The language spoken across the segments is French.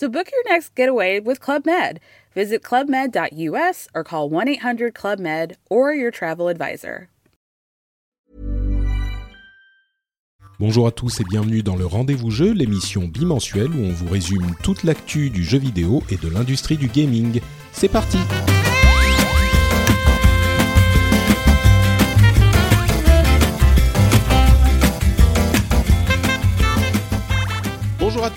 So book your next getaway with Club Med. Visit clubmed.us or call 1 800 Club Med or your travel advisor. Bonjour à tous et bienvenue dans le Rendez-vous Jeu, l'émission bimensuelle où on vous résume toute l'actu du jeu vidéo et de l'industrie du gaming. C'est parti!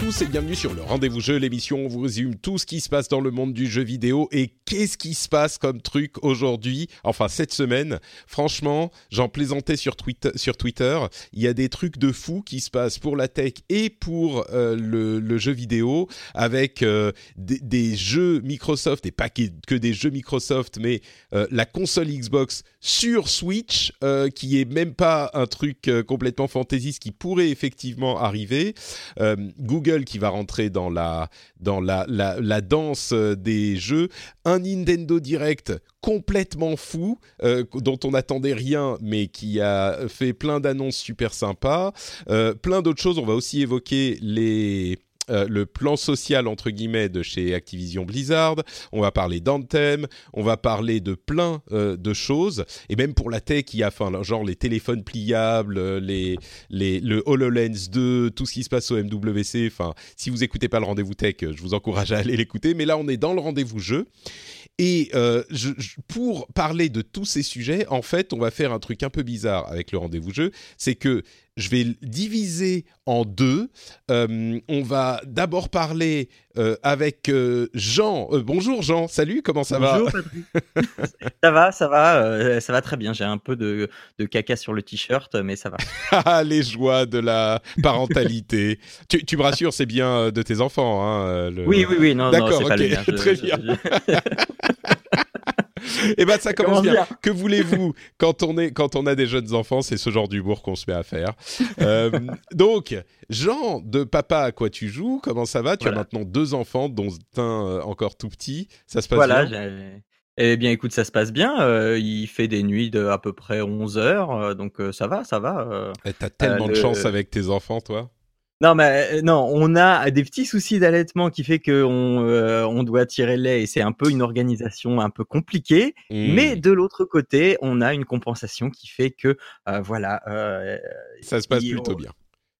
Tous et bienvenue sur le Rendez-vous Jeu, l'émission où on vous résume tout ce qui se passe dans le monde du jeu vidéo et qu'est-ce qui se passe comme truc aujourd'hui, enfin cette semaine. Franchement, j'en plaisantais sur, Twitter, sur Twitter, il y a des trucs de fou qui se passent pour la tech et pour euh, le, jeu vidéo avec euh, des, jeux Microsoft et pas que des jeux Microsoft, mais euh, la console Xbox sur Switch qui est même pas un truc complètement fantaisiste qui pourrait effectivement arriver. Google qui va rentrer dans la, dans la, la, danse euh, des jeux, un Nintendo Direct complètement fou, euh, dont on n'attendait rien, mais qui a fait plein d'annonces super sympas, euh, plein d'autres choses. On va aussi évoquer les euh, le plan social entre guillemets de chez Activision Blizzard. On va parler d'Anthem, on va parler de plein euh, de choses et même pour la tech, il y a enfin genre les téléphones pliables, euh, les, les le HoloLens 2, tout ce qui se passe au MWC. Enfin, si vous écoutez pas le rendez-vous tech, je vous encourage à aller l'écouter. Mais là, on est dans le rendez-vous jeu. Et pour parler de tous ces sujets, en fait, on va faire un truc un peu bizarre avec le rendez-vous jeu, c'est que je vais diviser en deux. Euh, on va d'abord parler euh, avec euh, Jean. Euh, bonjour Jean, salut, comment ça bonjour, va Ça va, ça va, euh, ça va très bien. J'ai un peu de, de caca sur le t-shirt, mais ça va. Ah, les joies de la parentalité. tu, tu, me rassures, c'est bien de tes enfants. Hein, le... Oui, oui, oui, non, D'accord, non, okay. pas le très bien. Je... Eh ben ça commence bien. bien. Que voulez-vous quand on est quand on a des jeunes enfants, c'est ce genre d'humour qu'on se met à faire. euh, donc Jean de Papa à quoi tu joues Comment ça va? Tu voilà. as maintenant deux enfants, dont un euh, encore tout petit. Ça se passe voilà, bien? Eh bien, écoute, ça se passe bien. Euh, il fait des nuits de à peu près 11 heures, euh, donc ça va, ça va. Eh, T'as tellement de chance avec tes enfants, toi. Non, mais non, on a des petits soucis d'allaitement qui fait qu'on euh, on doit tirer le lait et c'est un peu une organisation un peu compliquée. Mmh. Mais de l'autre côté, on a une compensation qui fait que euh, voilà. euh, Ça se passe plutôt bien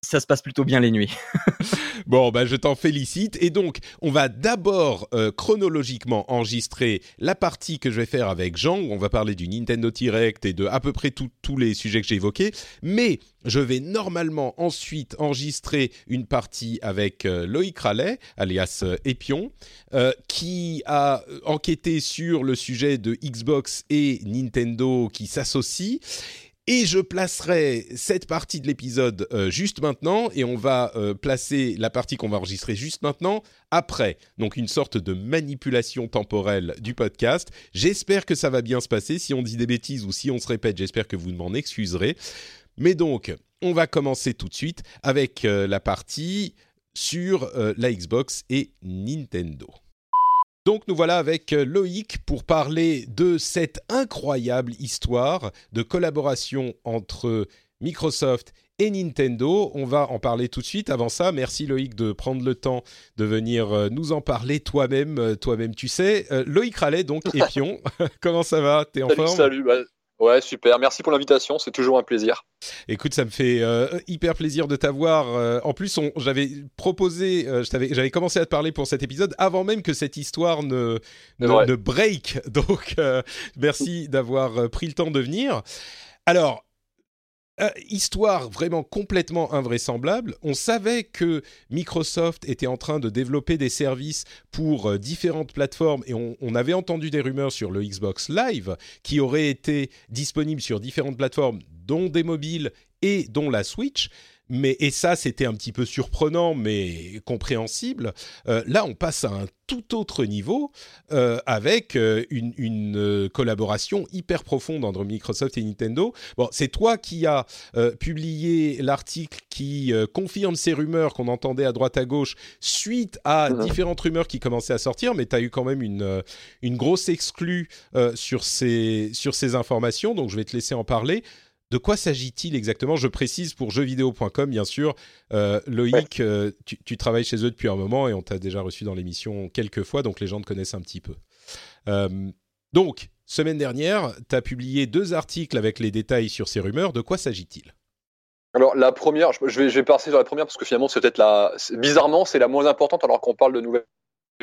ça se passe plutôt bien les nuits. bon, bah, je t'en félicite. Et donc, on va d'abord euh, chronologiquement enregistrer la partie que je vais faire avec Jean, où on va parler du Nintendo Direct et de à peu près tous les sujets que j'ai évoqués. Mais je vais normalement ensuite enregistrer une partie avec euh, Loïc Rallet, alias euh, Epion, qui a enquêté sur le sujet de Xbox et Nintendo qui s'associent. Et je placerai cette partie de l'épisode euh, juste maintenant, et on va euh, placer la partie qu'on va enregistrer juste maintenant après. Donc une sorte de manipulation temporelle du podcast. J'espère que ça va bien se passer. Si on dit des bêtises ou si on se répète, j'espère que vous m'en excuserez. Mais donc, on va commencer tout de suite avec euh, la partie sur la Xbox et Nintendo. Donc nous voilà avec Loïc pour parler de cette incroyable histoire de collaboration entre Microsoft et Nintendo. On va en parler tout de suite. Avant ça, merci Loïc de prendre le temps de venir nous en parler toi-même. Toi-même, tu sais. Euh, Loïc Rallet, donc, et Pion. Comment ça va? T'es en salut, forme? Salut, bah, Ouais, super. Merci pour l'invitation. C'est toujours un plaisir. Écoute, ça me fait euh, hyper plaisir de t'avoir. Euh, en plus, j'avais proposé, euh, j'avais commencé à te parler pour cet épisode avant même que cette histoire ne, ne, ne break. Donc, euh, merci d'avoir pris le temps de venir. Alors, euh, histoire vraiment complètement invraisemblable. On savait que Microsoft était en train de développer des services pour euh, différentes plateformes et on, avait entendu des rumeurs sur le Xbox Live qui aurait été disponible sur différentes plateformes, dont des mobiles et dont la Switch. Mais et ça c'était un petit peu surprenant mais compréhensible. Euh, là, on passe à un tout autre niveau euh, avec euh, une, une collaboration hyper profonde entre Microsoft et Nintendo. Bon, c'est toi qui as publié l'article qui confirme ces rumeurs qu'on entendait à droite à gauche suite à mhm. différentes rumeurs qui commençaient à sortir, mais tu as eu quand même une, une grosse exclue sur ces sur ces informations, donc je vais te laisser en parler. De quoi s'agit-il exactement? Je précise pour jeuxvideo.com, bien sûr. Euh, Loïc, euh, tu, travailles chez eux depuis un moment et on t'a déjà reçu dans l'émission quelques fois, donc les gens te connaissent un petit peu. Euh, donc, semaine dernière, tu as publié deux articles avec les détails sur ces rumeurs. De quoi s'agit-il? Alors la première, je vais, je vais passer sur la première parce que finalement c'est peut-être la, bizarrement c'est la moins importante alors qu'on parle de nouvelles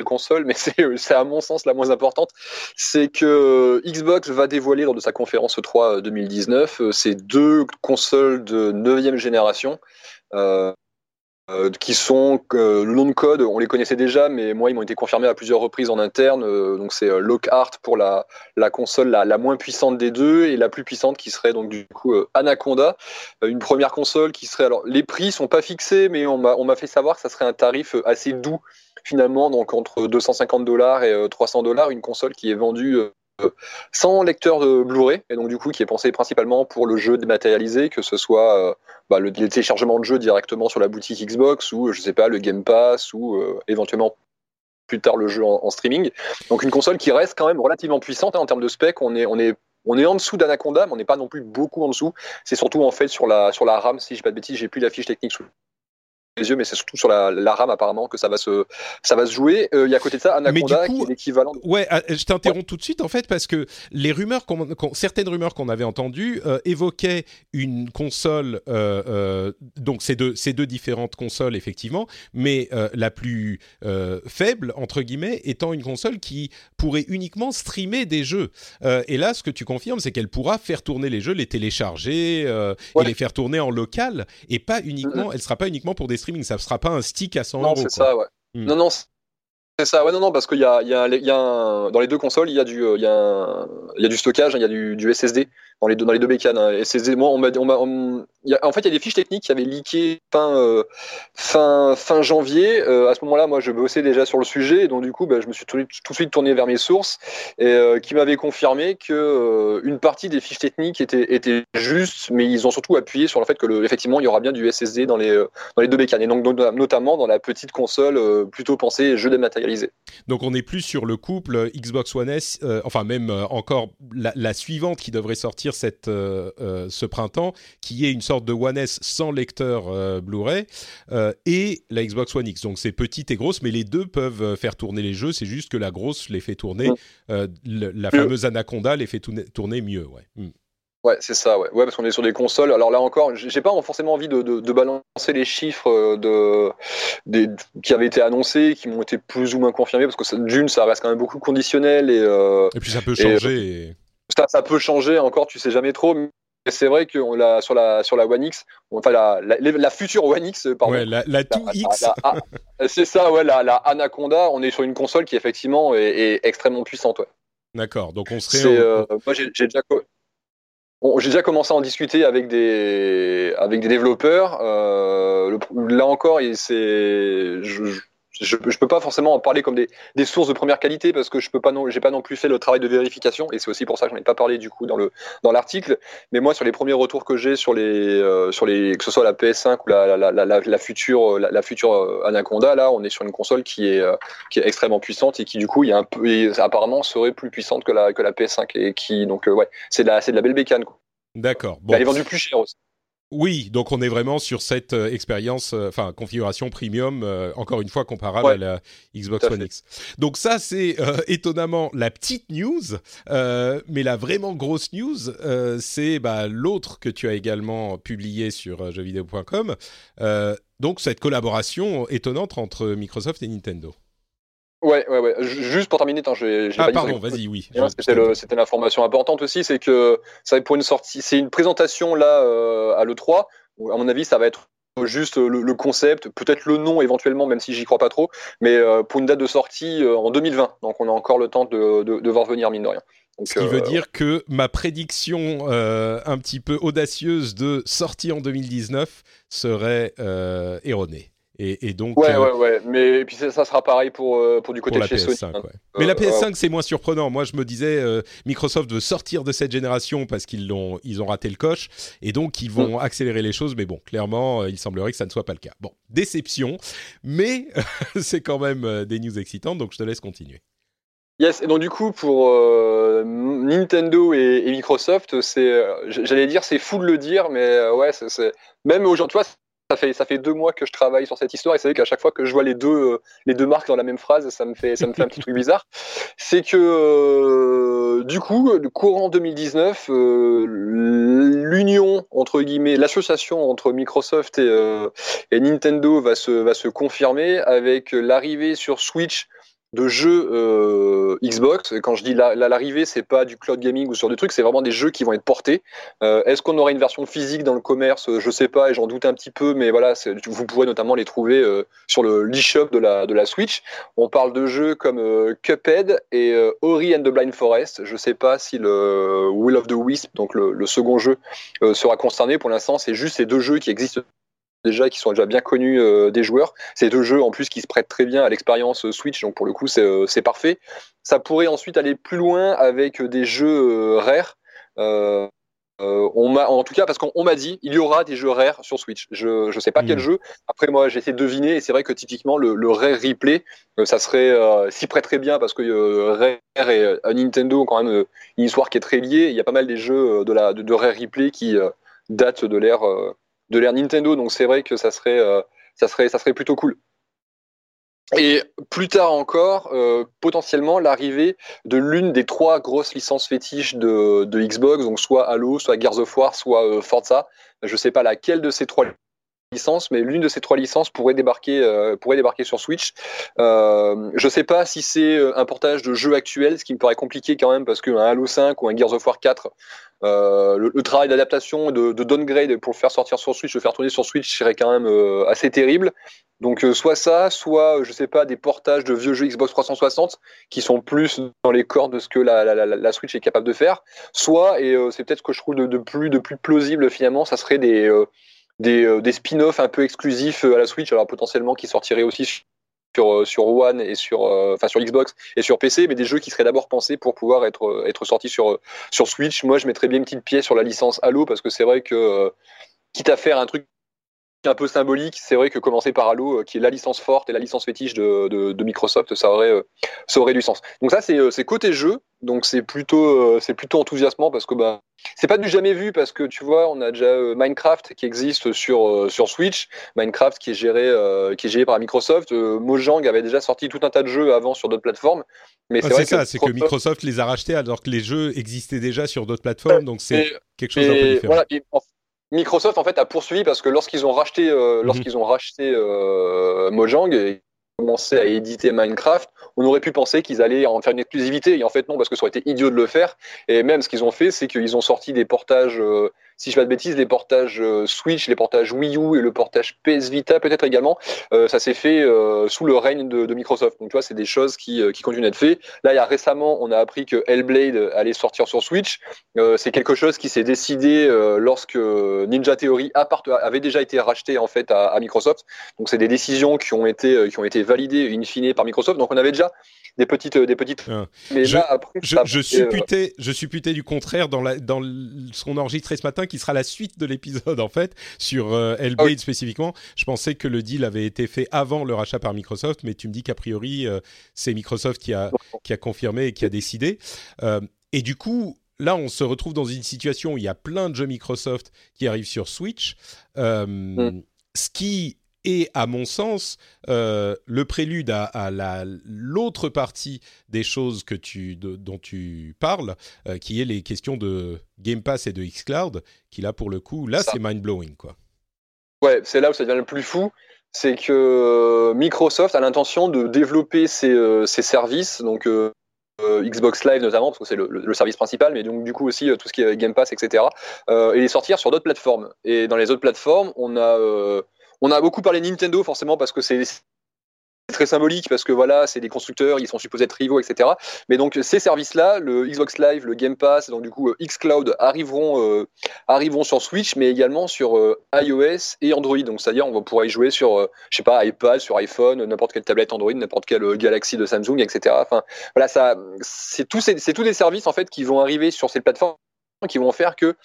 console, mais c'est à mon sens la moins importante, c'est que Xbox va dévoiler lors de sa conférence 3 2019 euh, ces deux consoles de 9 génération. Euh, euh, qui sont le nom de code, on les connaissait déjà, mais moi ils m'ont été confirmés à plusieurs reprises en interne. donc c'est Lockhart pour la, console la, la, moins puissante des deux et la plus puissante qui serait donc du coup Anaconda, une première console qui serait alors les prix sont pas fixés, mais on m'a fait savoir que ça serait un tarif assez doux finalement, donc entre 250 dollars et 300 euh, dollars, une console qui est vendue euh, sans lecteur de Blu-ray et donc du coup qui est pensée principalement pour le jeu dématérialisé, que ce soit euh, bah, le, téléchargement de jeux directement sur la boutique Xbox ou je sais pas le Game Pass ou éventuellement plus tard le jeu en, streaming. Donc une console qui reste quand même relativement puissante hein, en termes de spec. On est on est on est en dessous d'Anaconda, mais on n'est pas non plus beaucoup en dessous. C'est surtout en fait sur la sur la RAM, si je pas de bêtises, j'ai plus la fiche technique sous les yeux, mais c'est surtout sur la, la, RAM apparemment que ça va se, ça va se jouer. Euh, il y a à côté de ça Anaconda qui est l'équivalent. Ouais, ah, je t'interromps tout de suite en fait parce que les rumeurs, certaines rumeurs qu'on avait entendues euh, évoquaient une console, euh, euh donc ces deux, ces deux différentes consoles effectivement, mais euh, la plus faible entre guillemets étant une console qui pourrait uniquement streamer des jeux. et là, ce que tu confirmes, c'est qu'elle pourra faire tourner les jeux, les télécharger et les faire tourner en local et pas uniquement, mm-hmm. elle sera pas uniquement pour des streaming. Ça ne sera pas un stick à 100 non, c'est ça, ouais. Hmm. Non, non, c'est ça, ouais, non, non, parce qu'il y a, y a, y a dans les deux consoles, il y a du, il y a, y a du stockage, il y a du, du SSD dans les deux, les deux bécanes. Hein. SSD, moi, on m'a, en fait, il y a des fiches techniques qui avaient leaké fin, euh, fin, fin janvier. Euh, à ce moment-là, moi, je bossais déjà sur le sujet, et donc du coup, bah, je me suis tout, de suite tourné vers mes sources, et euh, qui m'avaient confirmé que une partie des fiches techniques étaient, justes, mais ils ont surtout appuyé sur le fait que, effectivement, il y aura bien du SSD dans les, dans les deux bécanes, et donc notamment dans la petite console plutôt pensée jeu dématérialisé. Donc, on n'est plus sur le couple Xbox One S, enfin même encore la, suivante qui devrait sortir cette, euh, euh, ce printemps, qui est une sorte de One S sans lecteur euh, Blu-ray, et la Xbox One X. Donc c'est petite et grosse, mais les deux peuvent faire tourner les jeux. C'est juste que la grosse les fait tourner, la fameuse Anaconda les fait tourner, mieux. Ouais. Hmm. Ouais, c'est ça, ouais. ouais parce qu'on est sur des consoles. Alors là encore, j'ai pas forcément envie de, de, balancer les chiffres de, des, qui avaient été annoncés, qui m'ont été plus ou moins confirmés, parce que d'une, ça reste quand même beaucoup conditionnel et. et puis ça peut changer. Ça, peut changer encore, tu sais jamais trop. Mais c'est vrai que l'a, sur, la, sur la One X, enfin la, la, future One X, pardon. Ouais, la, la 2X. c'est ça, ouais, la, Anaconda, on est sur une console qui effectivement est, extrêmement puissante. Ouais. D'accord, donc on serait. Euh, moi j'ai, déjà. j'ai déjà commencé à en discuter avec des, avec des développeurs. Euh, là encore, c'est, je, je, je peux pas forcément en parler comme des, des, sources de première qualité parce que je peux pas non, j'ai pas non plus fait le travail de vérification et c'est aussi pour ça que j'en ai pas parlé du coup dans le dans l'article. Mais moi, sur les premiers retours que j'ai sur les euh, sur les que ce soit la PS5 ou la la, la, la, future la, future euh, Anaconda, là, on est sur une console qui est euh, qui est extrêmement puissante et qui du coup, il y a un peu apparemment serait plus puissante que la que la PS5 et qui donc ouais, c'est de la c'est de la belle bécane. D'accord. Bon. Elle est vendue plus cher aussi. Oui, donc on est vraiment sur cette euh, expérience, euh, enfin configuration premium, euh, encore une fois comparable à la Xbox One X. Donc ça c'est étonnamment la petite news, mais la vraiment grosse news, c'est bah, l'autre que tu as également publié sur jeuxvideo.com. donc cette collaboration étonnante entre Microsoft et Nintendo. Ouais, ouais, ouais. Juste pour terminer, je Ah, pardon, vas-y, oui. C'était l'information importante aussi, c'est que ça pour une sortie, c'est une présentation là euh, à l'E3. Où, à mon avis, ça va être juste le, concept, peut-être le nom éventuellement, même si j'y crois pas trop, mais pour une date de sortie en 2020. Donc on a encore le temps de, de, de voir venir, mine de rien. Ce qui veut dire que ma prédiction un petit peu audacieuse de sortie en 2019 serait erronée. Et, donc, ouais, ouais, ouais. Mais puis ça, sera pareil pour, euh, pour du côté de chez Sony. Hein. Mais la PS5, c'est moins surprenant. Moi, je me disais, euh, Microsoft veut sortir de cette génération parce qu'ils l'ont, ils ont raté le coche, et donc ils vont mm. accélérer les choses. Mais bon, clairement, euh, il semblerait que ça ne soit pas le cas. Bon, déception, mais c'est quand même des news excitantes. Donc, je te laisse continuer. Yes, et donc du coup pour Nintendo et, Microsoft, c'est, j'allais dire, c'est fou de le dire, mais ouais, c'est, même aujourd'hui, ça fait, ça fait deux mois que je travaille sur cette histoire et c'est vrai qu'à chaque fois que je vois les deux, euh, les deux marques dans la même phrase, ça me fait, ça me fait un petit truc bizarre. C'est que euh, du coup, courant 2019, euh, l'union entre guillemets, l'association entre Microsoft et, et Nintendo va se, va se confirmer avec l'arrivée sur Switch de jeux euh, Xbox. Quand je dis l'arrivée, c'est pas du cloud gaming ou sur des trucs, c'est vraiment des jeux qui vont être portés. Euh, est-ce qu'on aura une version physique dans le commerce? Je sais pas et j'en doute un petit peu, mais voilà, vous pourrez notamment les trouver euh, sur le l'eShop de la, de la Switch. On parle de jeux comme Cuphead et Ori and the Blind Forest. Je sais pas si le Will of the Wisp, donc le second jeu, sera concerné. Pour l'instant, c'est juste ces deux jeux qui existent déjà qui sont déjà bien connus euh, des joueurs. C'est deux jeux en plus qui se prêtent très bien à l'expérience euh, Switch, donc pour le coup c'est euh, parfait. Ça pourrait ensuite aller plus loin avec des jeux rares. on m'a, en tout cas, parce qu'on m'a dit, il y aura des jeux rares sur Switch. Je ne sais pas quel hmm. jeu. Après, moi, j'ai essayé de deviner, et c'est vrai que typiquement, le, le rare replay, ça serait s'y prête très bien parce que rare et Nintendo ont quand même une histoire qui est très liée. Il y a pas mal des jeux de la de, de rare replay qui datent de l'ère de l'ère Nintendo, donc c'est vrai que ça serait, euh, ça serait, ça serait plutôt cool. Et plus tard encore, euh, potentiellement l'arrivée de l'une des trois grosses licences fétiches de, Xbox, donc soit Halo, soit Gears of War, soit euh, Forza. Je ne sais pas laquelle de ces trois licences, mais l'une de ces trois licences pourrait débarquer, pourrait débarquer sur Switch. je ne sais pas si c'est un portage de jeux actuels, ce qui me paraît compliqué quand même, parce qu'un Halo 5 ou un Gears of War 4 euh, le, travail d'adaptation, de, de, downgrade pour le faire sortir sur Switch, le faire tourner sur Switch serait quand même euh, assez terrible. Donc euh, soit ça, soit je sais pas des portages de vieux jeux Xbox 360 qui sont plus dans les cordes de ce que la, la, la, Switch est capable de faire. Soit et c'est peut-être ce que je trouve de, de, plus de plus plausible finalement, ça serait des des, des spin-offs un peu exclusifs à la Switch, alors potentiellement qui sortiraient aussi sur, euh, sur One et sur, euh, enfin sur Xbox et sur PC, mais des jeux qui seraient d'abord pensés pour pouvoir être, euh, être sortis sur, sur Switch. Moi, je mettrais bien une petite pièce sur la licence Halo parce que c'est vrai que, quitte à faire un truc un peu symbolique. C'est vrai que commencer par Halo, qui est la licence forte et la licence fétiche de, de, Microsoft, ça aurait, ça aurait du sens. Donc ça, c'est côté jeu. Donc c'est plutôt, c'est plutôt enthousiasmant parce que bah, c'est pas du jamais vu parce que tu vois, on a déjà euh, Minecraft qui existe sur euh, sur Switch, Minecraft qui est géré euh, qui est géré par Microsoft. Mojang avait déjà sorti tout un tas de jeux avant sur d'autres plateformes, mais c'est ça, c'est que Microsoft les a rachetés alors que les jeux existaient déjà sur d'autres plateformes, donc c'est quelque chose d'un peu différent. Voilà, Microsoft en fait a poursuivi parce que lorsqu'ils ont racheté mhm. lorsqu'ils ont racheté Mojang et commencé à éditer Minecraft, on aurait pu penser qu'ils allaient en faire une exclusivité. Et en fait, non, parce que ça aurait été idiot de le faire. Et même ce qu'ils ont fait, c'est qu'ils ont sorti des portages, euh, si je ne pas de bêtises, les portages euh, Switch, les portages Wii U et le portage PS Vita peut-être également. Euh, ça s'est fait sous le règne de, Microsoft. Donc tu vois, c'est des choses qui, qui continuent d'être faites. Là, il y a récemment, on a appris que Hellblade allait sortir sur Switch. c'est quelque chose qui s'est décidé lorsque Ninja Theory avait déjà été racheté en fait à, à Microsoft. Donc c'est des décisions qui ont été qui ont été validées in fine par Microsoft. Donc on avait déjà des petites, des petites. Ah. Mais je, là, après, je, je, supputais, je supputais du contraire dans, la, dans ce qu'on enregistré ce matin, qui sera la suite de l'épisode en fait sur euh, Hellblade ah spécifiquement. Je pensais que le deal avait été fait avant le rachat par Microsoft, mais tu me dis qu'a priori euh, c'est Microsoft qui a, qui a confirmé et qui a décidé. Euh, et du coup, là, on se retrouve dans une situation où il y a plein de jeux Microsoft qui arrivent sur Switch. Mm. Ce qui et à mon sens, euh, le prélude à, l'autre partie des choses que tu, dont tu parles, euh, qui est les questions de Game Pass et de xCloud, qui là pour le coup, là c'est mind blowing quoi. Ouais, c'est là où ça devient le plus fou, c'est que euh, Microsoft a l'intention de développer ses, services, donc Xbox Live notamment, parce que c'est le, service principal, mais donc du coup aussi tout ce qui est Game Pass, etc. et les sortir sur d'autres plateformes. Et dans les autres plateformes, on a on a beaucoup parlé Nintendo forcément parce que c'est très symbolique parce que voilà, c'est des constructeurs, ils sont supposés être rivaux, etc. Mais donc ces services-là, le Xbox Live, le Game Pass, donc du coup euh, xCloud arriveront euh, arriveront sur Switch, mais également sur euh, iOS et Android. Donc c'est-à-dire on va y jouer sur, je sais pas, iPad, sur iPhone, n'importe quelle tablette Android, n'importe quelle Galaxy de Samsung, etc. Enfin voilà, ça, c'est tous tous des services en fait qui vont arriver sur ces plateformes qui vont faire que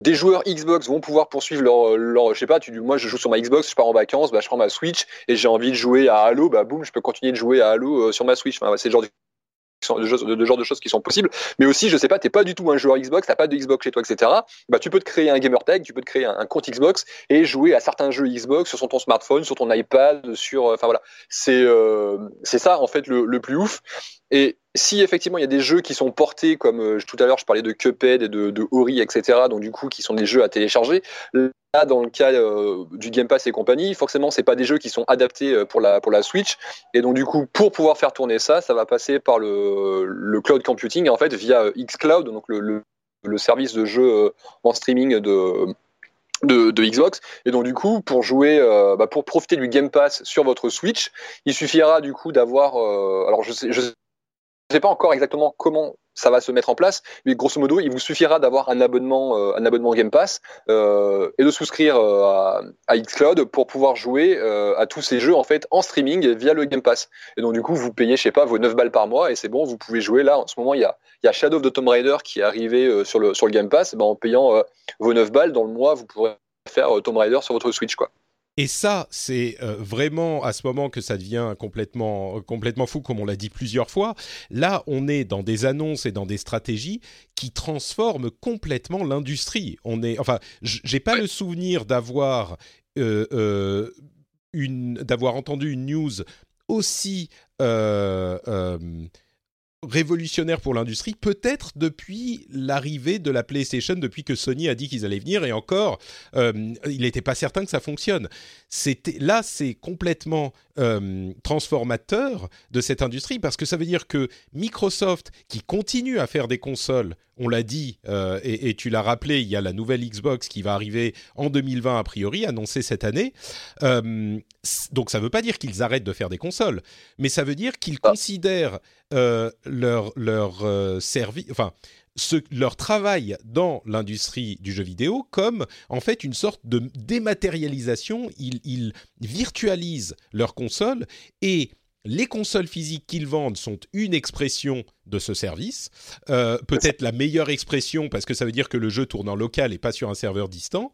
des joueurs Xbox vont pouvoir poursuivre leur, leur je sais pas, tu, moi je joue sur ma Xbox, je pars en vacances, bah, je prends ma Switch et j'ai envie de jouer à Halo, bah boum, je peux continuer de jouer à Halo euh, sur ma Switch. Enfin, c'est le genre de genre de choses qui sont possibles, mais aussi, je sais pas, t'es pas du tout un joueur Xbox, t'as pas de Xbox chez toi, etc. Bah, tu peux te créer un gamer tag, tu peux te créer un, compte Xbox et jouer à certains jeux Xbox sur ton smartphone, sur ton iPad, sur, euh, enfin voilà, c'est euh, c'est ça en fait le, le plus ouf. Et si effectivement il y a des jeux qui sont portés, comme euh, tout à l'heure je parlais de Cuphead et de, Ori, etc., donc du coup qui sont des jeux à télécharger, là dans le cas euh, du Game Pass et compagnie, forcément c'est pas des jeux qui sont adaptés euh, pour la, pour la Switch, et donc du coup pour pouvoir faire tourner ça, ça va passer par le, le cloud computing, en fait via xCloud, donc le, le, service de jeu en streaming de de, Xbox. Et donc du coup, pour jouer, bah, pour profiter du Game Pass sur votre Switch, il suffira du coup d'avoir, alors je sais, ne sais pas encore exactement comment ça va se mettre en place, mais grosso modo, il vous suffira d'avoir un abonnement, euh, un abonnement Game Pass euh, et de souscrire euh, à, Xcloud pour pouvoir jouer à tous ces jeux en fait en streaming via le Game Pass. Et donc du coup, vous payez, je sais pas, vos 9 balles par mois et c'est bon, vous pouvez jouer là. En ce moment, il y a, Shadow of the Tomb Raider qui est arrivé sur le sur le Game Pass. Ben, en payant vos 9 balles dans le mois, vous pourrez faire Tomb Raider sur votre Switch, quoi. Et ça, c'est euh, vraiment à ce moment que ça devient complètement, complètement fou, comme on l'a dit plusieurs fois. Là, on est dans des annonces et dans des stratégies qui transforment complètement l'industrie. On est, enfin, j'ai pas le souvenir d'avoir euh, euh, une, d'avoir entendu une news aussi révolutionnaire pour l'industrie, peut-être depuis l'arrivée de la PlayStation, depuis que Sony a dit qu'ils allaient venir, et encore, euh, il n'était pas certain que ça fonctionne. C'était là, c'est complètement euh, transformateur de cette industrie parce que ça veut dire que Microsoft, qui continue à faire des consoles, on l'a dit euh, et, et, tu l'as rappelé, il y a la nouvelle Xbox qui va arriver en 2020 a priori, annoncée cette année. donc ça ne veut pas dire qu'ils arrêtent de faire des consoles, mais ça veut dire qu'ils ah. considèrent euh, leur, leur euh, service, enfin, leur travail dans l'industrie du jeu vidéo comme en fait une sorte de dématérialisation. Ils, ils virtualisent leurs consoles et les consoles physiques qu'ils vendent sont une expression de ce service, euh, peut-être la meilleure expression parce que ça veut dire que le jeu tourne en local et pas sur un serveur distant,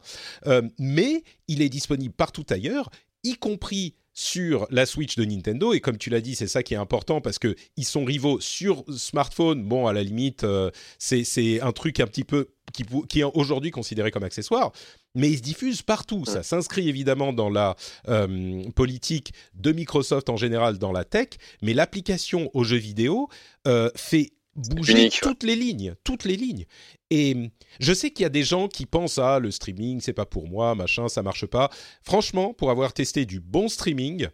mais il est disponible partout ailleurs, y compris sur la Switch de Nintendo. Et comme tu l'as dit, c'est ça qui est important parce que ils sont rivaux sur smartphone. Bon, à la limite, euh, c'est un truc un petit peu qui, qui est aujourd'hui considéré comme accessoire, mais ils se diffusent partout. Ça s'inscrit évidemment dans la euh, politique de Microsoft en général dans la tech, mais l'application aux jeux vidéo euh, fait bouger toutes les lignes, toutes les lignes. Et je sais qu'il y a des gens qui pensent ah le streaming c'est pas pour moi, machin, ça marche pas. Franchement, pour avoir testé du bon streaming,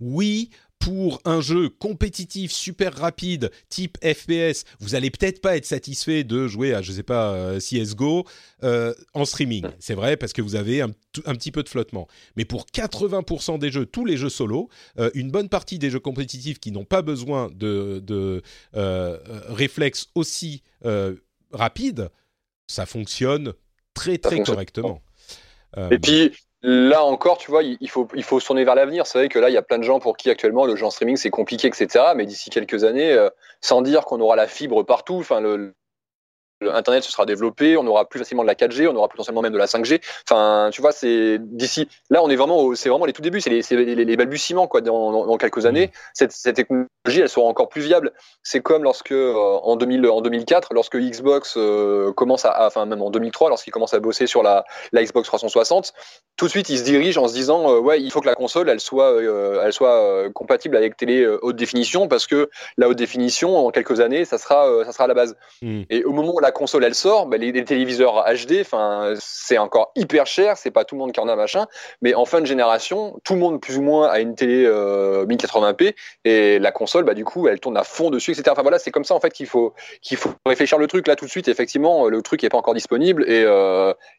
oui, pour un jeu compétitif super rapide type FPS, vous allez peut-être pas être satisfait de jouer à je sais pas euh, CS:GO euh, en streaming. C'est vrai parce que vous avez un, petit peu de flottement. Mais pour 80% des jeux, tous les jeux solo, euh, une bonne partie des jeux compétitifs qui n'ont pas besoin de, de réflexes aussi rapides, ça fonctionne très très correctement. Et puis Là encore, tu vois, il faut, il faut se tourner vers l'avenir. C'est vrai que là, il y a plein de gens pour qui actuellement le jeu en streaming c'est compliqué, etc. Mais d'ici quelques années, euh, sans dire qu'on aura la fibre partout, enfin le, Internet se sera développé, on aura plus facilement de la 4G, on aura potentiellement même de la 5G. Enfin, tu vois, c'est d'ici. Là, on est vraiment, c'est vraiment les tout débuts, c'est les, les, les, balbutiements quoi. Dans, dans, quelques années, cette, cette, technologie, elle sera encore plus viable. C'est comme lorsque euh, en 2000, en 2004, lorsque Xbox euh, commence à, enfin même en 2003, lorsqu'il commence à bosser sur la, la, Xbox 360, tout de suite, il se dirige en se disant, euh, ouais, il faut que la console, elle soit, elle soit compatible avec télé haute définition, parce que la haute définition, en quelques années, ça sera, ça sera la base. Mmh. Et au moment où la la console elle sort, bah, les, téléviseurs HD, enfin c'est encore hyper cher, c'est pas tout le monde qui en a machin, mais en fin de génération, tout le monde plus ou moins a une télé 1080p et la console, bah du coup, elle tourne à fond dessus, etc. Enfin voilà, c'est comme ça en fait qu'il faut qu'il faut réfléchir le truc là tout de suite. Effectivement, le truc est pas encore disponible et,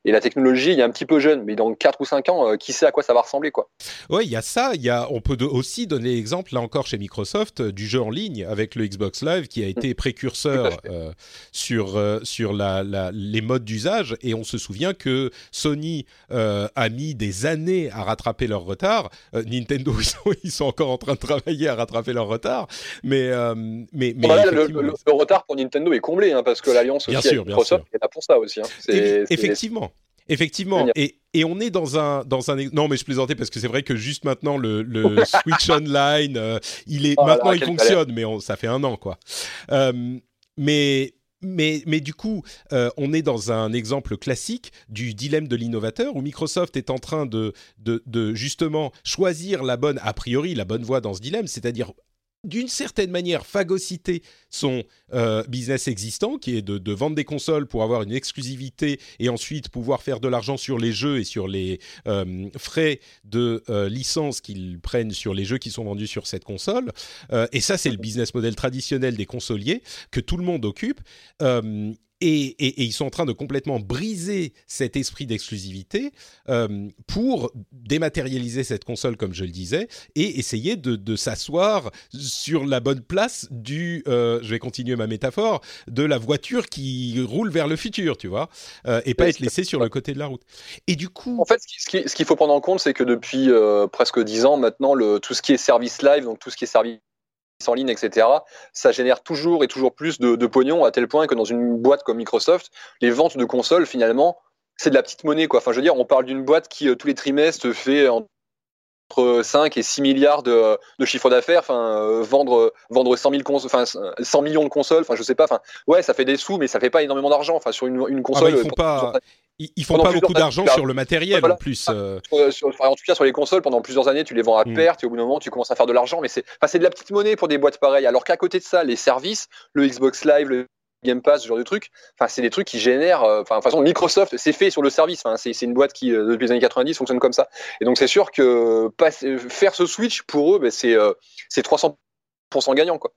et la technologie, il a un petit peu jeune, mais dans 4 ou 5 ans, qui sait à quoi ça va ressembler quoi. Ouais, il y a ça, il y a on peut aussi donner l'exemple là encore chez Microsoft du jeu en ligne avec le Xbox Live qui a été mm. précurseur euh, sur euh, sur la, les modes d'usage et on se souvient que Sony euh, a mis des années à rattraper leur retard. Nintendo ils sont, encore en train de travailler à rattraper leur retard, mais mais, mais le, retard pour Nintendo est comblé hein, parce que l'alliance aussi avec Microsoft est là pour ça aussi. Hein. Effectivement. Effectivement, et, et, on est dans un dans un non mais je plaisantais parce que c'est vrai que juste maintenant le, le Switch Online euh, il est oh maintenant il fonctionne mais ça fait un an quoi. Euh, mais mais, mais du coup, euh, on est dans un exemple classique du dilemme de l'innovateur où Microsoft est en train de, de, de, justement choisir la bonne, a priori, la bonne voie dans ce dilemme, c'est-à-dire d'une certaine manière phagocyter son euh, business existant, qui est de, vendre des consoles pour avoir une exclusivité et ensuite pouvoir faire de l'argent sur les jeux et sur les euh, frais de euh, licence qu'ils prennent sur les jeux qui sont vendus sur cette console. et ça, c'est le business model traditionnel des consoliers que tout le monde occupe. Et, ils sont en train de complètement briser cet esprit d'exclusivité euh, pour dématérialiser cette console, comme je le disais, et essayer de, s'asseoir sur la bonne place du, euh, je vais continuer ma métaphore, de la voiture qui roule vers le futur, tu vois, euh, et pas être laissé sur le côté de la route. Et du coup... En fait, ce qu'il faut prendre en compte, c'est que depuis presque dix ans maintenant, le, tout ce qui est service live, donc tout ce qui est service en ligne, etc., ça génère toujours et toujours plus de, de, pognon à tel point que dans une boîte comme Microsoft, les ventes de consoles, finalement, c'est de la petite monnaie. Quoi. Enfin, je veux dire, on parle d'une boîte qui, euh, tous les trimestres, fait 5 et 6 milliards de, de chiffre d'affaires, enfin, euh, vendre, vendre 100, 000 enfin, 100 millions de consoles, enfin, je sais pas, enfin, ouais, ça fait des sous, mais ça fait pas énormément d'argent, enfin, sur une, une ah bah, console. ils font pas, ils, font pas beaucoup d'argent sur le matériel en plus. Euh. en tout cas, sur les consoles, pendant plusieurs années, tu les vends à mm. perte et au bout d'un moment, tu commences à faire de l'argent. Mais c'est enfin, de la petite monnaie pour des boîtes pareilles. Alors qu'à côté de ça, les services, le Xbox Live, le Game Pass, ce genre de trucs, enfin, c'est des trucs qui génèrent. Euh, enfin, de toute façon, Microsoft, c'est fait sur le service. Enfin, c'est une boîte qui, euh, depuis les années 90, fonctionne comme ça. Et donc, c'est sûr que faire ce switch pour eux, ben, c'est 300% gagnant, quoi.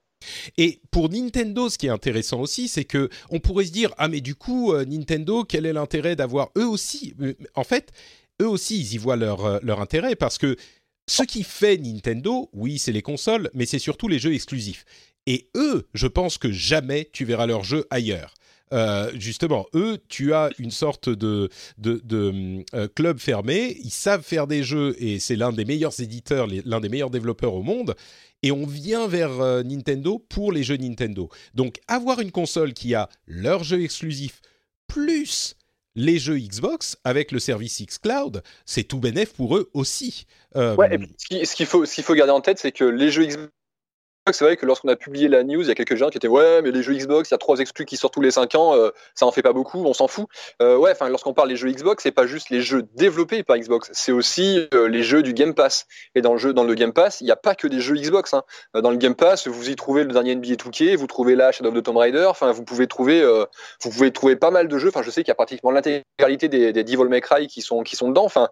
Et pour Nintendo, ce qui est intéressant aussi, c'est que on pourrait se dire ah mais du coup euh, Nintendo, quel est l'intérêt d'avoir eux aussi? Euh, En fait, eux aussi, ils y voient leur euh, leur intérêt parce que ce qui fait Nintendo, oui, c'est les consoles, mais c'est surtout les jeux exclusifs. Et eux, je pense que jamais tu verras leurs jeux ailleurs. justement, eux, tu as une sorte de, de, de club fermé. Ils savent faire des jeux et c'est l'un des meilleurs éditeurs, l'un des meilleurs développeurs au monde et on vient vers euh, Nintendo pour les jeux Nintendo. Donc avoir une console qui a leurs jeux exclusifs plus les jeux Xbox avec le service xCloud, c'est tout bénéf pour eux aussi. Euh, ouais, ce qu'il faut, faut garder en tête, c'est que les jeux Xbox c'est vrai que lorsqu'on a publié la news, il y a quelques gens qui étaient ouais, mais les jeux Xbox, il y a trois exclus qui sortent tous les cinq ans, euh, ça en fait pas beaucoup, on s'en fout. Euh, ouais, enfin, lorsqu'on parle des jeux Xbox, c'est pas juste les jeux développés par Xbox, c'est aussi euh, les jeux du Game Pass. Et dans le jeu, dans le Game Pass, il n'y a pas que des jeux Xbox. Hein. Dans le Game Pass, vous y trouvez le dernier NBA 2K, vous trouvez là Shadow of the Tomb Raider. Enfin, vous pouvez trouver, vous pouvez trouver pas mal de jeux. Enfin, je sais qu'il y a pratiquement l'intégralité des, des Devil May Cry qui sont qui sont dedans. Enfin,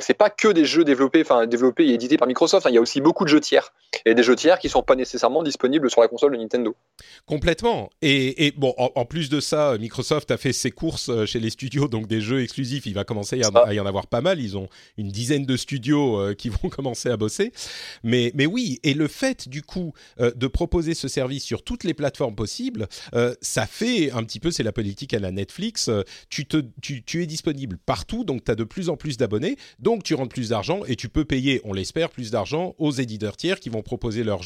c'est pas que des jeux développés, enfin développés et édités par Microsoft. Hein. Il y a aussi beaucoup de jeux tiers et des jeux tiers qui sont pas nécessairement disponible sur la console de Nintendo. Complètement. Et, bon, en, plus de ça, Microsoft a fait ses courses euh, chez les studios, donc des jeux exclusifs. Il va commencer à, y en avoir pas mal. Ils ont une dizaine de studios euh, qui vont commencer à bosser. Mais, mais oui, et le fait du coup euh, de proposer ce service sur toutes les plateformes possibles, ça fait un petit peu, c'est la politique à la Netflix. tu, te, tu, tu es disponible partout, donc tu as de plus en plus d'abonnés, donc tu rentres plus d'argent et tu peux payer, on l'espère, plus d'argent aux éditeurs tiers qui vont proposer leurs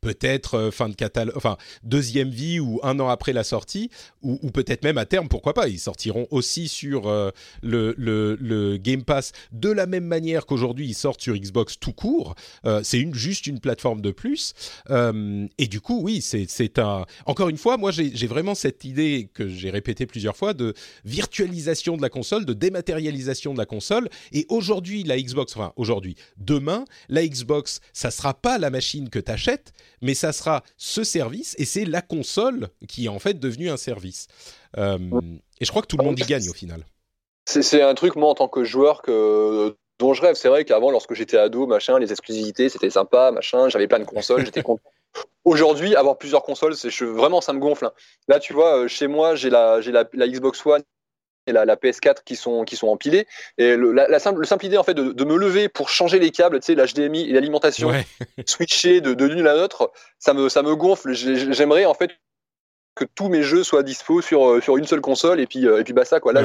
peut-être euh, fin de catalogue, enfin deuxième vie ou un an après la sortie, ou, peut-être même à terme, pourquoi pas, ils sortiront aussi sur euh, le, Game Pass de la même manière qu'aujourd'hui ils sortent sur Xbox tout court. Euh, c'est juste une plateforme de plus. et du coup, oui, c'est un. Encore une fois, moi j'ai vraiment cette idée que j'ai répétée plusieurs fois de virtualisation de la console, de dématérialisation de la console. Et aujourd'hui, la Xbox, enfin aujourd'hui, demain, la Xbox, ça sera pas la machine que tu t'achètes, mais ça sera ce service et c'est la console qui est en fait devenue un service. Euh, et je crois que tout le monde y gagne au final. C'est un truc, moi, en tant que joueur, que, dont je rêve. C'est vrai qu'avant, lorsque j'étais ado, machin, les exclusivités, c'était sympa, machin, j'avais plein de consoles, j'étais content. Aujourd'hui, avoir plusieurs consoles, c'est vraiment, ça me gonfle. Hein. Là, tu vois, euh, chez moi, j'ai la, la, la Xbox One et la, la, PS4 qui sont, qui sont empilés. Et le, la, simple, simple idée en fait de, de, me lever pour changer les câbles, tu sais, l'HDMI et l'alimentation, switcher de, de l'une à l'autre, ça me, ça me gonfle. J'aimerais en fait que tous mes jeux soient dispo sur, euh, sur une seule console et puis, euh, et puis bah ça quoi. Là,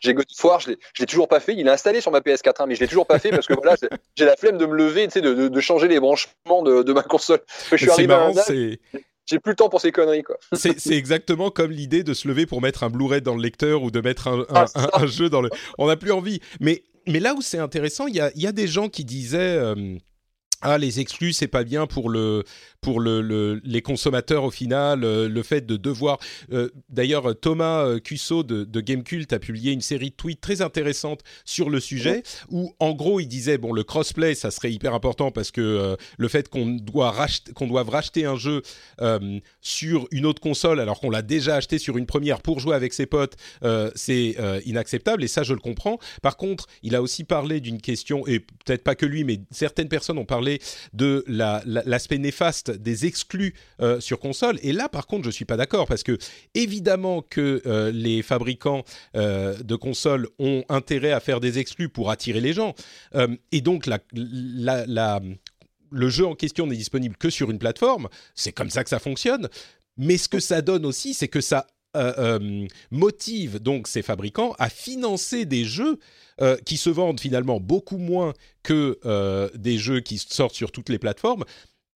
j'ai God of War, je l'ai toujours pas fait. Il est installé sur ma PS4, hein, mais je l'ai toujours pas fait parce que voilà, j'ai la flemme de me lever, tu sais, de, de, de, changer les branchements de, de ma console. Je suis arrivé marrant, à j'ai plus le temps pour ces conneries quoi. C'est exactement comme l'idée de se lever pour mettre un Blu-ray dans le lecteur ou de mettre un, un, ah, un, jeu dans le. On n'a plus envie. Mais mais là où c'est intéressant, il y a, y a, des gens qui disaient. Euh, ah les exclus c'est pas bien pour le pour le, le, les consommateurs au final euh, le fait de devoir euh, d'ailleurs Thomas euh, Cusso de, de Gamecult a publié une série de tweets très intéressantes sur le sujet où en gros il disait bon le crossplay ça serait hyper important parce que le fait qu'on doit racheter qu'on doive racheter un jeu sur une autre console alors qu'on l'a déjà acheté sur une première pour jouer avec ses potes c'est inacceptable et ça je le comprends. Par contre il a aussi parlé d'une question et peut-être pas que lui mais certaines personnes ont parlé de l'aspect la, néfaste des exclus euh, sur console. Et là, par contre, je suis pas d'accord parce que évidemment que euh, les fabricants euh, de consoles ont intérêt à faire des exclus pour attirer les gens. et donc la, le jeu en question n'est disponible que sur une plateforme. C'est comme ça que ça fonctionne. Mais ce que ça donne aussi, c'est que ça motive donc ces fabricants à financer des jeux qui se vendent finalement beaucoup moins que des jeux qui sortent sur toutes les plateformes,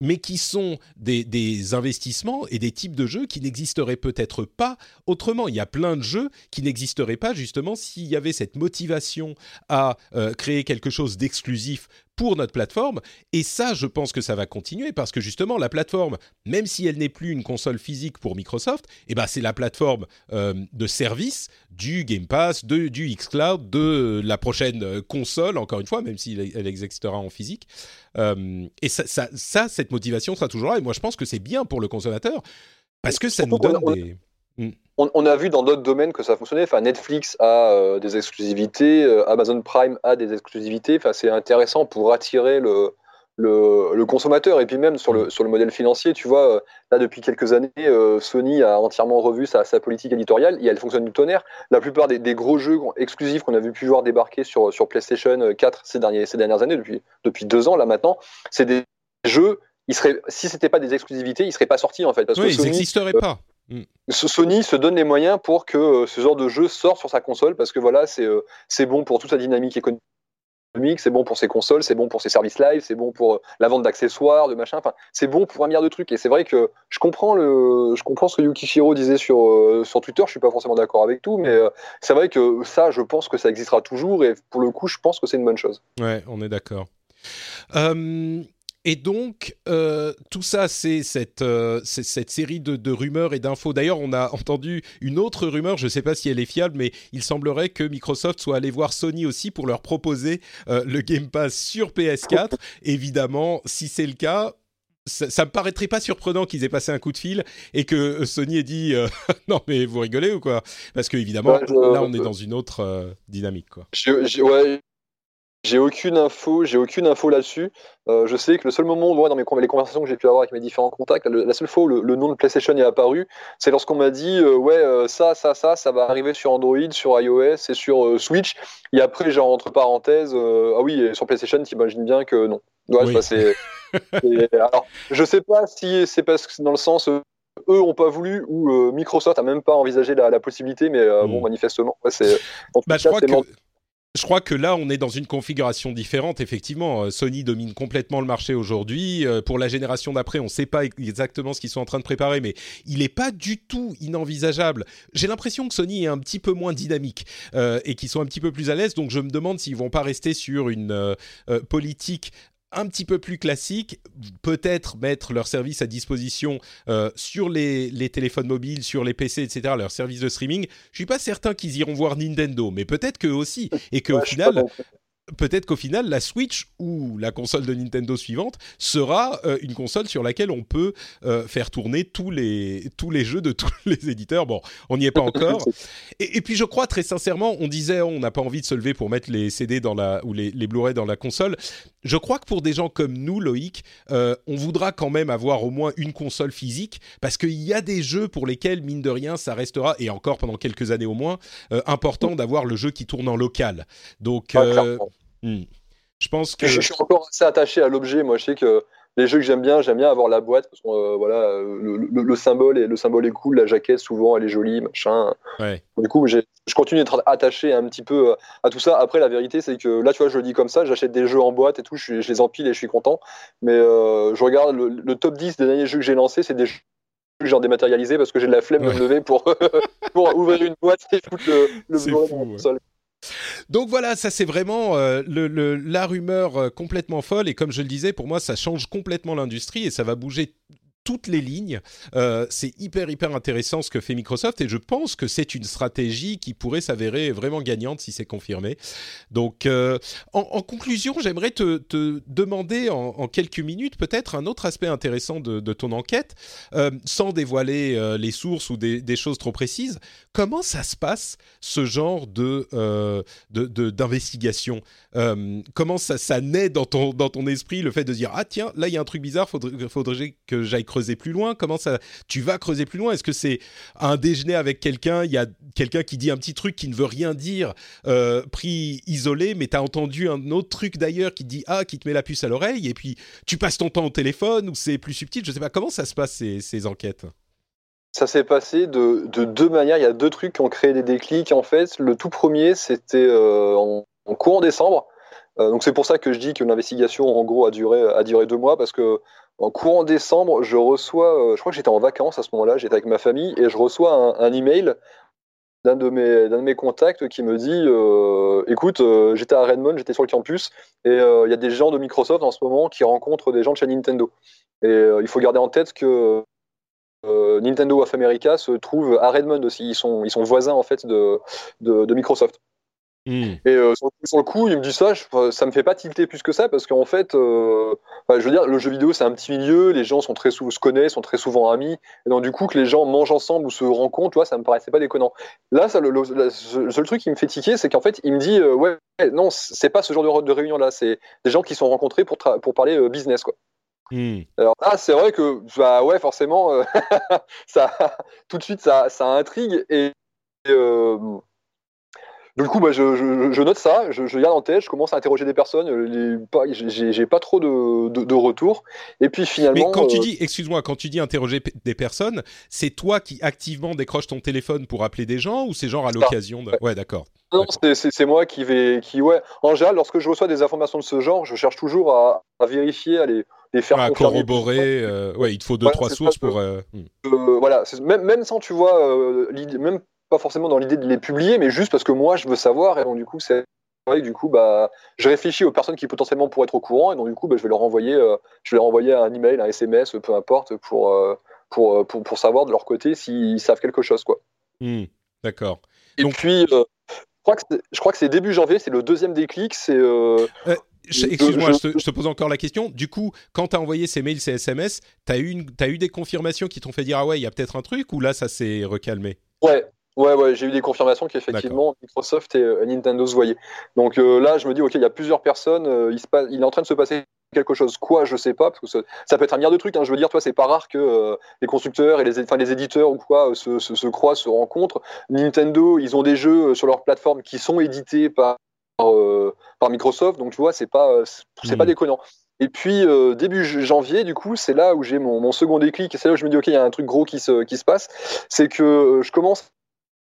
mais qui sont des, investissements et des types de jeux qui n'existeraient peut-être pas autrement. Il y a plein de jeux qui n'existeraient pas justement s'il y avait cette motivation à euh, créer quelque chose d'exclusif pour notre plateforme. Et ça, je pense que ça va continuer parce que justement, la plateforme, même si elle n'est plus une console physique pour Microsoft, eh ben, c'est la plateforme euh, de service du Game Pass, de, du xCloud, de la prochaine euh, console, encore une fois, même si elle existera en physique. Euh, et ça, ça, cette motivation sera toujours là. Et moi, je pense que c'est bien pour le consommateur parce que ça nous donne des... On, a vu dans d'autres domaines que ça fonctionnait. Enfin, Netflix a euh, des exclusivités, euh, Amazon Prime a des exclusivités. Enfin, c'est intéressant pour attirer le, le, consommateur. Et puis même sur le, sur le modèle financier, tu vois, euh, là depuis quelques années, Sony a entièrement revu sa, sa, politique éditoriale et elle fonctionne du tonnerre. La plupart des, des gros jeux exclusifs qu'on a vu pu voir débarquer sur, sur PlayStation 4 ces, derniers, ces dernières années, depuis, depuis deux ans là maintenant, c'est des jeux. Ils seraient, si c'était pas des exclusivités, ils seraient pas sortis en fait. Parce oui, ils n'existeraient pas. Mm. Sony se donne les moyens pour que euh, ce genre de jeu sorte sur sa console parce que voilà, c'est euh, c'est bon pour toute sa dynamique économique, c'est bon pour ses consoles, c'est bon pour ses services live, c'est bon pour euh, la vente d'accessoires, de machin, enfin, c'est bon pour un milliard de trucs. Et c'est vrai que je comprends le, je comprends ce que Yukishiro disait sur, sur Twitter, je suis pas forcément d'accord avec tout, mais c'est vrai que ça, je pense que ça existera toujours et pour le coup, je pense que c'est une bonne chose. Ouais, on est d'accord. Et donc, euh, tout ça, c'est cette, euh, cette série de, de, rumeurs et d'infos. D'ailleurs, on a entendu une autre rumeur, je ne sais pas si elle est fiable, mais il semblerait que Microsoft soit allé voir Sony aussi pour leur proposer euh, le Game Pass sur PS4. Évidemment, si c'est le cas, ça, ça, me paraîtrait pas surprenant qu'ils aient passé un coup de fil et que Sony ait dit non mais vous rigolez ou quoi? Parce que évidemment, là, on est dans une autre dynamique, quoi. Je, ouais j'ai aucune info, j'ai aucune info là-dessus. Euh, je sais que le seul moment où, dans mes, les conversations que j'ai pu avoir avec mes différents contacts, la seule fois où le, nom de PlayStation est apparu, c'est lorsqu'on m'a dit euh, ouais euh, ça, ça, ça, ça va arriver sur Android, sur iOS et sur Switch. Et après, genre entre parenthèses, ah oui, sur PlayStation, t'imagines bien que non. Ouais, oui. c'est, alors, je sais pas si c'est parce que c'est dans le sens eux ont pas voulu ou Microsoft a même pas envisagé la, la possibilité, mais bon, hmm. manifestement, c'est. En bah, je crois que je crois que là, on est dans une configuration différente. Effectivement, euh, Sony domine complètement le marché aujourd'hui. Euh, pour la génération d'après, on ne sait pas exactement ce qu'ils sont en train de préparer, mais il n'est pas du tout inenvisageable. J'ai l'impression que Sony est un petit peu moins dynamique euh, et qu'ils sont un petit peu plus à l'aise. Donc, je me demande s'ils vont pas rester sur une politique un petit peu plus classique, peut-être mettre leur service à disposition euh, sur les, les, téléphones mobiles, sur les PC, etc., leur service de streaming. Je suis pas certain qu'ils iront voir Nintendo, mais peut-être qu'eux aussi, et qu'au final, peut-être qu'au final, la Switch ou la console de Nintendo suivante sera euh, une console sur laquelle on peut euh, faire tourner tous les, tous les jeux de tous les éditeurs. Bon, on n'y est pas encore. Et, puis je crois très sincèrement, on disait on n'a pas envie de se lever pour mettre les CD dans la, ou les, les Blu-ray dans la console. Je crois que pour des gens comme nous, Loïc, euh, on voudra quand même avoir au moins une console physique parce qu'il y a des jeux pour lesquels, mine de rien, ça restera, et encore pendant quelques années au moins, important d'avoir le jeu qui tourne en local. Donc, Hmm. Je pense que. Je, suis encore assez attaché à l'objet. Moi, je sais que les jeux que j'aime bien, j'aime bien avoir la boîte parce que euh, voilà, le, symbole est, le symbole est cool, la jaquette souvent elle est jolie, machin. Du coup, je continue d'être attaché un petit peu euh, à tout ça. Après, la vérité, c'est que là, tu vois, je le dis comme ça, j'achète des jeux en boîte et tout, je, les empile et je suis content. Mais euh, je regarde le, top 10 des derniers jeux que j'ai lancés, c'est des jeux que j'ai dématérialisé parce que j'ai de la flemme de me lever pour, pour ouvrir une boîte et foutre le, le sol. Donc voilà, ça c'est vraiment euh, la rumeur euh, complètement folle. Et comme je le disais, pour moi ça change complètement l'industrie et ça va bouger toutes les lignes. Euh, c'est hyper hyper intéressant ce que fait Microsoft et je pense que c'est une stratégie qui pourrait s'avérer vraiment gagnante si c'est confirmé. Donc euh, en, conclusion, j'aimerais te, demander en, quelques minutes peut-être un autre aspect intéressant de, ton enquête, euh, sans dévoiler les sources ou des, choses trop précises. Comment ça se passe ce genre de d'investigation? Comment ça, naît dans ton dans ton esprit le fait de dire ah tiens là il y a un truc bizarre, faudrait, faudrait que j'aille creuser plus loin Comment ça Tu vas creuser plus loin? Est-ce que c'est un déjeuner avec quelqu'un Il y a quelqu'un qui dit un petit truc qui ne veut rien dire, euh, pris isolé, mais tu as entendu un autre truc d'ailleurs qui dit ah, qui te met la puce à l'oreille, et puis tu passes ton temps au téléphone ou c'est plus subtil. Je sais pas comment ça se passe ces, enquêtes? Ça s'est passé de, deux manières. Il y a deux trucs qui ont créé des déclics. En fait, le tout premier, c'était euh, en, courant décembre. Euh, donc c'est pour ça que je dis que l'investigation, en gros, a duré, a duré deux mois parce que en courant décembre, je reçois, euh, je crois que j'étais en vacances à ce moment-là, j'étais avec ma famille et je reçois un, email d'un de mes contacts qui me dit euh, écoute euh, j'étais à Redmond j'étais sur le campus et il y a des gens de Microsoft en ce moment qui rencontrent des gens de chez Nintendo. Et il faut garder en tête que Nintendo of America se trouve à Redmond aussi. Ils sont voisins en fait de Microsoft Hmm. Et euh, sur, le coup, il me dit ça, ça me fait pas tilter plus que ça parce qu'en fait, euh, je veux dire, le jeu vidéo c'est un petit milieu, les gens sont très souvent se connaissent, sont très souvent amis, et donc du coup que les gens mangent ensemble ou se rencontrent, tu vois, ça me paraissait pas déconnant. Là, ça, le, seul truc qui me fait tiquer, c'est qu'en fait, il me dit, euh, ouais, non, c'est pas ce genre de, de réunion là, c'est des gens qui sont rencontrés pour pour parler business quoi. Hmm. Alors là, c'est vrai que, bah ouais, forcément, ça, tout de suite, ça, ça intrigue et du coup, bah, je, note ça, je, garde en tête, je commence à interroger des personnes, euh, j'ai pas trop de, de, retours. Et puis finalement. Mais quand tu euh, dis, excuse-moi, quand tu dis interroger des personnes, c'est toi qui activement décroches ton téléphone pour appeler des gens ou c'est genre à l'occasion de. Ouais, d'accord. Non, c'est moi qui vais. Qui, ouais. En général, lorsque je reçois des informations de ce genre, je cherche toujours à, vérifier, à les, les faire à corroborer. Euh, ouais, il te faut deux, trois sources pour. Hmm. voilà, même, même sans, tu vois, même pas forcément dans l'idée de les publier, mais juste parce que moi je veux savoir et donc du coup c'est vrai du coup bah je réfléchis aux personnes qui potentiellement pourraient être au courant et donc du coup bah, je vais leur envoyer euh, je vais leur envoyer un email, un SMS, peu importe pour euh, pour, pour, pour, savoir de leur côté s'ils savent quelque chose quoi. Hmm, d'accord. Et puis euh, je crois que c'est début janvier, c'est le deuxième déclic, c'est Excuse-moi, je, te pose encore la question. Du coup, quand tu as envoyé ces mails, ces SMS, tu as, eu as eu des confirmations qui t'ont fait dire Ah ouais, il y a peut-être un truc ou là ça s'est recalmé? Ouais, Ouais, ouais, j'ai eu des confirmations qu'effectivement Microsoft et euh, Nintendo se voyaient. Donc euh, là, je me dis, ok, il y a plusieurs personnes, euh, il, se passe, il est en train de se passer quelque chose. Quoi, je sais pas, parce que ça, peut être un milliard de trucs. Hein. Je veux dire, toi, c'est pas rare que les constructeurs et les, les éditeurs ou quoi se, se, se, croisent, se rencontrent. Nintendo, ils ont des jeux sur leur plateforme qui sont édités par, par Microsoft, donc tu vois, c'est pas, c'est pas hmm. déconnant. Et puis début janvier, du coup, c'est là où j'ai mon, mon, second déclic, c'est là où je me dis ok, il y a un truc gros qui se, qui se passe, c'est que je commence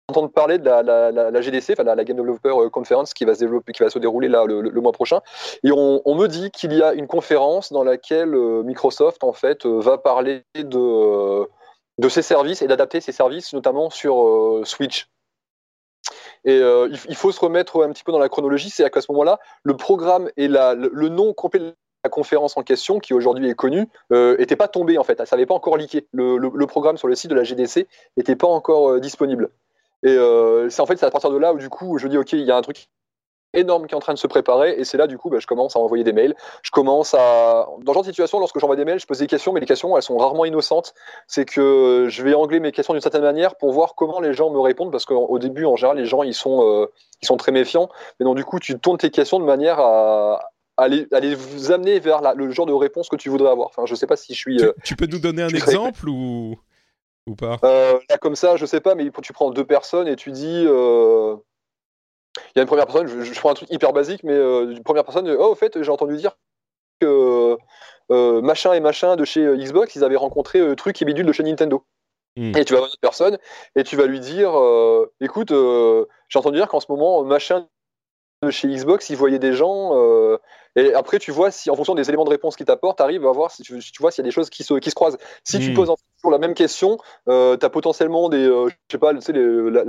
entendre parler de la, GDC, enfin la, Game Developer euh, Conference qui va se dérouler le, mois prochain. Et on, me dit qu'il y a une conférence dans laquelle euh, Microsoft en fait euh, va parler de ses services et d'adapter ses services, notamment sur Switch. Et il, faut se remettre un petit peu dans la chronologie, c'est qu'à ce moment-là, le programme et le, nom complet de la conférence en question, qui aujourd'hui est connu, n'était pas tombé en fait, ça n'avait pas encore leaké. Le, le, programme sur le site de la GDC n'était pas encore disponible. Et euh, c'est en fait c'est à partir de là où du coup je dis ok il y a un truc énorme qui est en train de se préparer et c'est là du coup bah, je commence à envoyer des mails je commence à dans ce genre de situation lorsque j'envoie des mails je pose des questions mais les questions elles sont rarement innocentes c'est que je vais angler mes questions d'une certaine manière pour voir comment les gens me répondent parce qu'au début en général les gens ils sont euh, ils sont très méfiants mais donc du coup tu tournes tes questions de manière à à les, vous amener vers le genre de réponse que tu voudrais avoir. Enfin, je sais pas si je suis. tu, peux nous donner un exemple ou, ou pas? Là, comme ça, je sais pas, mais tu prends deux personnes et tu dis il y a une première personne, je, prends un truc hyper basique, mais euh, une première personne, oh, au fait, j'ai entendu dire que euh, machin et machin de chez euh, Xbox, ils avaient rencontré truc et bidule de chez Nintendo. Hmm. Et tu vas voir une autre personne et tu vas lui dire, écoute, j'ai entendu dire qu'en ce moment, machin chez Xbox, ils voyaient des gens et après, tu vois si, en fonction des éléments de réponse qu'ils t'apportent, tu arrives à voir si tu, vois s'il y a des choses qui se, qui se croisent. Si tu hmm. poses toujours la même question, euh, tu as potentiellement des, euh, je sais pas, tu sais, la,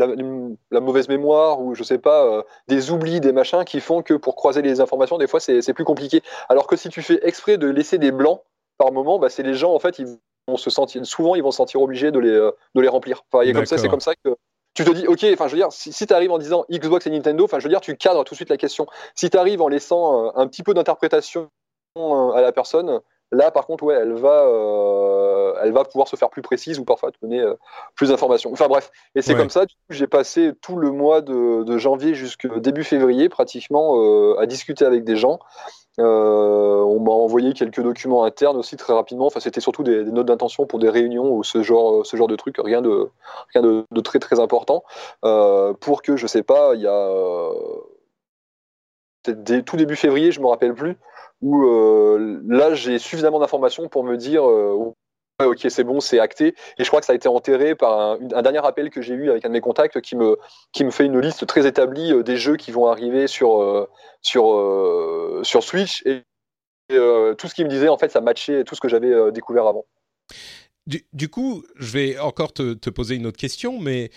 la, mauvaise mémoire ou je sais pas, euh, des oublis, des machins qui font que pour croiser les informations, des fois, c'est plus compliqué. Alors que si tu fais exprès de laisser des blancs par moment, bah, c'est les gens, en fait, ils vont se sentir, souvent, ils vont se sentir obligés de les, de les remplir. Enfin, comme ça, c'est comme ça que tu te dis, ok, enfin, je veux dire, si, si tu arrives en disant Xbox et Nintendo, enfin, je veux dire, tu cadres tout de suite la question. Si tu arrives en laissant euh, un petit peu d'interprétation euh, à la personne, là, par contre, ouais, elle va, euh, elle va pouvoir se faire plus précise ou parfois te donner plus d'informations. Enfin, bref. Et c'est comme ça, j'ai passé tout le mois de, de janvier jusqu'au début février, pratiquement, à discuter avec des gens. Euh, on m'a envoyé quelques documents internes aussi très rapidement. Enfin, c'était surtout des, notes d'intention pour des réunions ou ce genre, ce genre de trucs, rien de, rien de, très très important. Euh, pour que, je sais pas, il y a peut-être tout début février, je me rappelle plus, où euh, là j'ai suffisamment d'informations pour me dire ok, c'est bon, c'est acté. Et je crois que ça a été enterré par un, dernier appel que j'ai eu avec un de mes contacts qui me, qui me fait une liste très établie euh, des jeux qui vont arriver sur, euh, sur, euh, sur Switch. Et, tout ce qu'il me disait, en fait, ça matchait tout ce que j'avais découvert avant. Du, coup, je vais encore te, te, poser une autre question, mais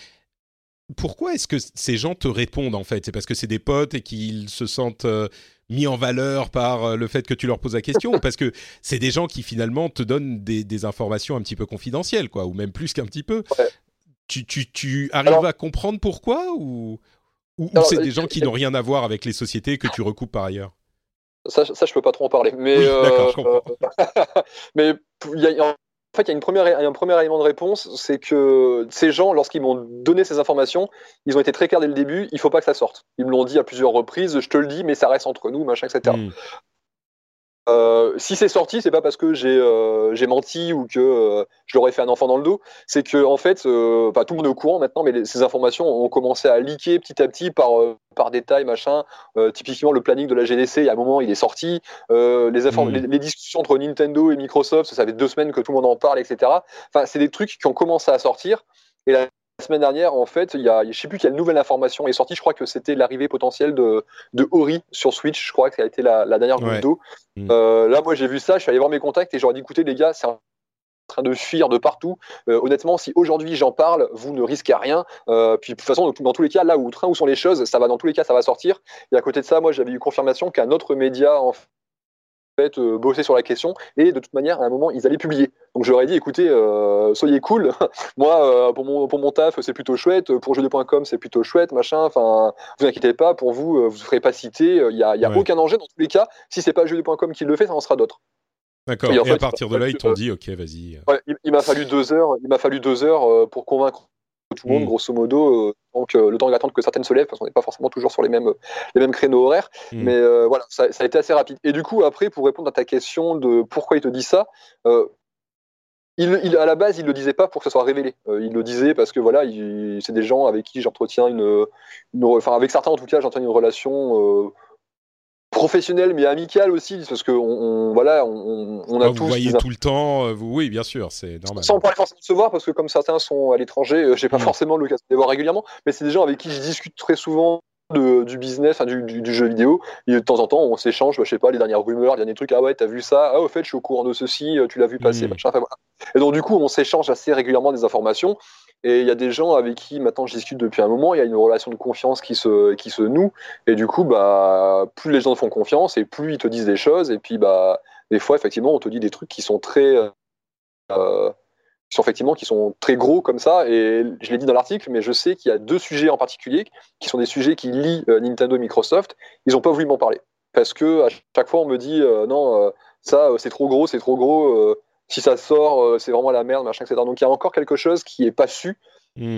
pourquoi est-ce que ces gens te répondent en fait? C'est parce que c'est des potes et qu'ils se sentent mis en valeur par euh, le fait que tu leur poses la question ou parce que c'est des gens qui finalement te donnent des, informations un petit peu confidentielles, quoi, ou même plus qu'un petit peu. Tu, tu, tu, arrives à comprendre pourquoi ou, ou, c'est des gens qui n'ont rien à voir avec les sociétés que tu recoupes par ailleurs? Ça, ça, je peux pas trop en parler. Mais, euh, mais il y a, fait, il y a, un premier élément de réponse, c'est que ces gens, lorsqu'ils m'ont donné ces informations, ils ont été très clairs dès le début, il faut pas que ça sorte. Ils me l'ont dit à plusieurs reprises, je te le dis, mais ça reste entre nous, machin, etc. Euh, si c'est sorti, c'est pas parce que j'ai euh, menti ou que euh, je leur ai fait un enfant dans le dos. C'est que en fait, tout le monde est au courant maintenant, mais ces informations ont commencé à leaker petit à petit par par détail, machin. typiquement, le planning de la GDC, il y a un moment, il est sorti. Les, mmh. les, les, discussions entre Nintendo et Microsoft, ça fait deux semaines que tout le monde en parle, etc. Enfin, c'est des trucs qui ont commencé à sortir. Et la semaine dernière, en fait, il y a, je sais plus quelle nouvelle information est sortie. Je crois que c'était l'arrivée potentielle de, de Ori sur Switch. Je crois que ça a été la, dernière goutte d'eau. Mm. Euh, là, moi, j'ai vu ça. Je suis allé voir mes contacts et j'aurais dit écoutez, les gars, c'est en train de fuir de partout. Euh, honnêtement, si aujourd'hui j'en parle, vous ne risquez rien. Euh, puis de toute façon, dans tous les cas, là où train où sont les choses, ça va dans tous les cas, ça va sortir. Et à côté de ça, moi, j'avais eu confirmation qu'un autre média en fait, euh, bosser sur la question et de toute manière à un moment ils allaient publier. Donc j'aurais dit écoutez euh, soyez cool. Moi euh, pour mon pour mon taf c'est plutôt chouette, pour jeux2.com c'est plutôt chouette machin. Enfin vous inquiétez pas pour vous vous ne ferez pas citer. Il y a, y a aucun danger dans tous les cas. Si c'est pas jeux2.com qui le fait ça en sera d'autres. D'accord. Et, à partir de là, ils t'ont dit, ok, vas-y. il, m'a fallu deux heures. Il m'a fallu deux heures pour convaincre tout le monde, hmm. grosso modo. donc, le temps d'attendre que certaines se lèvent, parce qu'on n'est pas forcément toujours sur les mêmes, les mêmes créneaux horaires. Hmm. Mais voilà, ça, a été assez rapide. Et du coup, après, pour répondre à ta question de pourquoi il te dit ça, il, à la base, il le disait pas pour que ça soit révélé. il le disait parce que voilà, c'est des gens avec qui j'entretiens une, enfin avec certains en tout cas, j'entretiens une relation professionnel mais amical aussi parce que on, voilà on, on a ah, tous vous voyez tout le temps euh, vous, oui bien sûr c'est normal sans parler forcément de se voir parce que comme certains sont à l'étranger euh, j'ai pas mm. forcément le cas de les voir régulièrement mais c'est des gens avec qui je discute très souvent de, du business, du, du, jeu vidéo. Et de temps en temps, on s'échange, bah, je sais pas, les dernières rumeurs, les derniers trucs. Ah ouais, t'as vu ça? Ah, au fait, je suis au courant de ceci, euh, tu l'as vu passer, machin. Enfin, voilà. Et donc, du coup, on s'échange assez régulièrement des informations. Et il y a des gens avec qui maintenant je discute depuis un moment, il y a une relation de confiance qui se, qui se noue. Et du coup, bah, plus les gens te font confiance et plus ils te disent des choses. Et puis, bah, des fois, effectivement, on te dit des trucs qui sont très. Euh, sont effectivement qui sont très gros comme ça et je l'ai dit dans l'article mais je sais qu'il y a deux sujets en particulier qui sont des sujets qui lient Nintendo et Microsoft. Ils n'ont pas voulu m'en parler. Parce que à chaque fois on me dit non ça c'est trop gros c'est trop gros si ça sort c'est vraiment la merde machin etc. Donc il y a encore quelque chose qui est pas su. Hmm.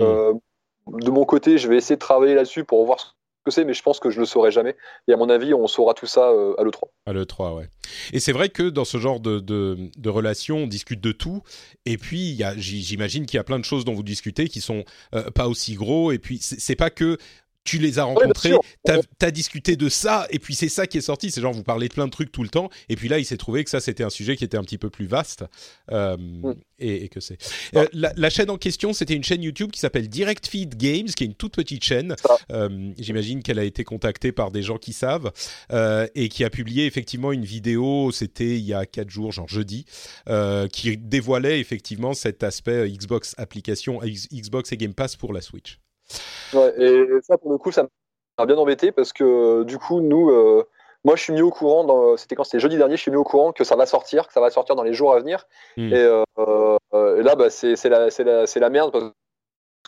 de mon côté je vais essayer de travailler là-dessus pour voir ce que c'est, mais je pense que je le saurai jamais. Et à mon avis, on saura tout ça euh, à l'E3. À l'E3, ouais. Et c'est vrai que dans ce genre de, de, de relation, on discute de tout. Et puis, j'imagine qu'il y a plein de choses dont vous discutez qui sont euh, pas aussi gros. Et puis, c'est pas que tu les as rencontrés, tu as, discuté de ça, et puis c'est ça qui est sorti. C'est genre, vous parlez de plein de trucs tout le temps, et puis là, il s'est trouvé que ça, c'était un sujet qui était un petit peu plus vaste, euh, mm. et, que c'est. Euh, la, chaîne en question, c'était une chaîne YouTube qui s'appelle Direct Feed Games, qui est une toute petite chaîne. Euh, j'imagine qu'elle a été contactée par des gens qui savent, et qui a publié effectivement une vidéo, c'était il y a 4 jours, genre jeudi, qui dévoilait effectivement cet aspect Xbox application, Xbox et Game Pass pour la Switch. Ouais, et ça, pour le coup, ça m'a bien embêté parce que du coup, nous, euh, moi, je suis mis au courant, c'était quand c'était jeudi dernier, je suis mis au courant que ça va sortir, que ça va sortir dans les jours à venir. Hmm. Euh, et, là, bah, c'est la, la, la merde parce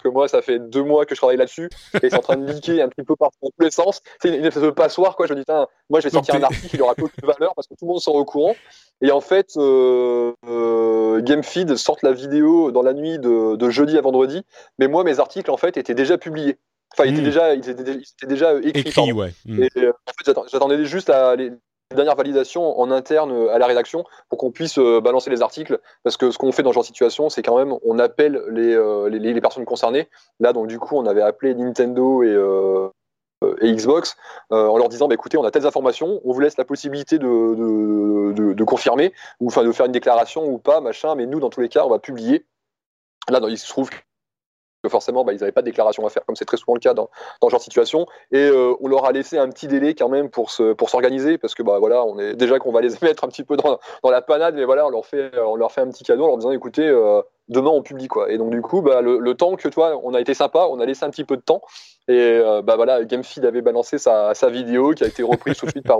que moi, ça fait deux mois que je travaille là-dessus et c'est en train de liquer un petit peu partout dans tous les sens. C'est une, espèce de passoire, quoi. Je me dis, moi, je vais sortir un article, il aura peu de valeur parce que tout le monde sera au courant. Et en fait, euh, euh, GameFeed sort la vidéo dans la nuit de, jeudi à vendredi, mais moi, mes articles, en fait, étaient déjà publiés. Enfin, ils, étaient, hmm. déjà, ils, étaient, déjà écrits. Écrit, ouais. Hmm. Et euh, en fait, j'attendais juste à les, dernières validations en interne à la rédaction pour qu'on puisse balancer les articles. Parce que ce qu'on fait dans ce genre de situation, c'est quand même, on appelle les, les, les, personnes concernées. Là, donc, du coup, on avait appelé Nintendo et, Xbox euh, en leur disant bah, écoutez, on a telles informations, on vous laisse la possibilité de, de, confirmer, ou enfin de faire une déclaration ou pas, machin, mais nous, dans tous les cas, on va publier. Là, il se trouve forcément, bah, ils n'avaient pas de déclaration à faire, comme c'est très souvent le cas dans, dans ce genre de situation. Et euh, on leur a laissé un petit délai quand même pour se, pour s'organiser, parce que bah voilà, on est déjà qu'on va les mettre un petit peu dans, dans, la panade, mais voilà, on leur fait, on leur fait un petit cadeau en leur disant écoutez, euh, demain on publie quoi. Et donc du coup, bah, le, temps que toi, on a été sympa, on a laissé un petit peu de temps. Et euh, bah voilà, GameFeed avait balancé sa, sa, vidéo qui a été reprise tout de suite par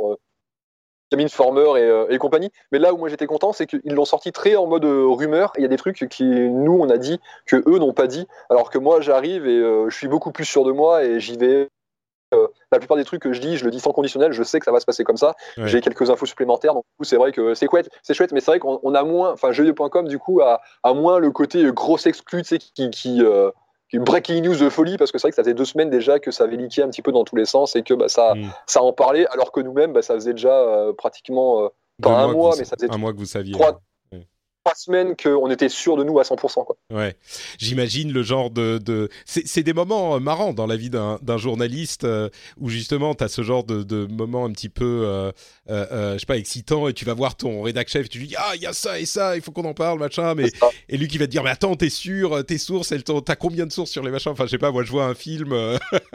Camille Former et, et, compagnie. Mais là où moi j'étais content, c'est qu'ils l'ont sorti très en mode rumeur. Il y a des trucs qui nous on a dit que eux n'ont pas dit, alors que moi j'arrive et je suis beaucoup plus sûr de moi et j'y vais la plupart des trucs que je dis, je le dis sans conditionnel, je sais que ça va se passer comme ça. J'ai quelques infos supplémentaires, donc c'est vrai que c'est chouette, c'est chouette, mais c'est vrai qu'on a moins, enfin, jeuxvideo.com, du coup, a, a, moins le côté gros exclu, tu sais, qui, qui, euh, breaking news de folie, parce que c'est vrai que ça faisait deux semaines déjà que ça avait leaké un petit peu dans tous les sens et que bah, ça, mm. ça en parlait, alors que nous-mêmes, bah, ça faisait déjà euh, pratiquement, euh, pas un mois, mais ça faisait un mois que vous saviez trois semaines qu'on était sûr de nous à 100%. Quoi. Ouais, j'imagine le genre de... de... C'est des moments euh, marrants dans la vie d'un journaliste euh, où justement tu as ce genre de, de moments un petit peu, euh, euh, je sais pas, excitants et tu vas voir ton rédac chef et tu lui dis « Ah, il y a ça et ça, il faut qu'on en parle, machin. » mais Et lui qui va te dire « Mais attends, t'es sûr, tes sources, t'as combien de sources sur les machins ?» Enfin, je sais pas, moi je vois un film,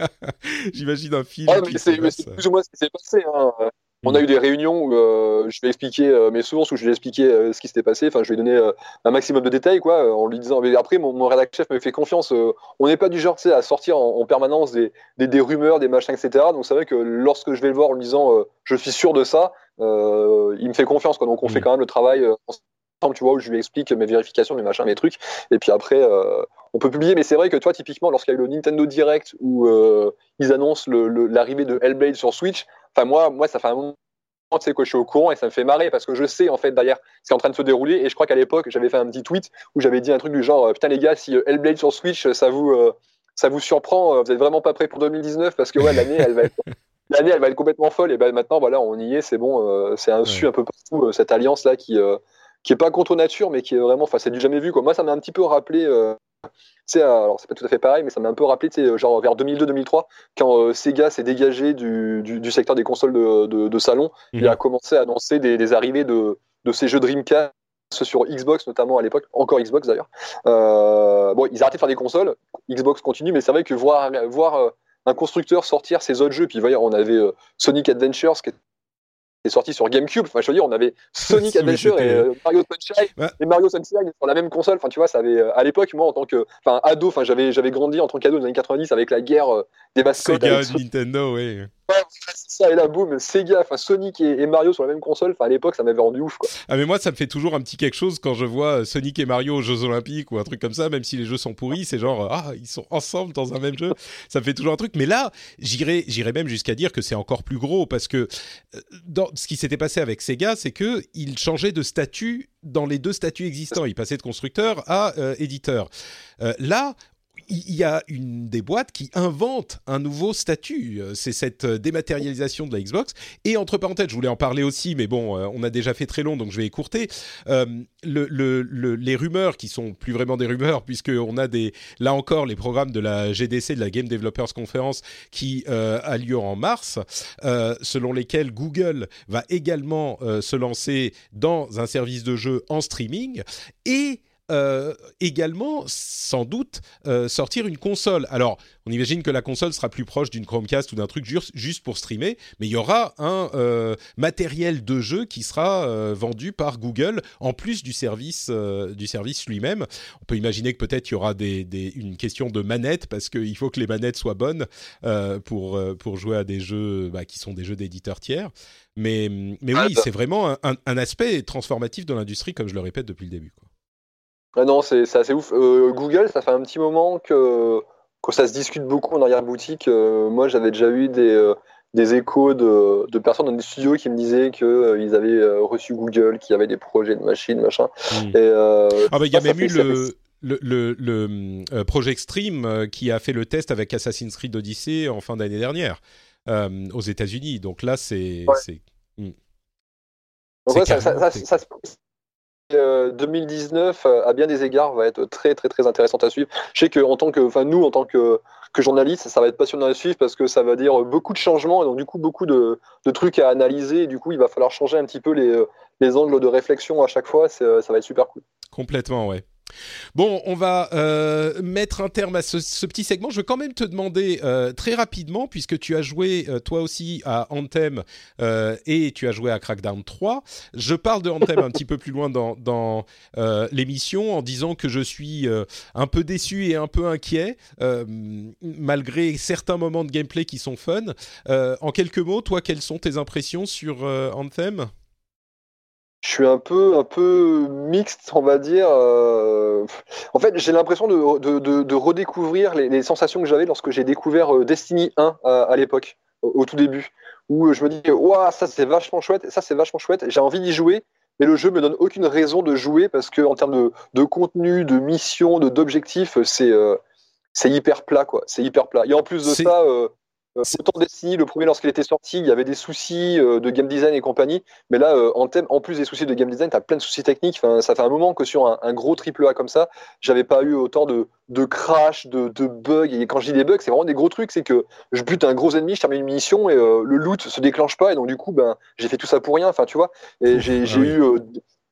j'imagine un film. Ah, mais c'est plus ou moins ce qui s'est passé. Hein. On a eu des réunions où euh, je vais expliquer euh, mes sources, où je vais expliquer euh, ce qui s'était passé. Enfin, je vais donner un maximum de détails, quoi, en lui disant. Mais après, mon, rédacteur chef me fait confiance. on n'est pas du genre, à sortir en, permanence des, des, rumeurs, des machins, etc. Donc, c'est vrai que lorsque je vais le voir en lui disant, je suis sûr de ça, il me fait confiance, quoi. Donc, on fait mmh. quand même le travail tu vois, où je lui explique mes vérifications, mes machins, mes trucs. Et puis après, on peut publier. Mais c'est vrai que toi, typiquement, lorsqu'il y a eu le Nintendo Direct où ils annoncent l'arrivée de Hellblade sur Switch, Enfin, moi, moi, ça fait un moment tu sais, que je suis au courant et ça me fait marrer parce que je sais en fait derrière ce qui est en train de se dérouler et je crois qu'à l'époque j'avais fait un petit tweet où j'avais dit un truc du genre euh, putain les gars si euh, Hellblade sur Switch ça vous euh, ça vous surprend vous êtes vraiment pas prêts pour 2019 parce que ouais l'année elle va être l'année elle va être complètement folle et ben maintenant voilà on y est c'est bon c'est un su un peu partout cette alliance là qui qui est pas contre nature mais qui est vraiment enfin c'est du jamais vu quoi moi ça m'a un petit peu rappelé sais, alors c'est pas tout à fait pareil, mais ça m'a un peu rappelé, genre vers 2002-2003, quand euh, Sega s'est dégagé du, du, secteur des consoles de, de, salon, il mhm. a commencé à annoncer des, des arrivées de, de ces jeux Dreamcast sur Xbox notamment à l'époque, encore Xbox d'ailleurs. Euh, bon, ils arrêtaient de faire des consoles, Xbox continue, mais c'est vrai que voir, voir euh, un constructeur sortir ses autres jeux, puis on avait Sonic Adventures qui est sorti sur GameCube. Enfin, je veux dire, on avait Sonic Adventure et euh, Mario Sunshine et Mario Sunshine sur la même console. Enfin, tu vois, ça avait euh, à l'époque, moi, en tant que, enfin, ado, enfin, j'avais, j'avais grandi en tant qu'ado dans les années 90 avec la guerre euh, des mascottes. Sega, Nintendo, oui. ça, et là, boum, Sega, enfin Sonic et, Mario sur la même console, enfin à l'époque, ça m'avait rendu ouf, quoi. Ah, mais moi, ça me fait toujours un petit quelque chose quand je vois Sonic et Mario aux Jeux Olympiques ou un truc comme ça, même si les jeux sont pourris, c'est genre, ah, ils sont ensemble dans un même jeu, ça me fait toujours un truc. Mais là, j'irais, j'irais même jusqu'à dire que c'est encore plus gros parce que euh, ce qui s'était passé avec Sega, c'est que il changeait de statut dans les deux statuts existants. Il passait de constructeur à euh, éditeur. Euh, là, il y a une des boîtes qui invente un nouveau statut. Euh, c'est cette euh, dématérialisation de la Xbox. Et entre parenthèses, je voulais en parler aussi, mais bon, euh, on a déjà fait très long, donc je vais écourter. les rumeurs qui sont plus vraiment des rumeurs, puisqu'on a des, là encore les programmes de la GDC, de la Game Developers Conference, qui a lieu en mars, selon lesquels Google va également se lancer dans un service de jeu en streaming et euh, également, sans doute, euh, sortir une console. Alors, on imagine que la console sera plus proche d'une Chromecast ou d'un truc juste pour streamer, mais il y aura un euh, matériel de jeu qui sera vendu par Google en plus du service, du service lui-même. On peut imaginer que peut-être il y aura des, une question de manette parce qu'il faut que les manettes soient bonnes pour, pour jouer à des jeux bah, qui sont des jeux d'éditeurs tiers. Mais, mais oui, c'est vraiment un, un, aspect transformatif de l'industrie, comme je le répète depuis le début. Quoi. Non, c'est assez ouf. Euh, Google, ça fait un petit moment que, que ça se discute beaucoup en arrière-boutique. Euh, moi, j'avais déjà eu des, euh, des échos de, de, personnes dans des studios qui me disaient qu'ils avaient reçu Google, qu'il y avait des projets de machines, machin. Hmm. Et, ah bah, il y a même eu le, le, le, le Project Stream qui a fait le test avec Assassin's Creed Odyssey en fin d'année dernière aux États-Unis. Donc là, c'est. Ouais. Ça, ça, ça, 2019, euh, à bien des égards, va être très très très intéressante à suivre. Je sais que en tant que, enfin nous en tant que que journaliste, ça va être passionnant à suivre parce que ça va dire beaucoup de changements et donc du coup beaucoup de, trucs à analyser. Du coup, il va falloir changer un petit peu les, les angles de réflexion à chaque fois. Ça va être super cool. Complètement, ouais. Bon, on va euh, mettre un terme à ce, petit segment. Je veux quand même te demander euh, très rapidement, puisque tu as joué euh, toi aussi à Anthem et tu as joué à Crackdown 3. Je parle de Anthem un petit peu plus loin dans, dans l'émission en disant que je suis un peu déçu et un peu inquiet, malgré certains moments de gameplay qui sont fun. en quelques mots, toi, quelles sont tes impressions sur Anthem? Je suis un peu, un peu mixte, on va dire. Euh, en fait, j'ai l'impression de, de, de, redécouvrir les, les sensations que j'avais lorsque j'ai découvert euh, Destiny 1 à, l'époque, au, tout début, où je me dis, waouh, ça c'est vachement chouette, ça c'est vachement chouette, j'ai envie d'y jouer, mais le jeu me donne aucune raison de jouer parce que en termes de, contenu, de mission, de d'objectifs, c'est euh, c'est hyper plat, quoi. C'est hyper plat. Et en plus de ça, euh, autant Destiny, le premier, lorsqu'il était sorti, il y avait des soucis euh, de game design et compagnie. Mais là, euh, en, thème, en plus des soucis de game design, tu as plein de soucis techniques. Enfin, ça fait un moment que sur un, gros triple A comme ça, j'avais pas eu autant de, de crash, de, de, bugs. Et quand je dis des bugs, c'est vraiment des gros trucs. C'est que je bute un gros ennemi, je termine une mission et le loot se déclenche pas. Et donc, du coup, ben, j'ai fait tout ça pour rien. Enfin, tu vois. Et j'ai ah eu.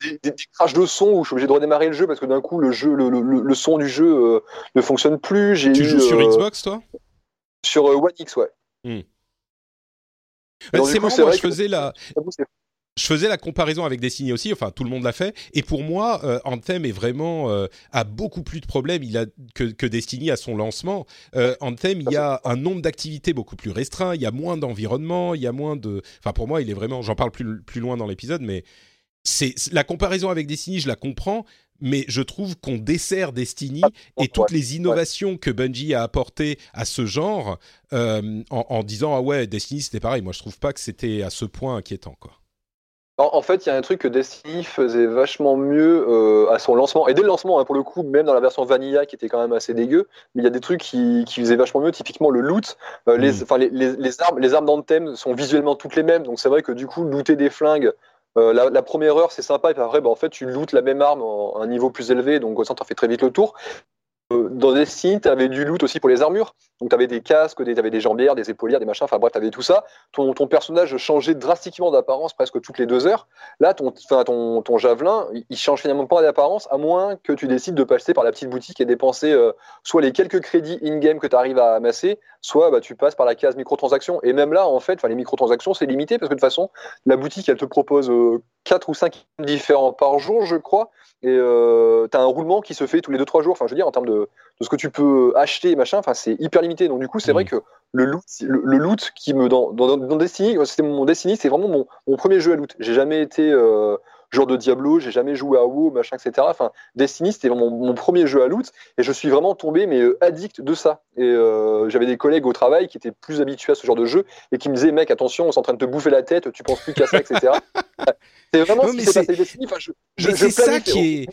Des, des, crashs de son où je suis obligé de redémarrer le jeu parce que d'un coup le jeu le, le, son du jeu ne fonctionne plus. Tu joues sur Xbox toi? Sur euh, One X, ouais. Hmm. c'est marrant, moi, je faisais la... Je faisais la comparaison avec Destiny aussi, enfin tout le monde l'a fait, et pour moi, euh, Anthem est vraiment euh, a beaucoup plus de problèmes il a, que, que Destiny à son lancement. Anthem, il y a un nombre d'activités beaucoup plus restreint, il y a moins d'environnement, il y a moins de, enfin pour moi, il est vraiment, j'en parle plus plus loin dans l'épisode, mais c'est la comparaison avec Destiny, je la comprends, mais je trouve qu'on dessert Destiny ah, et toutes les innovations que Bungie a apportées à ce genre euh, en, disant ah ouais Destiny c'était pareil. Moi je trouve pas que c'était à ce point inquiétant quoi. En, fait, il y a un truc que Destiny faisait vachement mieux euh, à son lancement, et dès le lancement, hein, pour le coup, même dans la version Vanilla qui était quand même assez dégueu, mais il y a des trucs qui, qui faisaient vachement mieux, typiquement le loot. Euh, les, mm. les, les, armes, les armes d'Anthem sont visuellement toutes les mêmes, donc c'est vrai que du coup, looter des flingues euh, la, première heure, c'est sympa, et après, bah, en fait, tu lootes la même arme à un niveau plus élevé, donc ça, t'en fais très vite le tour. Euh, dans Destiny, tu avais du loot aussi pour les armures. Donc, tu avais des casques, des jambières, des épaulières, des machins. Enfin, bref, tu avais tout ça. Ton, personnage changeait drastiquement d'apparence presque toutes les deux heures. Là, ton, ton, ton javelin, il change finalement pas d'apparence, à moins que tu décides de passer par la petite boutique et dépenser euh, soit les quelques crédits in-game que tu arrives à amasser, soit bah, tu passes par la case microtransactions. Et même là, en fait, les microtransactions, c'est limité parce que de toute façon, la boutique, elle te propose euh, 4 ou 5 différents par jour, je crois. Et euh, tu as un roulement qui se fait tous les 2-3 jours. Enfin, je veux dire, en termes de, de, ce que tu peux acheter, machin, c'est hyper limité. Donc du coup, c'est vrai que le loot, le, loot qui me dans, dans, dans Destiny, c'était mon Destiny, c'est vraiment mon, mon, premier jeu à loot. J'ai jamais été euh, joueur de Diablo, j'ai jamais joué à WoW, machin, etc. Enfin, Destiny, c'était mon, mon, premier jeu à loot, et je suis vraiment tombé mais euh, addict de ça. Et euh, j'avais des collègues au travail qui étaient plus habitués à ce genre de jeu et qui me disaient, mec, attention, on est en train de te bouffer la tête, tu penses plus qu'à ça, etc. c'est vraiment ce qui s'est passé Destiny. Enfin, je, je, c'est ça qui est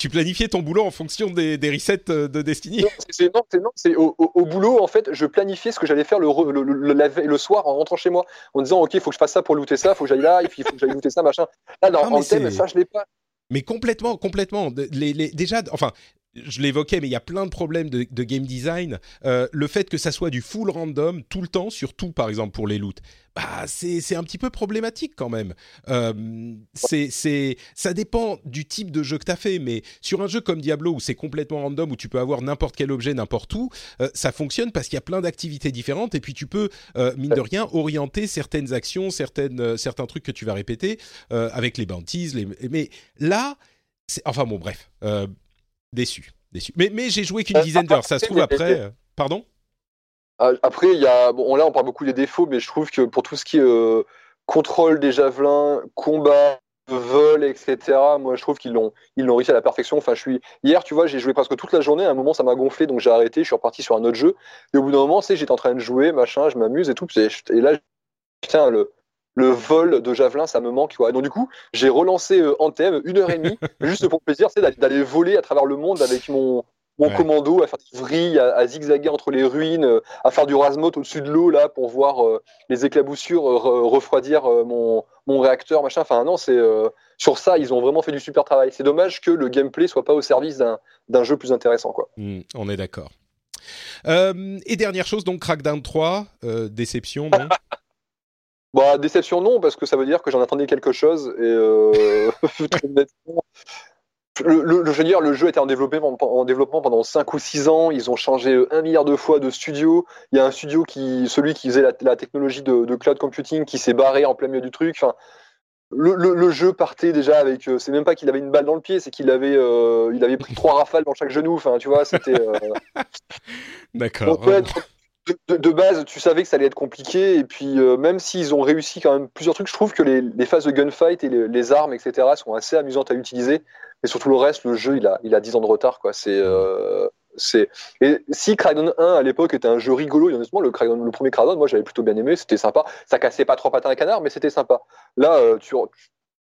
tu planifiais ton boulot en fonction des, des resets euh, de Destiny Non, c'est non, c'est au, au, boulot en fait, je planifiais ce que j'allais faire le, le, le, le, soir en rentrant chez moi, en disant ok, il faut que je fasse ça pour looter ça, il faut que j'aille là, il faut que j'aille looter ça, machin. Là, non, en thème, ça je l'ai pas. Mais complètement, complètement. Les, les, déjà, enfin, je l'évoquais, mais il y a plein de problèmes de, game design. Euh, le fait que ça soit du full random tout le temps, surtout par exemple pour les loots, bah, c'est un petit peu problématique quand même. Euh, c'est ça dépend du type de jeu que tu as fait, mais sur un jeu comme Diablo où c'est complètement random, où tu peux avoir n'importe quel objet n'importe où, euh, ça fonctionne parce qu'il y a plein d'activités différentes et puis tu peux, mine de rien, orienter certaines actions, certaines, certains trucs que tu vas répéter avec les bounties. Mais là, enfin bon, bref déçu, déçu. Mais, mais j'ai joué qu'une euh, dizaine d'heures. Ça se trouve après. Euh, pardon? Ah, Après, il y a. Bon, là, on parle beaucoup des défauts, mais je trouve que pour tout ce qui est euh, contrôle des javelins, combat, vol, etc. Moi, je trouve qu'ils l'ont, ils l'ont réussi à la perfection. Enfin, je suis hier, tu vois, j'ai joué presque toute la journée. À un moment, ça m'a gonflé, donc j'ai arrêté. Je suis reparti sur un autre jeu. Et au bout d'un moment, sais, j'étais en train de jouer, machin, je m'amuse et tout. Et là, putain, le, le vol de javelin, ça me manque. Quoi. Donc du coup, j'ai relancé euh, Anthem une heure et demie, juste pour plaisir, c'est d'aller voler à travers le monde avec mon, mon commando, à faire des vrilles, à, zigzaguer entre les ruines, euh, à faire du rasmot au-dessus de l'eau là pour voir euh, les éclaboussures refroidir mon, mon, réacteur, machin. Enfin non, c'est sur ça, ils ont vraiment fait du super travail. C'est dommage que le gameplay soit pas au service d'un jeu plus intéressant, quoi. Mmh, on est d'accord. et dernière chose, donc Crackdown 3, déception, Bah, déception non, parce que ça veut dire que j'en attendais quelque chose. Et euh, le, le, je veux dire, le jeu était en développement, en développement pendant 5 ou 6 ans. Ils ont changé un milliard de fois de studio. Il y a un studio qui, celui qui faisait la, la technologie de, de, cloud computing, qui s'est barré en plein milieu du truc. Enfin, le, le, jeu partait déjà avec. Euh, c'est même pas qu'il avait une balle dans le pied, c'est qu'il avait, euh, il avait pris trois rafales dans chaque genou. Enfin, tu vois, c'était. Euh, D'accord de, base, tu savais que ça allait être compliqué, et puis euh, même s'ils ont réussi quand même plusieurs trucs, je trouve que les, phases de gunfight et les, armes, etc., sont assez amusantes à utiliser. Mais surtout le reste, le jeu, il a, il a 10 ans de retard, quoi. C'est, euh. Et si Crackdown 1 à l'époque était un jeu rigolo, et honnêtement, le, Crackdown, le premier Crackdown, moi j'avais plutôt bien aimé, c'était sympa. Ça cassait pas trois patins à canard, mais c'était sympa. Là, euh, tu,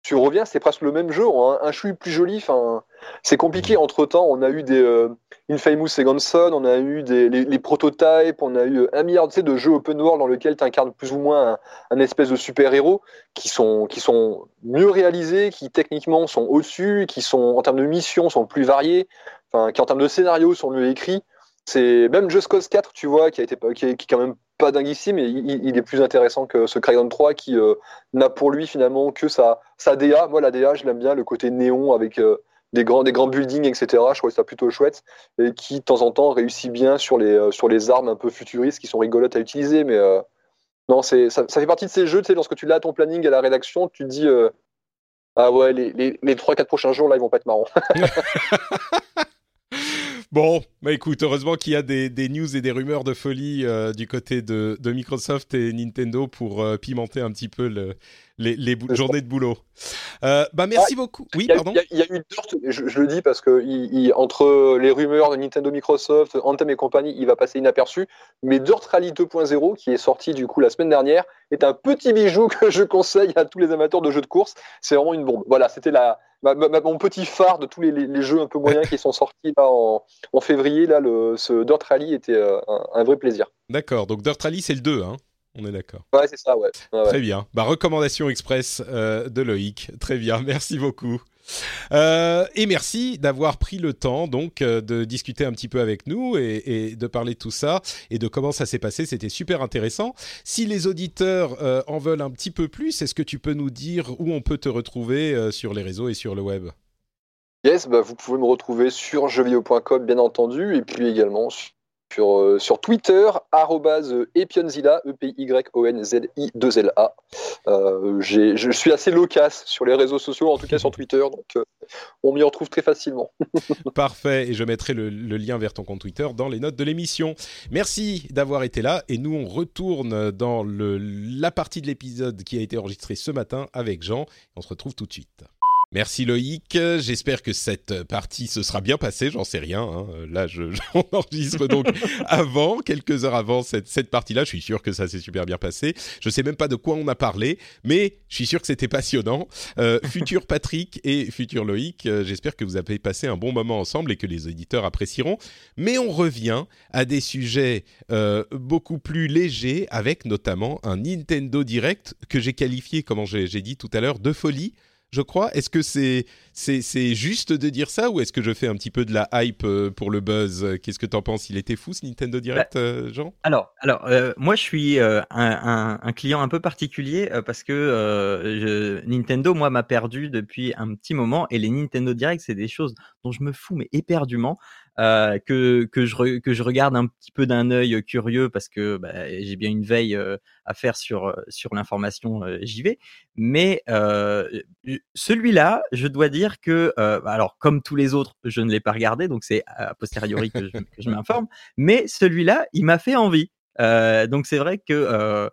tu reviens, c'est presque le même jeu, un, un chouille plus joli. Enfin, c'est compliqué. Entre temps, on a eu des euh, Infamous Second Son, on a eu des les, prototypes, on a eu un milliard de jeux open world dans lesquels tu incarnes plus ou moins un, espèce de super héros qui sont qui sont mieux réalisés, qui techniquement sont au-dessus, qui sont en termes de missions sont plus variés, enfin, qui en termes de scénario sont mieux écrits. C'est même Just Cause 4, tu vois, qui a été qui est, qui est quand même pas dingue ici, mais il, est plus intéressant que ce Crackdown 3 qui euh, n'a pour lui finalement que sa, sa DA. Moi, la DA, je l'aime bien, le côté néon avec euh, des, grands, grands buildings, etc. Je trouve ça plutôt chouette et qui, de temps en temps, réussit bien sur les, euh, sur les armes un peu futuristes qui sont rigolotes à utiliser. Mais non, c'est, ça, fait partie de ces jeux, tu sais, lorsque tu l'as ton planning à la rédaction, tu te dis Ah ouais, les, les, les 3-4 prochains jours, là, ils vont pas être marrants. Bon, bah écoute, heureusement qu'il y a des, news et des rumeurs de folie euh, du côté de, de, Microsoft et Nintendo pour euh, pimenter un petit peu le, les, les journées de boulot. Euh, bah merci beaucoup. Oui, pardon. Il y, a eu je, je, le dis parce que il, entre les rumeurs de Nintendo, Microsoft, Anthem et compagnie, il va passer inaperçu. Mais Dirt Rally 2.0, qui est sorti du coup la semaine dernière, est un petit bijou que je conseille à tous les amateurs de jeux de course. C'est vraiment une bombe. Voilà, c'était la mon petit phare de tous les, les, jeux un peu moyens qui sont sortis là en, en février. Là, le, ce Dirt Rally était euh, un, un vrai plaisir. D'accord. Donc Dirt Rally, c'est le 2, hein on est d'accord. Ouais, c'est ça, ouais. Très bien. Bah, recommandation express euh, de Loïc. Très bien, merci beaucoup. Euh, et merci d'avoir pris le temps donc euh, de discuter un petit peu avec nous et, et, de parler de tout ça et de comment ça s'est passé. C'était super intéressant. Si les auditeurs euh, en veulent un petit peu plus, est-ce que tu peux nous dire où on peut te retrouver sur les réseaux et sur le web? Yes, bah, vous pouvez me retrouver sur jeuxvideo.com bien entendu et puis également sur, sur Twitter, epionzilla, E-P-Y-O-N-Z-I-2-L-A. je suis assez loquace sur les réseaux sociaux, en tout cas sur Twitter, donc on m'y retrouve très facilement. Parfait, et je mettrai le, lien vers ton compte Twitter dans les notes de l'émission. Merci d'avoir été là, et nous on retourne dans le, la partie de l'épisode qui a été enregistrée ce matin avec Jean. On se retrouve tout de suite. Merci Loïc. J'espère que cette partie se sera bien passée. J'en sais rien. Hein. Là, j'enregistre donc avant, quelques heures avant cette, cette partie-là. Je suis sûr que ça s'est super bien passé. Je sais même pas de quoi on a parlé, mais je suis sûr que c'était passionnant. Euh, futur Patrick et futur Loïc, euh, j'espère que vous avez passé un bon moment ensemble et que les éditeurs apprécieront. Mais on revient à des sujets euh, beaucoup plus légers, avec notamment un Nintendo Direct que j'ai qualifié, comme j'ai dit tout à l'heure, de folie je crois. Est-ce que c'est c'est juste de dire ça ou est-ce que je fais un petit peu de la hype euh, pour le buzz? Qu'est-ce que tu en penses? Il était fou ce Nintendo Direct, bah, euh, Jean? Alors, alors euh, moi je suis un, un, client un peu particulier parce que Nintendo, moi, m'a perdu depuis un petit moment et les Nintendo Direct, c'est des choses dont je me fous mais éperdument. Euh, que que je que je regarde un petit peu d'un œil curieux parce que bah, j'ai bien une veille euh, à faire sur euh, sur l'information, j'y vais. Mais celui-là, je dois dire que alors comme tous les autres, je ne l'ai pas regardé, donc c'est a posteriori que je, que je m'informe. Mais celui-là, il m'a fait envie. donc c'est vrai que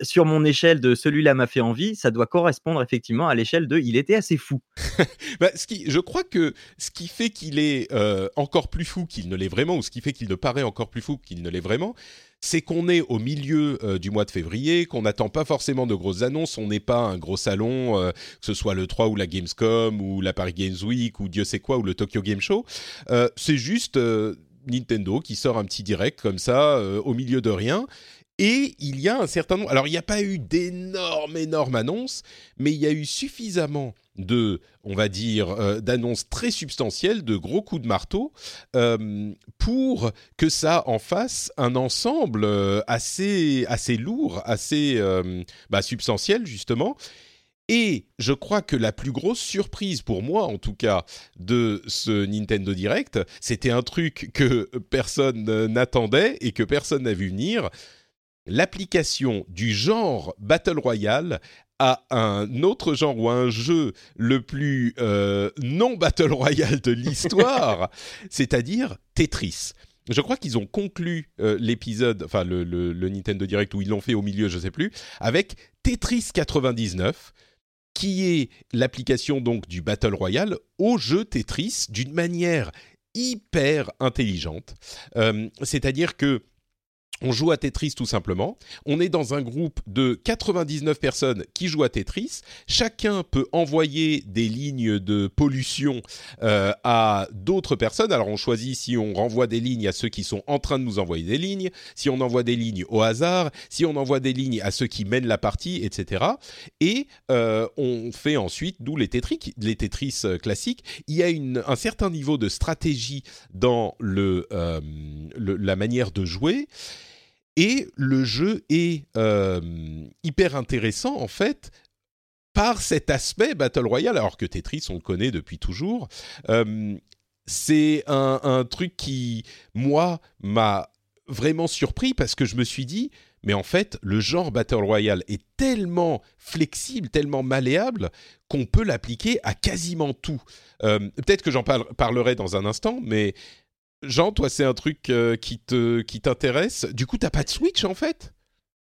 sur mon échelle de celui-là m'a fait envie, ça doit correspondre effectivement à l'échelle de il était assez fou. bah, qui, je crois que ce qui fait qu'il est encore plus fou qu'il ne l'est vraiment, ou ce qui fait qu'il ne paraît encore plus fou qu'il ne l'est vraiment, c'est qu'on est au milieu du mois de février, qu'on n'attend pas forcément de grosses annonces, on n'est pas un gros salon, que ce soit le 3 ou la Gamescom ou la Paris Games Week ou Dieu sait quoi ou le Tokyo Game Show. c'est juste Nintendo qui sort un petit direct comme ça au milieu de rien et il y a un certain nombre. Alors, il n'y a pas eu d'énormes, énormes annonces, mais il y a eu suffisamment de, on va dire, euh, d'annonces très substantielles, de gros coups de marteau, euh, pour que ça en fasse un ensemble euh, assez, assez lourd, assez bah, substantiel, justement. Et je crois que la plus grosse surprise pour moi, en tout cas, de ce Nintendo Direct, c'était un truc que personne n'attendait et que personne n'a vu venir l'application du genre Battle Royale à un autre genre ou un jeu le plus euh, non Battle Royale de l'histoire, c'est-à-dire Tetris. Je crois qu'ils ont conclu euh, l'épisode, enfin le, Nintendo Direct où ils l'ont fait au milieu, je ne sais plus, avec Tetris 99, qui est l'application donc du Battle Royale au jeu Tetris d'une manière hyper intelligente. Euh, c'est-à-dire que on joue à Tetris tout simplement. On est dans un groupe de 99 personnes qui jouent à Tetris. Chacun peut envoyer des lignes de pollution euh, à d'autres personnes. Alors on choisit si on renvoie des lignes à ceux qui sont en train de nous envoyer des lignes, si on envoie des lignes au hasard, si on envoie des lignes à ceux qui mènent la partie, etc. Et euh, on fait ensuite, d'où les Tetris, les Tetris euh, classiques, il y a un certain niveau de stratégie dans la manière de jouer. Et le jeu est euh, hyper intéressant en fait par cet aspect Battle Royale, alors que Tetris on le connaît depuis toujours. Euh, c'est un, truc qui, moi, m'a vraiment surpris parce que je me suis dit, mais en fait, le genre Battle Royale est tellement flexible, tellement malléable qu'on peut l'appliquer à quasiment tout. Euh, peut-être que j'en parlerai dans un instant, mais Jean, toi, c'est un truc euh, qui te qui t'intéresse. Du coup, t'as pas de Switch en fait?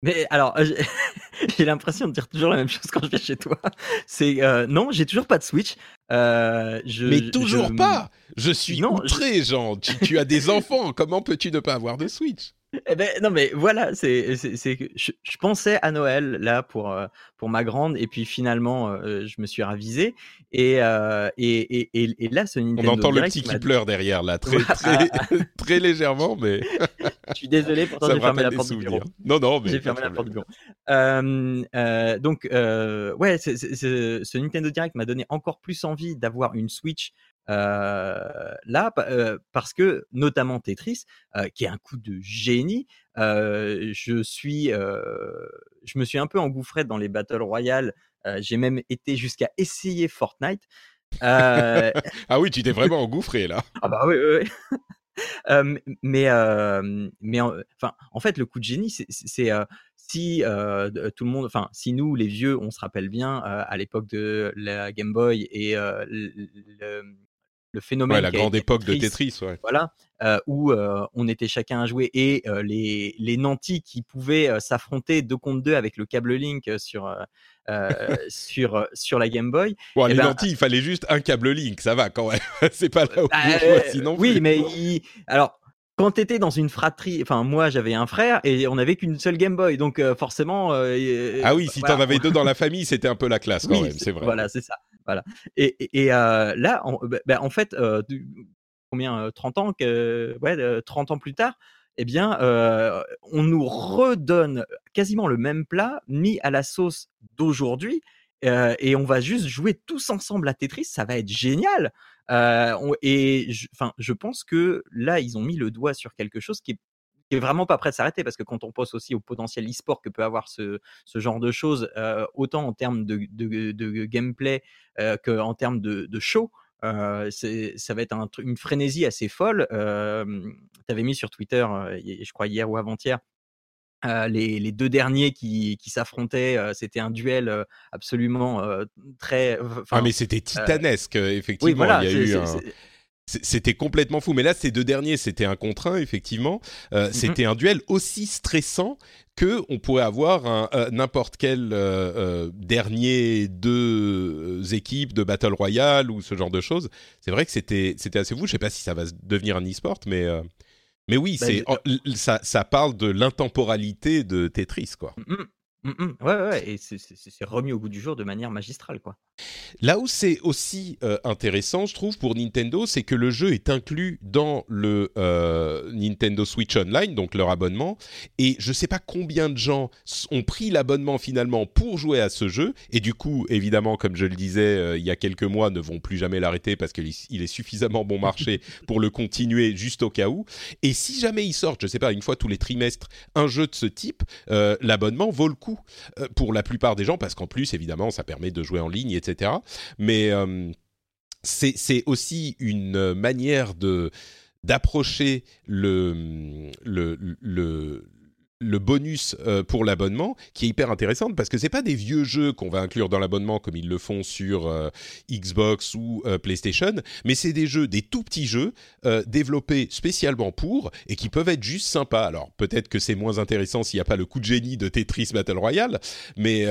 Mais alors, j'ai l'impression de dire toujours la même chose quand je viens chez toi. C'est euh, non, j'ai toujours pas de Switch. Euh, je, mais toujours pas. Je suis non, outré, Jean. Tu, tu, as des enfants. Comment peux-tu ne pas avoir de Switch? Eh ben, non, mais voilà, c'est, c'est, que je, je, pensais à Noël là pour, euh, pour ma grande, et puis finalement, euh, je me suis ravisé. Et, euh, et, et, et, là, ce Nintendo On entend le petit qui pleure derrière là, très, très, très légèrement, mais. je suis désolé, pourtant j'ai fermé la porte du bureau. Non, non, mais. J'ai fermé la porte du bureau. Euh, donc, ouais, ce Nintendo Direct m'a donné encore plus envie d'avoir une Switch euh, là, parce que notamment Tetris, qui est un coup de génie, je suis, je me suis un peu engouffré dans les battle royale. J'ai même été jusqu'à essayer Fortnite. ah oui, tu t'es vraiment engouffré là. ah bah oui, oui. mais mais enfin, en fait, le coup de génie, c'est si tout le monde, enfin, si nous, les vieux, on se rappelle bien à l'époque de la Game Boy et le, le phénomène. Ouais, la grande époque de Tetris, ouais. Voilà, où on était chacun à jouer et les, les nantis qui pouvaient s'affronter deux contre deux avec le câble Link sur, sur, sur la Game Boy. Bon, les ben, nantis, il fallait juste un câble Link, ça va quand même. C'est pas là où bah, sinon. Oui, mais alors quand tu étais dans une fratrie, enfin moi j'avais un frère et on n'avait qu'une seule Game Boy, donc forcément. ah oui, si tu en avais deux dans la famille, c'était un peu la classe quand même, c'est vrai. Voilà, c'est ça. Et, là, bah, bah, en fait, combien 30 ans que, ouais, 30 ans plus tard, eh bien, on nous redonne quasiment le même plat mis à la sauce d'aujourd'hui. et on va juste jouer tous ensemble à Tetris, ça va être génial. et enfin, je, pense que là, ils ont mis le doigt sur quelque chose qui est qui est vraiment pas prêt de s'arrêter parce que quand on pense aussi au potentiel e-sport que peut avoir ce, ce genre de choses, autant en termes de, de, de gameplay euh, qu'en termes de, de show, euh, ça va être un, une frénésie assez folle. Euh, tu avais mis sur Twitter, je crois hier ou avant-hier, les, les, deux derniers qui, qui s'affrontaient, c'était un duel absolument très. Ah mais c'était titanesque, effectivement. Oui, voilà, il y a eu un c'était complètement fou. Mais là, ces deux derniers, c'était un contre un, effectivement. Euh, mhm. C'était un duel aussi stressant que on pourrait avoir euh, n'importe quel euh, dernier deux équipes de Battle Royale ou ce genre de choses. C'est vrai que c'était assez fou. Je sais pas si ça va devenir un e-sport, mais mais oui, bah, c'est ça, ça parle de l'intemporalité de Tetris, quoi. Mmh, mmh. Ouais, ouais, et c'est remis au goût du jour de manière magistrale, quoi. Là où c'est aussi euh, intéressant, je trouve, pour Nintendo, c'est que le jeu est inclus dans le euh, Nintendo Switch Online, donc leur abonnement, et je sais pas combien de gens ont pris l'abonnement finalement pour jouer à ce jeu, et du coup, évidemment, comme je le disais euh, il y a quelques mois, ne vont plus jamais l'arrêter parce qu'il est suffisamment bon marché pour le continuer juste au cas où. Et si jamais il sort, je sais pas, une fois tous les trimestres, un jeu de ce type, l'abonnement vaut le coup euh, pour la plupart des gens, parce qu'en plus, évidemment, ça permet de jouer en ligne, etc. Mais euh, c'est aussi une manière de d'approcher le, le, le, le bonus euh, pour l'abonnement qui est hyper intéressante parce que c'est pas des vieux jeux qu'on va inclure dans l'abonnement comme ils le font sur euh, Xbox ou euh, PlayStation, mais c'est des jeux, des tout petits jeux développés spécialement pour et qui peuvent être juste sympas. Alors peut-être que c'est moins intéressant s'il n'y a pas le coup de génie de Tetris Battle Royale, mais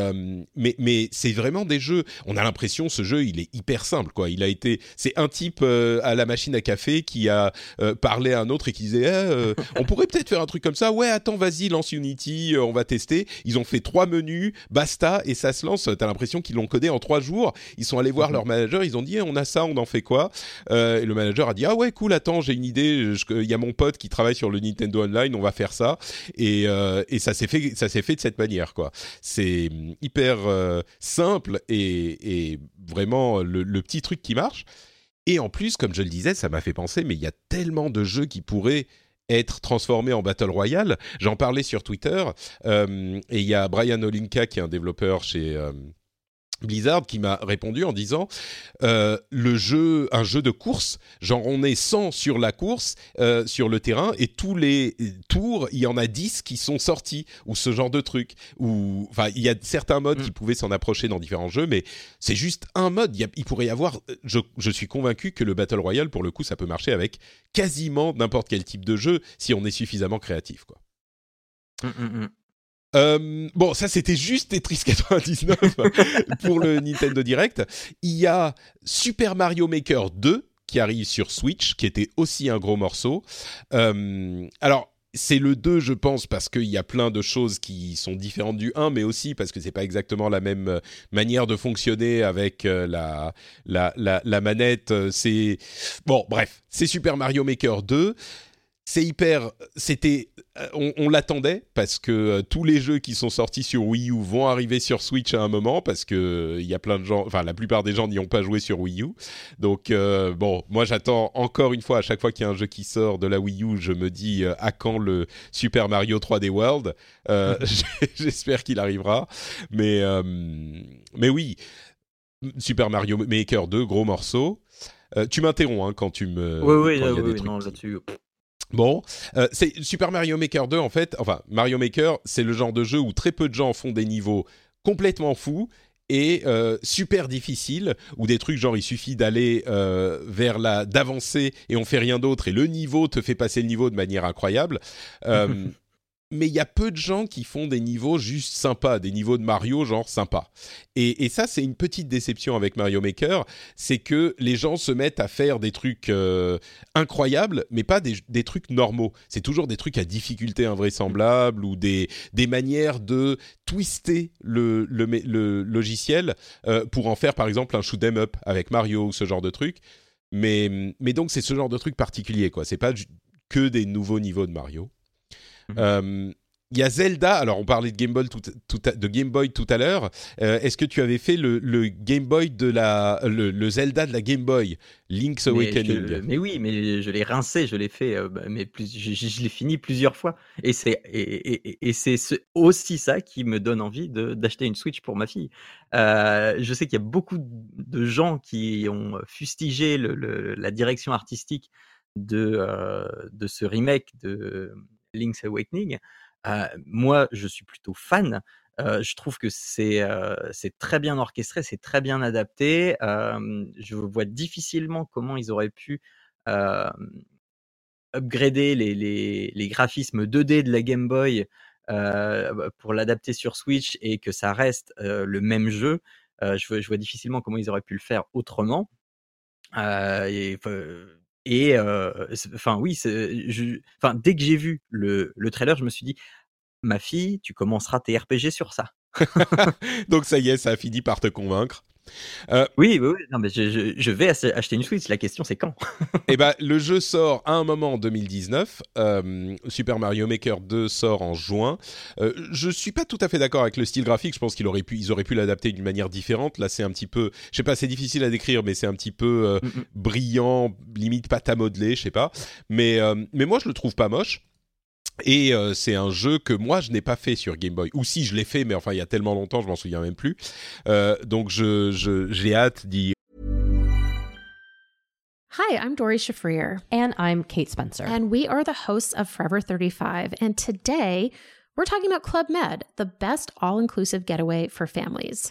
mais mais c'est vraiment des jeux. On a l'impression ce jeu il est hyper simple quoi. Il a été, c'est un type à la machine à café qui a parlé à un autre et qui disait eh, on pourrait peut-être faire un truc comme ça. Ouais attends vas-y Unity, euh, on va tester. Ils ont fait trois menus, basta, et ça se lance. T'as l'impression qu'ils l'ont codé en trois jours. Ils sont allés voir mhm. leur manager, ils ont dit, eh, on a ça, on en fait quoi euh, Et le manager a dit, ah ouais, cool, attends, j'ai une idée. Il y a mon pote qui travaille sur le Nintendo Online, on va faire ça. Et, euh, ça s'est fait, ça s'est fait de cette manière, quoi. C'est hyper simple et, vraiment le, le petit truc qui marche. Et en plus, comme je le disais, ça m'a fait penser, mais il y a tellement de jeux qui pourraient être transformé en Battle Royale. J'en parlais sur Twitter euh, et il y a Brian Olinka qui est un développeur chez euh, Blizzard qui m'a répondu en disant euh, le jeu un jeu de course genre on est 100 sur la course euh, sur le terrain et tous les tours il y en a 10 qui sont sortis ou ce genre de truc. Ou enfin il y a certains modes qui mm. pouvaient s'en approcher dans différents jeux mais c'est juste un mode. Il, pourrait y avoir je, je, suis convaincu que le battle royale pour le coup ça peut marcher avec quasiment n'importe quel type de jeu si on est suffisamment créatif quoi. Mm, mm, euh, bon, ça c'était juste Tetris 99 pour le Nintendo Direct. Il y a Super Mario Maker 2 qui arrive sur Switch, qui était aussi un gros morceau. Euh, alors, c'est le 2, je pense, parce qu'il y a plein de choses qui sont différentes du 1, mais aussi parce que c'est pas exactement la même euh, manière de fonctionner avec la, la, la, la manette. C'est bon, bref, c'est Super Mario Maker 2 c'est hyper. C'était. Euh, on, l'attendait parce que euh, tous les jeux qui sont sortis sur Wii U vont arriver sur Switch à un moment parce que il y a plein de gens. Enfin, la plupart des gens n'y ont pas joué sur Wii U. Donc euh, bon, moi j'attends encore une fois à chaque fois qu'il y a un jeu qui sort de la Wii U, je me dis à quand le Super Mario 3D World? J'espère qu'il arrivera. Mais mais oui, Super Mario Maker 2, gros morceau. tu m'interromps hein, quand tu me. Oui, oui, oui, non, là-dessus. Bon, euh, c'est Super Mario Maker 2 en fait. Enfin, Mario Maker, c'est le genre de jeu où très peu de gens font des niveaux complètement fous et euh, super difficiles, ou des trucs genre il suffit d'aller euh, vers la d'avancer et on fait rien d'autre et le niveau te fait passer le niveau de manière incroyable. mais il y a peu de gens qui font des niveaux juste sympas, des niveaux de Mario genre sympas. Et, ça, c'est une petite déception avec Mario Maker, c'est que les gens se mettent à faire des trucs euh, incroyables, mais pas des, trucs normaux. C'est toujours des trucs à difficulté invraisemblable ou des, manières de twister le, le, logiciel euh, pour en faire par exemple un shoot 'em up avec Mario ou ce genre de truc. Mais, mais donc c'est ce genre de truc particulier, quoi. C'est pas que des nouveaux niveaux de Mario. Euh, il y a Zelda. Alors, on parlait de Game Boy tout, de Game Boy tout à l'heure. Euh, est-ce que tu avais fait le, Game Boy de la, le, Zelda de la Game Boy, Link's Awakening mais, oui, mais je l'ai rincé, je l'ai fait, euh, bah, mais plus, je, l'ai fini plusieurs fois. Et c'est et, et, c'est aussi ça qui me donne envie d'acheter une Switch pour ma fille. je sais qu'il y a beaucoup de gens qui ont fustigé le, la direction artistique de, de ce remake de Link's Awakening. moi, je suis plutôt fan. je trouve que c'est c'est très bien orchestré, c'est très bien adapté. je vois difficilement comment ils auraient pu upgrader les, graphismes 2D de la Game Boy bah, pour l'adapter sur Switch et que ça reste le même jeu. je, vois, je, vois, difficilement comment ils auraient pu le faire autrement. et, et enfin oui, dès que j'ai vu le, le trailer, je me suis dit ma fille, tu commenceras tes RPG sur ça. Donc ça y est, ça a fini par te convaincre. Euh, oui, oui, Non, mais je, vais acheter une Switch. La question, c'est quand? Eh ben, le jeu sort à un moment en 2019. Euh, Super Mario Maker 2 sort en juin. Euh, je suis pas tout à fait d'accord avec le style graphique. Je pense qu'ils auraient pu, ils auraient pu l'adapter d'une manière différente. Là, c'est un petit peu, je sais pas, c'est difficile à décrire, mais c'est un petit peu euh, mm, mm. brillant, limite pâte à modeler, je sais pas. Mais, mais moi, je le trouve pas moche. Et euh, c'est un jeu que moi je n'ai pas fait sur Game Boy. Ou si je l'ai fait, mais enfin il y a tellement longtemps, je m'en souviens même plus. Euh, donc je j'ai hâte d'y. Hi, I'm Dory Shafrir. And I'm Kate Spencer. And we are the hosts of Forever 35. And today we're talking about Club Med, the best all inclusive getaway for families.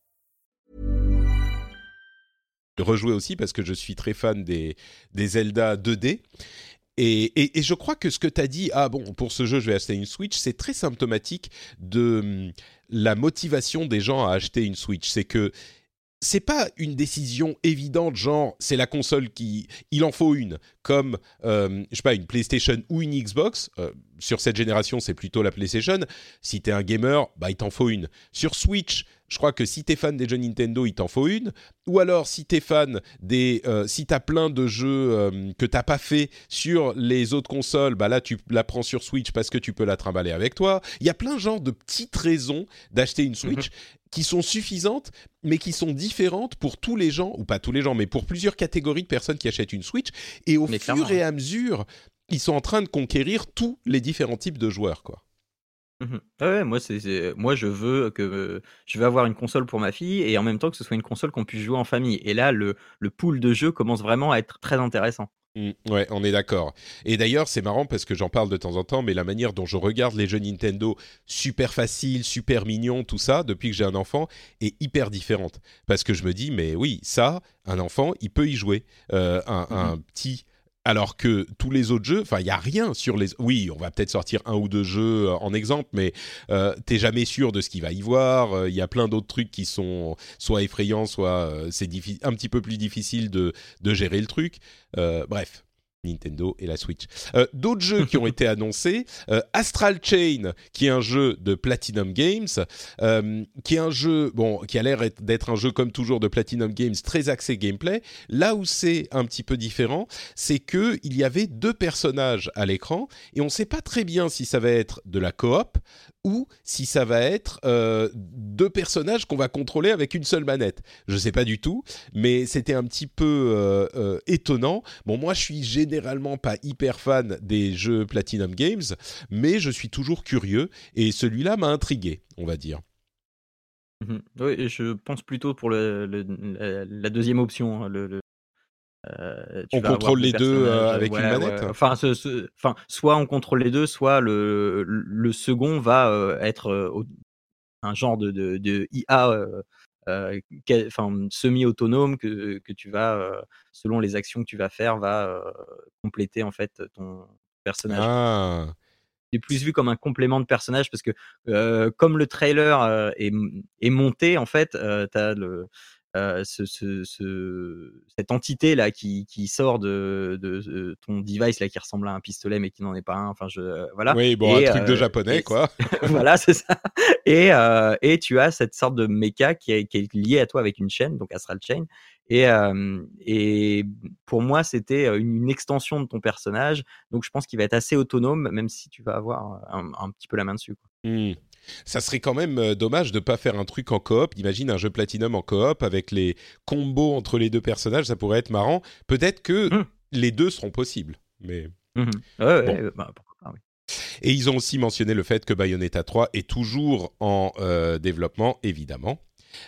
rejouer aussi parce que je suis très fan des, des Zelda 2D. Et, et, je crois que ce que tu as dit, ah bon, pour ce jeu, je vais acheter une Switch, c'est très symptomatique de hum, la motivation des gens à acheter une Switch. C'est que c'est pas une décision évidente, genre c'est la console qui, il en faut une, comme euh, je sais pas une PlayStation ou une Xbox. Euh, sur cette génération, c'est plutôt la PlayStation. Si t'es un gamer, bah il t'en faut une. Sur Switch, je crois que si t'es fan des jeux Nintendo, il t'en faut une. Ou alors, si t'es fan des, euh, si t'as plein de jeux euh, que t'as pas fait sur les autres consoles, bah là tu la prends sur Switch parce que tu peux la trimballer avec toi. Il y a plein de genres de petites raisons d'acheter une Switch. Mhm. qui sont suffisantes, mais qui sont différentes pour tous les gens, ou pas tous les gens, mais pour plusieurs catégories de personnes qui achètent une Switch. Et au fur et à mesure, ils sont en train de conquérir tous les différents types de joueurs, quoi. Mmh ouais, moi, c'est, moi, je veux que je veux avoir une console pour ma fille et en même temps que ce soit une console qu'on puisse jouer en famille. Et là, le, le pool de jeux commence vraiment à être très intéressant. Mmh, ouais, on est d'accord. Et d'ailleurs, c'est marrant parce que j'en parle de temps en temps, mais la manière dont je regarde les jeux Nintendo, super facile, super mignon, tout ça, depuis que j'ai un enfant, est hyper différente. Parce que je me dis, mais oui, ça, un enfant, il peut y jouer. Euh, un, mmh un petit alors que tous les autres jeux, enfin, il y a rien sur les. Oui, on va peut-être sortir un ou deux jeux euh, en exemple, mais euh, t'es jamais sûr de ce qu'il va y voir. Euh, il y a plein d'autres trucs qui sont soit effrayants, soit c'est un petit peu plus difficile de, de gérer le truc. bref, Nintendo et la Switch. Euh, d'autres jeux qui ont été annoncés, euh, Astral Chain, qui est un jeu de Platinum Games, euh, qui est un jeu bon, qui a l'air d'être un jeu comme toujours de Platinum Games, très axé gameplay. Là où c'est un petit peu différent, c'est que il y avait deux personnages à l'écran et on ne sait pas très bien si ça va être de la coop ou si ça va être deux personnages qu'on va contrôler avec une seule manette. Je ne sais pas du tout, mais c'était un petit peu étonnant. Bon, moi, je suis généralement pas hyper fan des jeux Platinum Games, mais je suis toujours curieux et celui-là m'a intrigué, on va dire. Mhm. Oui, je pense plutôt pour la deuxième option. Hein, euh, on contrôle les deux euh, avec une manette. Enfin, enfin, soit on contrôle les deux, soit le, le second va euh, être un genre de, de, de IA euh, semi-autonome que, que, tu vas, euh, selon les actions que tu vas faire, va euh, compléter en fait ton personnage. Ah. C'est plus vu comme un complément de personnage parce que comme le trailer est, est, monté, en fait, tu as le, euh, ce, ce, ce, cette entité là qui, qui sort de, de, ton device là qui ressemble à un pistolet mais qui n'en est pas un. Enfin, je euh, voilà. Oui, bon, un truc de euh, japonais quoi. voilà, c'est ça. Et et tu as cette sorte de mecha qui est, qui est lié à toi avec une chaîne, donc Astral Chain. Et, et pour moi, c'était une, extension de ton personnage. Donc, je pense qu'il va être assez autonome, même si tu vas avoir un, un petit peu la main dessus. Quoi. Mmh. Ça serait quand même euh, dommage de pas faire un truc en coop. Imagine un jeu Platinum en coop avec les combos entre les deux personnages, ça pourrait être marrant. Peut-être que mmh. les deux seront possibles, mais. Mmh ouais, bah, oui. Et ils ont aussi mentionné le fait que Bayonetta 3 est toujours en euh, développement, évidemment.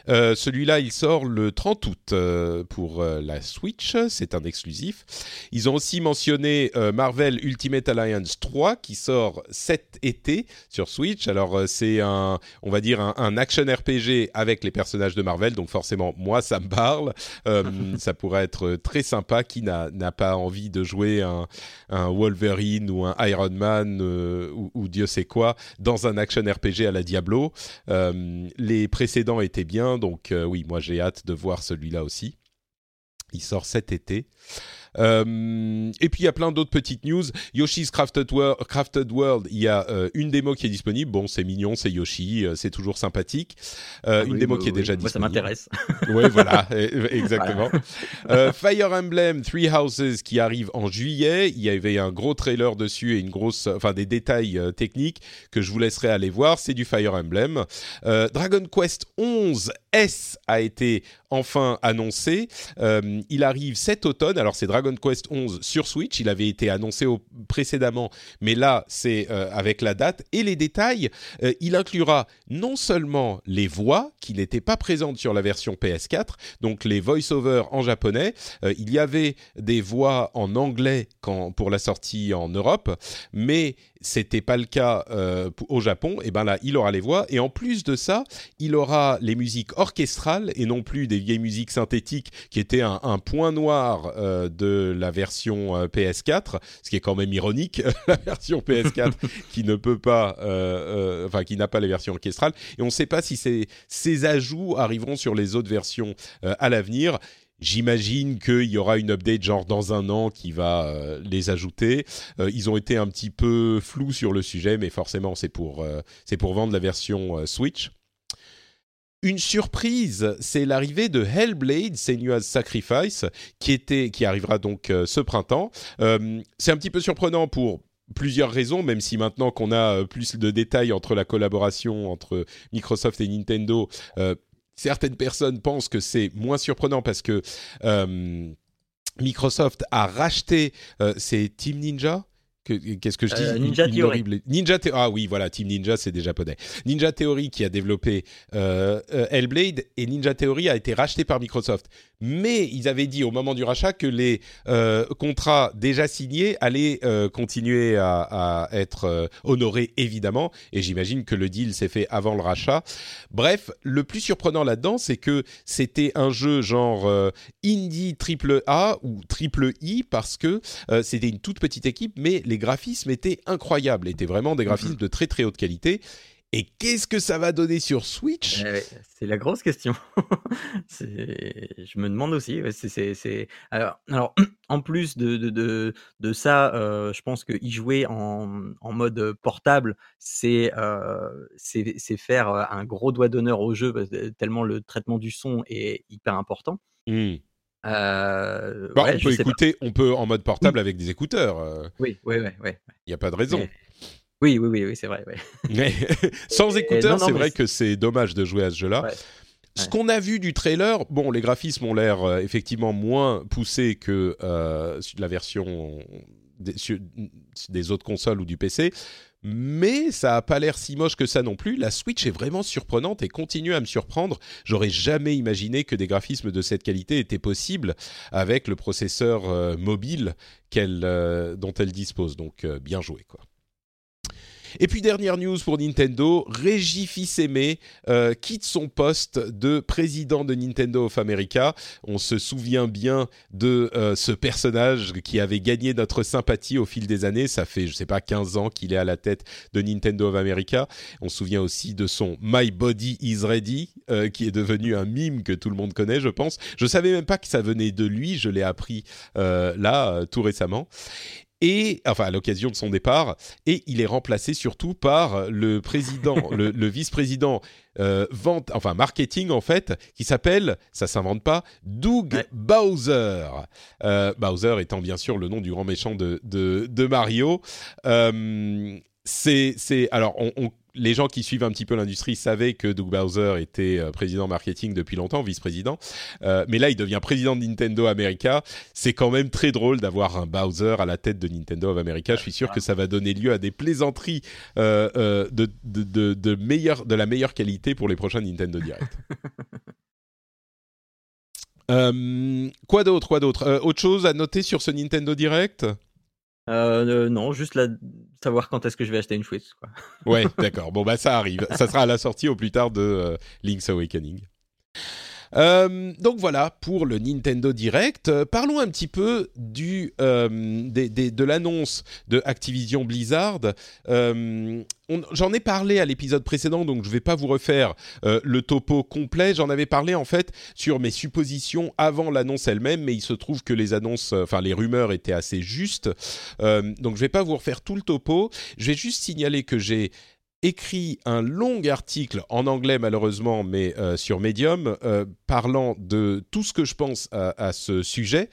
Euh, celui-là, il sort le 30 août euh, pour euh, la Switch, c'est un exclusif. Ils ont aussi mentionné Marvel Ultimate Alliance 3 qui sort cet été sur Switch. Alors c'est un, on va dire un, action RPG avec les personnages de Marvel, donc forcément moi ça me parle. ça pourrait être très sympa. Qui n'a pas envie de jouer un, un Wolverine ou un Iron Man ou, ou, Dieu sait quoi dans un action RPG à la Diablo Les précédents étaient bien donc euh, oui, moi j'ai hâte de voir celui-là aussi. Il sort cet été. Euh, et puis il y a plein d'autres petites news. Yoshi's Crafted World, Crafted World il y a euh, une démo qui est disponible. Bon, c'est mignon, c'est Yoshi, euh, c'est toujours sympathique. Ah une démo qui est déjà disponible. Moi, ça m'intéresse. oui, voilà, e, exactement. Fire Emblem Three Houses qui arrive en juillet. Il y avait un gros trailer dessus et une grosse, enfin des détails techniques que je vous laisserai aller voir. C'est du Fire Emblem. Dragon Quest 11 S a été enfin annoncé. il arrive cet automne. Alors c'est Dragon Quest 11 sur Switch. Il avait été annoncé précédemment, mais là, c'est euh, avec la date et les détails. Euh, il inclura non seulement les voix qui n'étaient pas présentes sur la version PS4, donc les voice-over en japonais. Euh, il y avait des voix en anglais pour la sortie en Europe, mais c'était pas le cas euh, au Japon, et ben là, il aura les voix. Et en plus de ça, il aura les musiques orchestrales et non plus des vieilles musiques synthétiques qui étaient un, point noir euh, de la version euh, PS4, ce qui est quand même ironique, la version PS4 qui ne peut pas, enfin qui n'a pas les versions orchestrales. Et on ne sait pas si ces, ces ajouts arriveront sur les autres versions à l'avenir. J'imagine qu'il y aura une update genre dans un an qui va euh, les ajouter. Euh, ils ont été un petit peu flous sur le sujet, mais forcément c'est pour, euh, pour vendre la version Switch. Une surprise, c'est l'arrivée de Hellblade, Senua's Sacrifice, qui, était, qui arrivera donc ce printemps. c'est un petit peu surprenant pour plusieurs raisons, même si maintenant qu'on a plus de détails entre la collaboration entre Microsoft et Nintendo, certaines personnes pensent que c'est moins surprenant parce que euh, Microsoft a racheté, euh, c'est Team Ninja Qu'est-ce que je dis? Euh, Ninja Theory. Ninja Theory. Ah oui, voilà, Team Ninja, c'est des japonais. Ninja Theory qui a développé euh, Hellblade et Ninja Theory a été racheté par Microsoft. Mais ils avaient dit au moment du rachat que les contrats déjà signés allaient continuer à, à être honorés évidemment. Et j'imagine que le deal s'est fait avant le rachat. Bref, le plus surprenant là-dedans, c'est que c'était un jeu genre indie triple A ou triple I parce que c'était une toute petite équipe, mais les graphismes étaient incroyables, étaient vraiment des graphismes mhm. de très très haute qualité. Et qu'est-ce que ça va donner sur Switch? Eh C'est la grosse question. je me demande aussi. C'est, alors, alors, en plus de, de, de, ça, euh, je pense que y jouer en, en mode portable, c'est, euh, c'est, faire un gros doigt d'honneur au jeu, tellement le traitement du son est hyper important. Mmh. Euh, bah, on peut écouter, on peut en mode portable avec des écouteurs. Euh. Oui, oui, oui, Il n'y a pas de raison. Oui, oui, oui, oui c'est vrai. Mais sans écouteurs, c'est vrai que c'est dommage de jouer à ce jeu-là. Ce qu'on a vu du trailer, bon, les graphismes ont l'air euh, effectivement moins poussés que la version des, des, autres consoles ou du PC, mais ça a pas l'air si moche que ça non plus. La Switch est vraiment surprenante et continue à me surprendre. J'aurais jamais imaginé que des graphismes de cette qualité étaient possibles avec le processeur euh, mobile euh, dont elle dispose. Donc euh, bien joué quoi. Et puis dernière news pour Nintendo, Régis Fils-Aimé euh, quitte son poste de président de Nintendo of America. On se souvient bien de euh, ce personnage qui avait gagné notre sympathie au fil des années. Ça fait, je sais pas, 15 ans qu'il est à la tête de Nintendo of America. On se souvient aussi de son My Body is Ready, euh, qui est devenu un mime que tout le monde connaît, je pense. Je savais même pas que ça venait de lui. Je l'ai appris là tout récemment et enfin à l'occasion de son départ, et il est remplacé surtout par le président, le, vice-président euh, vente, enfin marketing en fait, qui s'appelle, ça s'invente pas, Doug Bowser. Euh, Bowser étant bien sûr le nom du grand méchant de, de, Mario. Euh, c'est, c'est, alors on, on les gens qui suivent un petit peu l'industrie savaient que Doug Bowser était euh, président marketing depuis longtemps, vice-président. Euh, mais là, il devient président de Nintendo America. C'est quand même très drôle d'avoir un Bowser à la tête de Nintendo of America. Je suis sûr que ça va donner lieu à des plaisanteries euh, de, de, de, meilleur, de la meilleure qualité pour les prochains Nintendo Direct. quoi d'autre Quoi d'autre? Autre chose à noter sur ce Nintendo Direct? Euh, non, juste la... savoir quand est-ce que je vais acheter une Switch. Quoi. Ouais, d'accord. Bon, bah ça arrive. ça sera à la sortie au plus tard de euh, Link's Awakening. Euh, donc voilà pour le Nintendo Direct. Euh, parlons un petit peu euh, de l'annonce de Activision Blizzard. J'en ai parlé à l'épisode précédent, donc je ne vais pas vous refaire le topo complet. J'en avais parlé en fait sur mes suppositions avant l'annonce elle-même, mais il se trouve que les annonces, enfin les rumeurs étaient assez justes. donc je ne vais pas vous refaire tout le topo. Je vais juste signaler que j'ai écrit un long article en anglais malheureusement, mais euh, sur Medium, euh, parlant de tout ce que je pense à, ce sujet.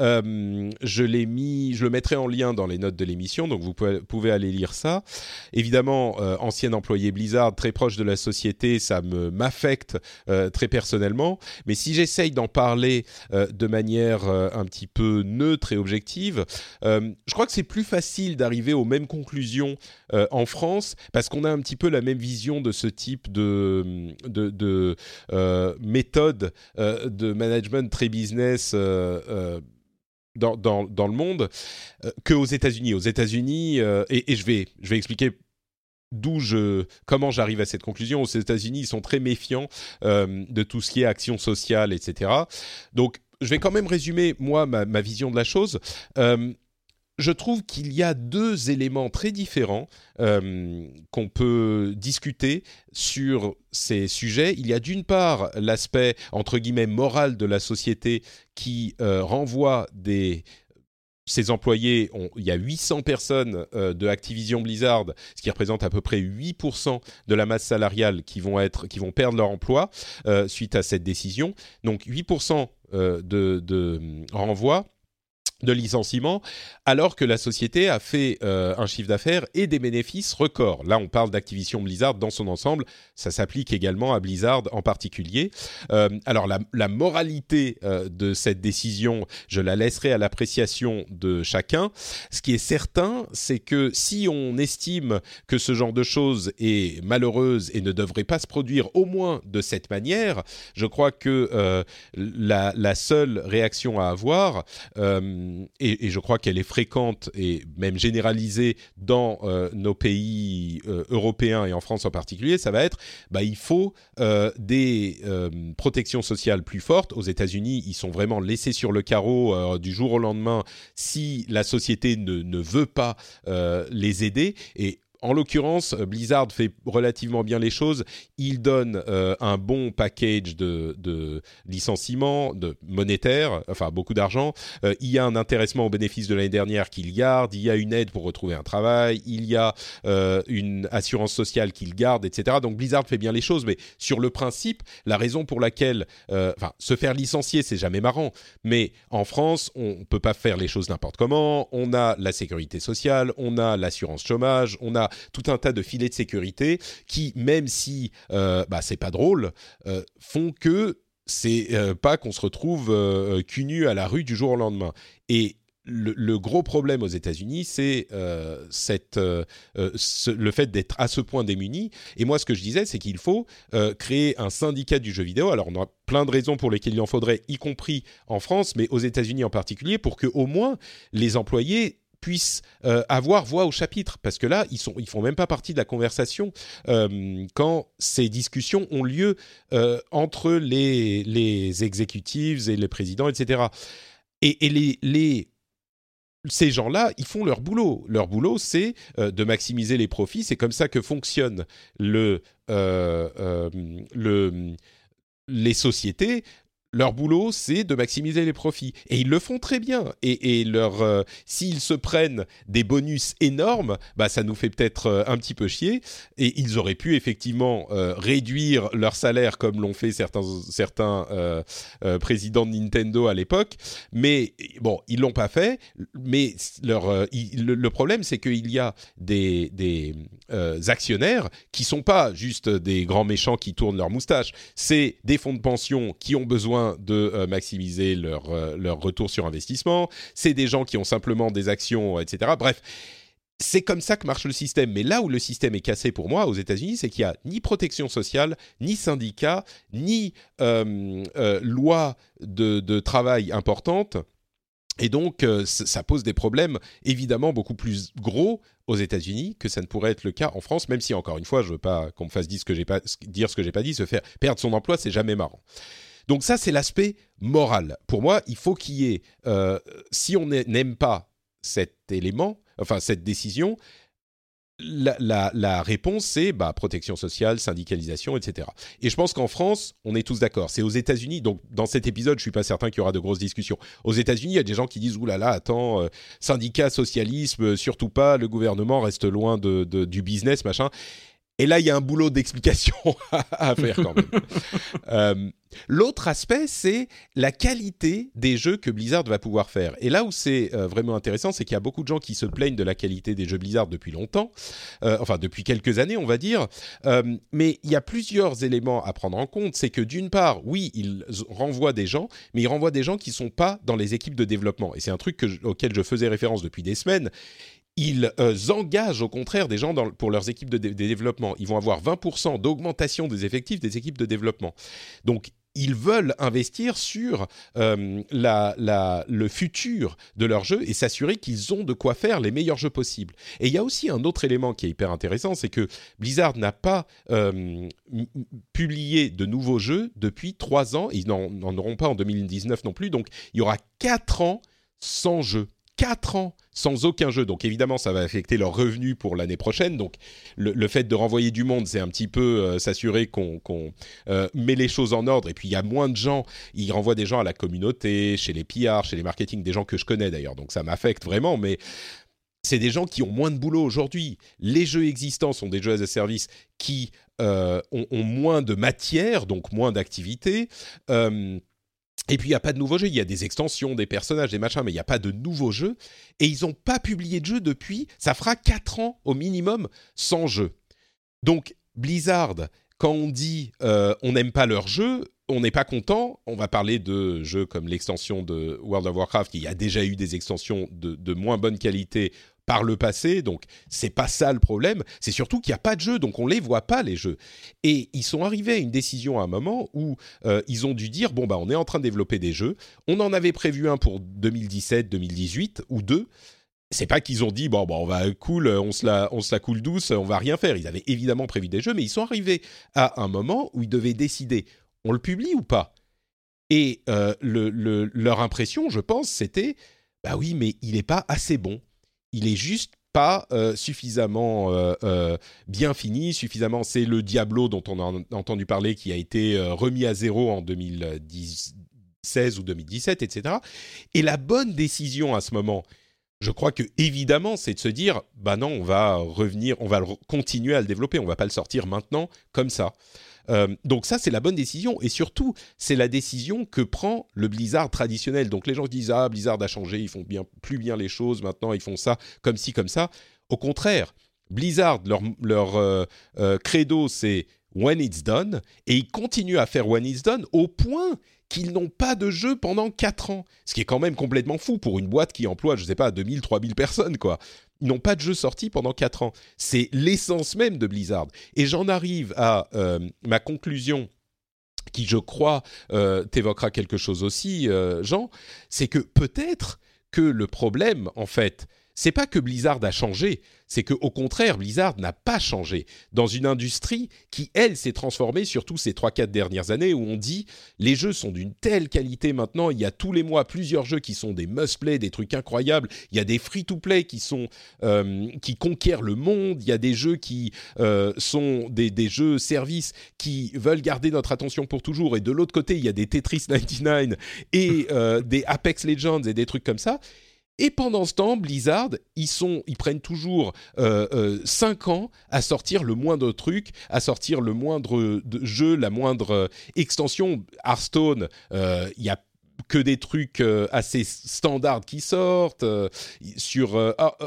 Euh, je l'ai mis, je le mettrai en lien dans les notes de l'émission, donc vous pouvez, aller lire ça. Évidemment, ancien employé Blizzard, très proche de la société, ça me m'affecte très personnellement. Mais si j'essaye d'en parler de manière un petit peu neutre et objective, je crois que c'est plus facile d'arriver aux mêmes conclusions en France parce qu'on a un petit peu la même vision de ce type de, de, euh, méthode euh, de management très business. Euh, dans, dans, le monde qu'aux États-Unis. Aux États-Unis, et, je vais je vais expliquer d'où je comment j'arrive à cette conclusion. Aux États-Unis, ils sont très méfiants de tout ce qui est action sociale, etc. Donc, je vais quand même résumer moi ma vision de la chose je trouve qu'il y a deux éléments très différents euh, qu'on peut discuter sur ces sujets. Il y a d'une part l'aspect, entre guillemets, moral de la société qui euh, renvoie des ses employés, il y a 800 personnes euh, de Activision Blizzard, ce qui représente à peu près 8% de la masse salariale qui vont, perdre leur emploi suite à cette décision. Donc 8% de, de renvoi de licenciements, alors que la société a fait euh, un chiffre d'affaires et des bénéfices records. Là, on parle d'Activision Blizzard dans son ensemble. Ça s'applique également à Blizzard en particulier. Euh, alors, la, moralité euh, de cette décision, je la laisserai à l'appréciation de chacun. Ce qui est certain, c'est que si on estime que ce genre de choses est malheureuse et ne devrait pas se produire au moins de cette manière, je crois que la, seule réaction à avoir euh, et, je crois qu'elle est fréquente et même généralisée dans euh, nos pays euh, européens et en France en particulier, ça va être, bah, il faut des protections sociales plus fortes. Aux États-Unis, ils sont vraiment laissés sur le carreau du jour au lendemain si la société ne, ne veut pas les aider. Et en l'occurrence, Blizzard fait relativement bien les choses. Il donne euh, un bon package de, de licenciements, de monétaire, enfin beaucoup d'argent. Euh, il y a un intéressement au bénéfice de l'année dernière qu'il garde. Il y a une aide pour retrouver un travail. Il y a euh, une assurance sociale qu'il garde, etc. Donc Blizzard fait bien les choses, mais sur le principe, la raison pour laquelle, euh, enfin, se faire licencier, c'est jamais marrant. Mais en France, on peut pas faire les choses n'importe comment. On a la sécurité sociale, on a l'assurance chômage, on a tout un tas de filets de sécurité qui, même si euh, bah, c'est pas drôle, euh, font que c'est euh, pas qu'on se retrouve euh, à la rue du jour au lendemain. Et le, gros problème aux États-Unis, c'est le fait d'être à ce point démuni. Et moi, ce que je disais, c'est qu'il faut créer un syndicat du jeu vidéo. Alors, on a plein de raisons pour lesquelles il en faudrait, y compris en France, mais aux États-Unis en particulier, pour que au moins les employés puissent euh, avoir voix au chapitre parce que là ils sont ils font même pas partie de la conversation euh, quand ces discussions ont lieu euh, entre les les et les présidents etc et, et les les ces gens-là, ils font leur boulot. Leur boulot, c'est de maximiser les profits. C'est comme ça que fonctionne le, le, les sociétés leur boulot, c'est de maximiser les profits. Et ils le font très bien. Et, leur, euh, s'ils se prennent des bonus énormes, bah, ça nous fait peut-être euh, un petit peu chier. Et ils auraient pu effectivement euh, réduire leur salaire comme l'ont fait certains, certains présidents de Nintendo à l'époque. Mais bon, ils l'ont pas fait. Mais leur, le, le, problème, c'est qu'il y a des, des actionnaires qui sont pas juste des grands méchants qui tournent leur moustache. C'est des fonds de pension qui ont besoin de euh, maximiser leur, euh, leur retour sur investissement, c'est des gens qui ont simplement des actions, etc. Bref, c'est comme ça que marche le système. Mais là où le système est cassé pour moi aux États-Unis, c'est qu'il n'y a ni protection sociale, ni syndicat, ni euh, euh, loi de, travail importante. Et donc, ça pose des problèmes évidemment beaucoup plus gros aux États-Unis que ça ne pourrait être le cas en France, même si encore une fois, je veux pas qu'on me fasse dire ce que j'ai pas, pas dit, se faire perdre son emploi, c'est jamais marrant. Donc ça, c'est l'aspect moral. Pour moi, il faut qu'il y ait, euh, si on n'aime pas cet élément, enfin cette décision, la, réponse, c'est bah, protection sociale, syndicalisation, etc. Et je pense qu'en France, on est tous d'accord. C'est aux États-Unis, donc dans cet épisode, je suis pas certain qu'il y aura de grosses discussions. Aux États-Unis, il y a des gens qui disent Ouh là là, attends, euh, syndicat, socialisme, surtout pas, le gouvernement reste loin de, du business, machin. Et là, il y a un boulot d'explication à faire quand même. euh, L'autre aspect, c'est la qualité des jeux que Blizzard va pouvoir faire. Et là où c'est euh, vraiment intéressant, c'est qu'il y a beaucoup de gens qui se plaignent de la qualité des jeux Blizzard depuis longtemps, euh, enfin depuis quelques années, on va dire. Mais il y a plusieurs éléments à prendre en compte. C'est que d'une part, oui, ils renvoient des gens, mais ils renvoient des gens qui sont pas dans les équipes de développement. Et c'est un truc auquel je faisais référence depuis des semaines ils euh, engagent au contraire des gens pour leurs équipes de, dé de développement. Ils vont avoir 20% d'augmentation des effectifs des équipes de développement. Donc, ils veulent investir sur euh, le futur de leur jeu et s'assurer qu'ils ont de quoi faire les meilleurs jeux possibles. Et il y a aussi un autre élément qui est hyper intéressant, c'est que Blizzard n'a pas euh, publié de nouveaux jeux depuis trois ans. Ils n'en auront pas en 2019 non plus. Donc, il y aura quatre ans sans jeu 4 ans sans aucun jeu. Donc évidemment, ça va affecter leurs revenus pour l'année prochaine. Donc le, fait de renvoyer du monde, c'est un petit peu euh, s'assurer qu'on qu euh, met les choses en ordre. Et puis il y a moins de gens. Ils renvoient des gens à la communauté, chez les PR, chez les marketing, des gens que je connais d'ailleurs. Donc ça m'affecte vraiment. Mais c'est des gens qui ont moins de boulot aujourd'hui. Les jeux existants sont des jeux as a service qui euh, ont, moins de matière, donc moins d'activité. Et puis il n'y a pas de nouveaux jeux, il y a des extensions, des personnages, des machins, mais il n'y a pas de nouveaux jeux. Et ils n'ont pas publié de jeu depuis, ça fera 4 ans au minimum sans jeu. Donc Blizzard, quand on dit euh, on n'aime pas leur jeu, on n'est pas content. On va parler de jeux comme l'extension de World of Warcraft, qui a déjà eu des extensions de moins bonne qualité par le passé, donc c'est pas ça le problème. C'est surtout qu'il n'y a pas de jeu, donc on les voit pas les jeux. Et ils sont arrivés à une décision à un moment où euh, ils ont dû dire bon bah on est en train de développer des jeux. On en avait prévu un pour 2017, 2018 ou deux. C'est pas qu'ils ont dit bon bah on va cool, on se la on se la coule douce, on va rien faire. Ils avaient évidemment prévu des jeux, mais ils sont arrivés à un moment où ils devaient décider on le publie ou pas? Et euh, leur impression, je pense, c'était bah oui, mais il n'est pas assez bon il est juste pas euh, suffisamment euh, euh, bien fini, suffisamment. C'est le Diablo dont on a entendu parler qui a été remis à zéro en 2016 ou 2017, etc. Et la bonne décision à ce moment, je crois que évidemment, c'est de se dire, bah non, on va revenir, on va continuer à le développer, on va pas le sortir maintenant comme ça. Euh, donc ça, c'est la bonne décision. Et surtout, c'est la décision que prend le Blizzard traditionnel. Donc les gens disent, ah, Blizzard a changé, ils font bien, plus bien les choses, maintenant ils font ça comme ci, comme ça. Au contraire, Blizzard, leur, leur euh, euh, credo, c'est when it's done, et ils continuent à faire when it's done au point qu'ils n'ont pas de jeu pendant 4 ans. Ce qui est quand même complètement fou pour une boîte qui emploie, je ne sais pas, 2000, 3000 personnes, quoi ils n'ont pas de jeu sorti pendant 4 ans. C'est l'essence même de Blizzard. Et j'en arrive à euh, ma conclusion qui, je crois, euh, t'évoquera quelque chose aussi, euh, Jean, c'est que peut-être que le problème, en fait, c'est pas que Blizzard a changé, c'est que au contraire, Blizzard n'a pas changé. Dans une industrie qui, elle, s'est transformée surtout ces 3-4 dernières années où on dit les jeux sont d'une telle qualité maintenant, il y a tous les mois plusieurs jeux qui sont des must-play, des trucs incroyables, il y a des free-to-play qui sont euh, qui conquièrent le monde, il y a des jeux qui euh, sont des, des jeux services qui veulent garder notre attention pour toujours et de l'autre côté, il y a des Tetris 99 et euh, des Apex Legends et des trucs comme ça et pendant ce temps, Blizzard, ils, prennent toujours 5 euh, euh, ans à sortir le moindre truc, à sortir le moindre jeu, la moindre euh, extension. Hearthstone, il y a que des trucs assez standards qui sortent. sur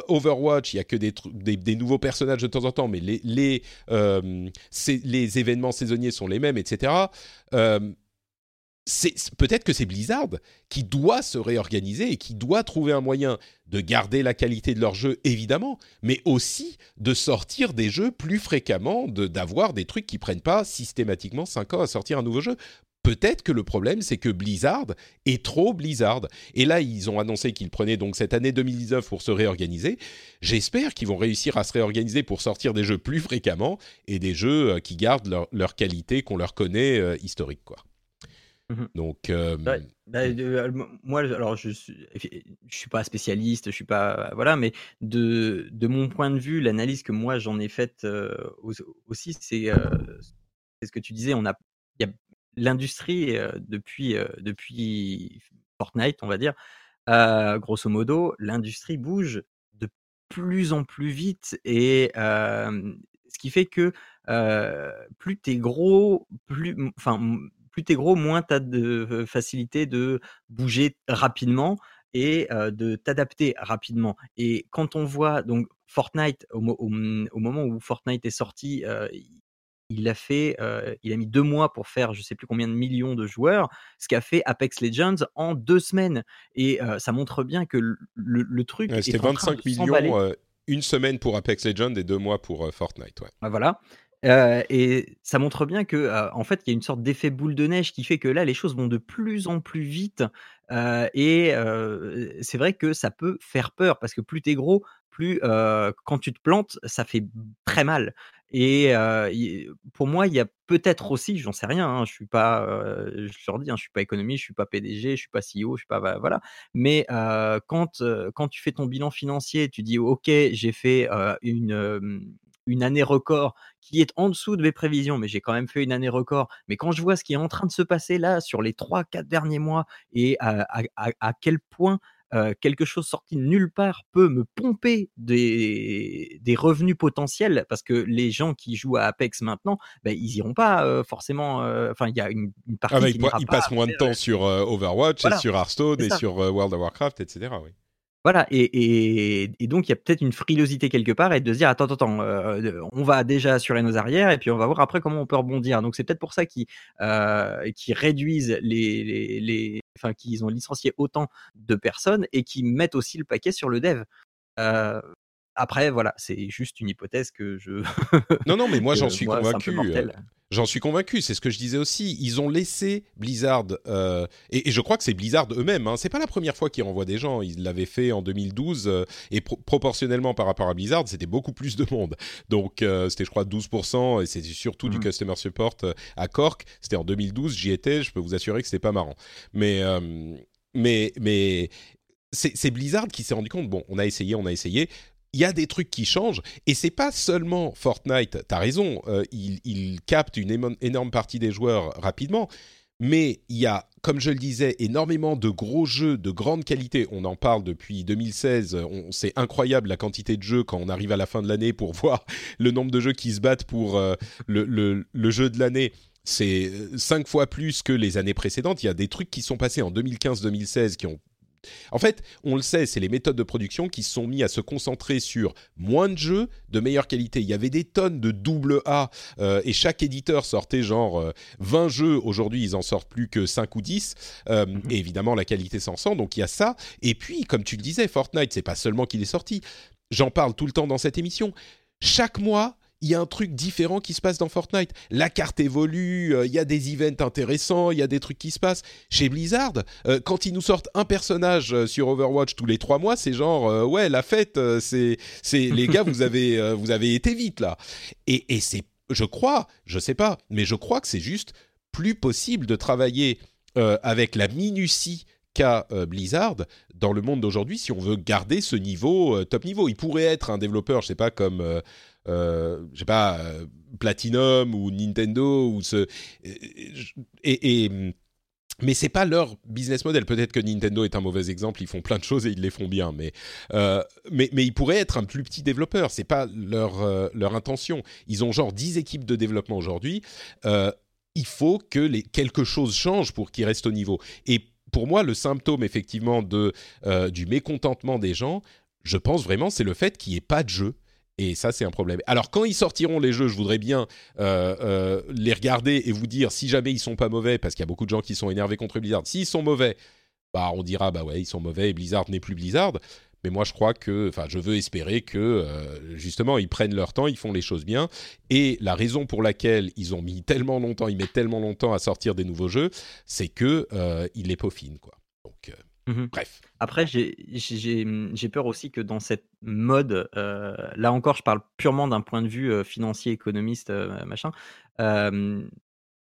Overwatch, il y a que des, nouveaux personnages de temps en temps, mais les événements saisonniers sont les mêmes, etc peut-être que c'est Blizzard qui doit se réorganiser et qui doit trouver un moyen de garder la qualité de leur jeu, évidemment, mais aussi de sortir des jeux plus fréquemment, d'avoir des trucs qui prennent pas systématiquement 5 ans à sortir un nouveau jeu. Peut-être que le problème, c'est que Blizzard est trop Blizzard. Et là, ils ont annoncé qu'ils prenaient donc cette année 2019 pour se réorganiser. J'espère qu'ils vont réussir à se réorganiser pour sortir des jeux plus fréquemment et des jeux euh, qui gardent leur, qualité qu'on leur connaît euh, historique, quoi. Mmh Donc, euh, bah, euh, moi, alors je suis, je suis pas spécialiste, je suis pas, voilà, mais de, de mon point de vue, l'analyse que moi j'en ai faite euh, aussi, c'est ce que tu disais. On a, a l'industrie depuis depuis Fortnite, on va dire, grosso modo, l'industrie bouge de plus en plus vite et ce qui fait que plus tu es gros, plus, enfin plus t'es gros, moins tu as de facilité de bouger rapidement et de t'adapter rapidement. Et quand on voit donc Fortnite au, moment où Fortnite est sorti, il a fait, il a mis deux mois pour faire je sais plus combien de millions de joueurs, ce qu'a fait Apex Legends en deux semaines. Et ça montre bien que le, truc. C'était 25 millions. une semaine pour Apex Legends et deux mois pour Fortnite. Ouais. Bah, voilà et ça montre bien que, en fait, il y a une sorte d'effet boule de neige qui fait que là, les choses vont de plus en plus vite. et c'est vrai que ça peut faire peur parce que plus tu es gros, plus quand tu te plantes, ça fait très mal. Et pour moi, il y a peut-être aussi, j'en sais rien, hein, je suis pas, je leur dis, hein, je suis pas économiste, je suis pas PDG, je suis pas CEO, je suis pas, voilà. Mais quand quand tu fais ton bilan financier, tu dis, ok, j'ai fait une une année record qui est en dessous de mes prévisions, mais j'ai quand même fait une année record. Mais quand je vois ce qui est en train de se passer là sur les 3-4 derniers mois et à, quel point quelque chose sorti de nulle part peut me pomper des, des revenus potentiels parce que les gens qui jouent à Apex maintenant, ben, ils iront pas forcément. Enfin, il y a une, partie ah, qui Ils passent moins de temps sur Overwatch et sur Hearthstone et sur World of Warcraft, etc. Oui. Voilà, et, et, donc il y a peut-être une frilosité quelque part et de se dire attends, attends, on va déjà assurer nos arrières et puis on va voir après comment on peut rebondir. Donc c'est peut-être pour ça qu'ils réduisent les, les, les enfin qu'ils ont licencié autant de personnes et qui mettent aussi le paquet sur le dev. Après, voilà, c'est juste une hypothèse que je. non, non, mais moi j'en suis convaincu. J'en suis convaincu, c'est ce que je disais aussi. Ils ont laissé Blizzard, euh, et, je crois que c'est Blizzard eux-mêmes. Hein, c'est pas la première fois qu'ils renvoient des gens. Ils l'avaient fait en 2012 euh, et proportionnellement par rapport à Blizzard, c'était beaucoup plus de monde. Donc euh, c'était, je crois, 12% et c'était surtout du mmh. customer support à Cork. C'était en 2012, j'y étais. Je peux vous assurer que c'était pas marrant. Mais mais mais c'est Blizzard qui s'est rendu compte. Bon, on a essayé, on a essayé il y a des trucs qui changent et c'est pas seulement Fortnite. T'as raison, euh, il, capte une énorme partie des joueurs rapidement, mais il y a, comme je le disais, énormément de gros jeux de grande qualité. On en parle depuis 2016. C'est incroyable la quantité de jeux quand on arrive à la fin de l'année pour voir le nombre de jeux qui se battent pour euh, le, le jeu de l'année c'est euh, cinq fois plus que les années précédentes. Il y a des trucs qui sont passés en 2015-2016 qui ont en fait, on le sait, c'est les méthodes de production qui sont mis à se concentrer sur moins de jeux de meilleure qualité. Il y avait des tonnes de double A euh, et chaque éditeur sortait genre 20 euh, jeux. Aujourd'hui, ils en sortent plus que 5 ou 10. Euh, mhm. Et évidemment, la qualité s'en sent. Donc il y a ça. Et puis, comme tu le disais, Fortnite, c'est pas seulement qu'il est sorti. J'en parle tout le temps dans cette émission. Chaque mois, il y a un truc différent qui se passe dans Fortnite. La carte évolue, euh, il y a des events intéressants, il y a des trucs qui se passent. Chez Blizzard, euh, quand ils nous sortent un personnage euh, sur Overwatch tous les trois mois, c'est genre ouais la fête, c'est c'est les gars vous avez vous avez été vite là. Et, et c'est je crois, je sais pas, mais je crois que c'est juste plus possible de travailler avec la minutie qu'a Blizzard dans le monde d'aujourd'hui si on veut garder ce niveau top niveau. Il pourrait être un développeur, je sais pas comme euh, je sais pas, euh, Platinum ou Nintendo ou ce et, et mais c'est pas leur business model. Peut-être que Nintendo est un mauvais exemple. Ils font plein de choses et ils les font bien, mais euh, mais, mais ils pourraient être un plus petit développeur. C'est pas leur euh, leur intention. Ils ont genre 10 équipes de développement aujourd'hui. Euh, il faut que quelque chose change pour qu'ils restent au niveau. Et pour moi, le symptôme effectivement de euh, du mécontentement des gens, je pense vraiment, c'est le fait qu'il n'y ait pas de jeu et ça, c'est un problème. Alors, quand ils sortiront les jeux, je voudrais bien euh, euh, les regarder et vous dire si jamais ils sont pas mauvais, parce qu'il y a beaucoup de gens qui sont énervés contre Blizzard. S'ils sont mauvais, bah on dira bah ouais, ils sont mauvais et Blizzard n'est plus Blizzard. Mais moi, je crois que, enfin, je veux espérer que euh, justement ils prennent leur temps, ils font les choses bien. Et la raison pour laquelle ils ont mis tellement longtemps, ils mettent tellement longtemps à sortir des nouveaux jeux, c'est que ils les peaufinent, quoi. Donc Mmh Bref. Après, j'ai peur aussi que dans cette mode, euh, là encore, je parle purement d'un point de vue euh, financier, économiste, euh, machin,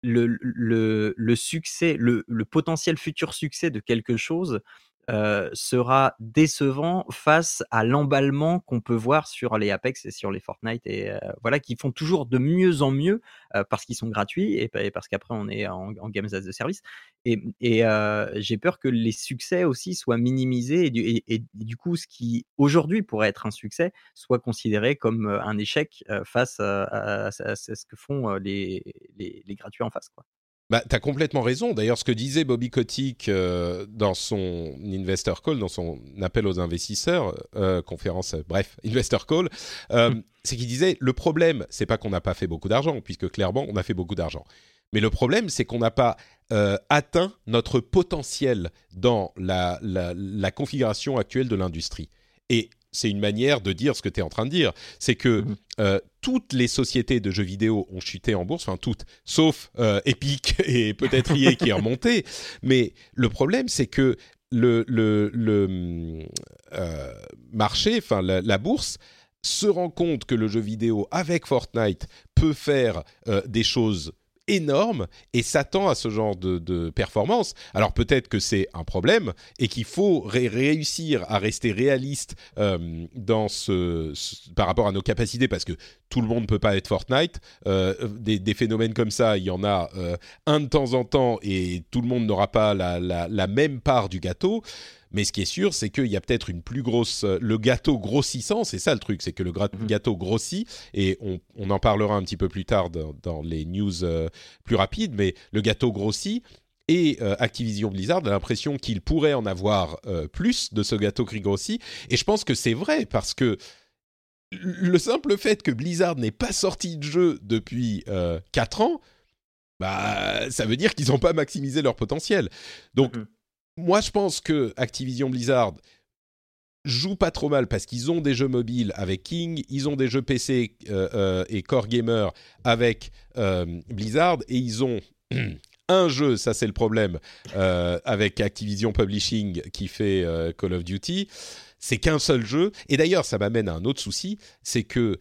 le, le, le, succès, le, le, potentiel futur succès de quelque chose euh, sera décevant face à l'emballement qu'on peut voir sur les Apex et sur les Fortnite et euh, voilà qui font toujours de mieux en mieux euh, parce qu'ils sont gratuits et, parce qu'après on est en, games as a service et, j'ai peur que les succès aussi soient minimisés et du, du coup ce qui aujourd'hui pourrait être un succès soit considéré comme un échec face à, ce que font les, les, les gratuits en face quoi. Bah, tu as complètement raison. D'ailleurs, ce que disait Bobby Kotick euh, dans son Investor Call, dans son appel aux investisseurs, euh, conférence, euh, bref, Investor Call, c'est qu'il disait le problème, c'est pas qu'on n'a pas fait beaucoup d'argent, puisque clairement, on a fait beaucoup d'argent. Mais le problème, c'est qu'on n'a pas atteint notre potentiel dans la, la, la configuration actuelle de l'industrie. Et c'est une manière de dire ce que tu es en train de dire. C'est que mhm. euh, toutes les sociétés de jeux vidéo ont chuté en bourse, enfin toutes, sauf euh, Epic et peut-être EA qui est remonté. Mais le problème, c'est que le, le, euh, marché, enfin la, bourse, se rend compte que le jeu vidéo avec Fortnite peut faire des choses énorme et s'attend à ce genre de, performance. Alors peut-être que c'est un problème et qu'il faut réussir à rester réaliste euh, par rapport à nos capacités parce que tout le monde ne peut pas être Fortnite. Euh, des, phénomènes comme ça, il y en a euh, un de temps en temps et tout le monde n'aura pas la, même part du gâteau. Mais ce qui est sûr, c'est qu'il y a peut-être une plus grosse, le gâteau grossissant, c'est ça le truc, c'est que le Mhm. gâteau grossit et on, on en parlera un petit peu plus tard dans, dans les news euh, plus rapides, mais le gâteau grossit et euh, Activision Blizzard a l'impression qu'il pourrait en avoir euh, plus de ce gâteau qui grossit. Et je pense que c'est vrai parce que le simple fait que Blizzard n'ait pas sorti de jeu depuis euh, 4 ans, bah, ça veut dire qu'ils n'ont pas maximisé leur potentiel. Donc, Mhm. Moi, je pense que Activision Blizzard joue pas trop mal parce qu'ils ont des jeux mobiles avec King, ils ont des jeux PC euh, euh, et Core Gamer avec euh, Blizzard et ils ont un jeu, ça c'est le problème, avec Activision Publishing qui fait Call of Duty. C'est qu'un seul jeu. Et d'ailleurs, ça m'amène à un autre souci, c'est que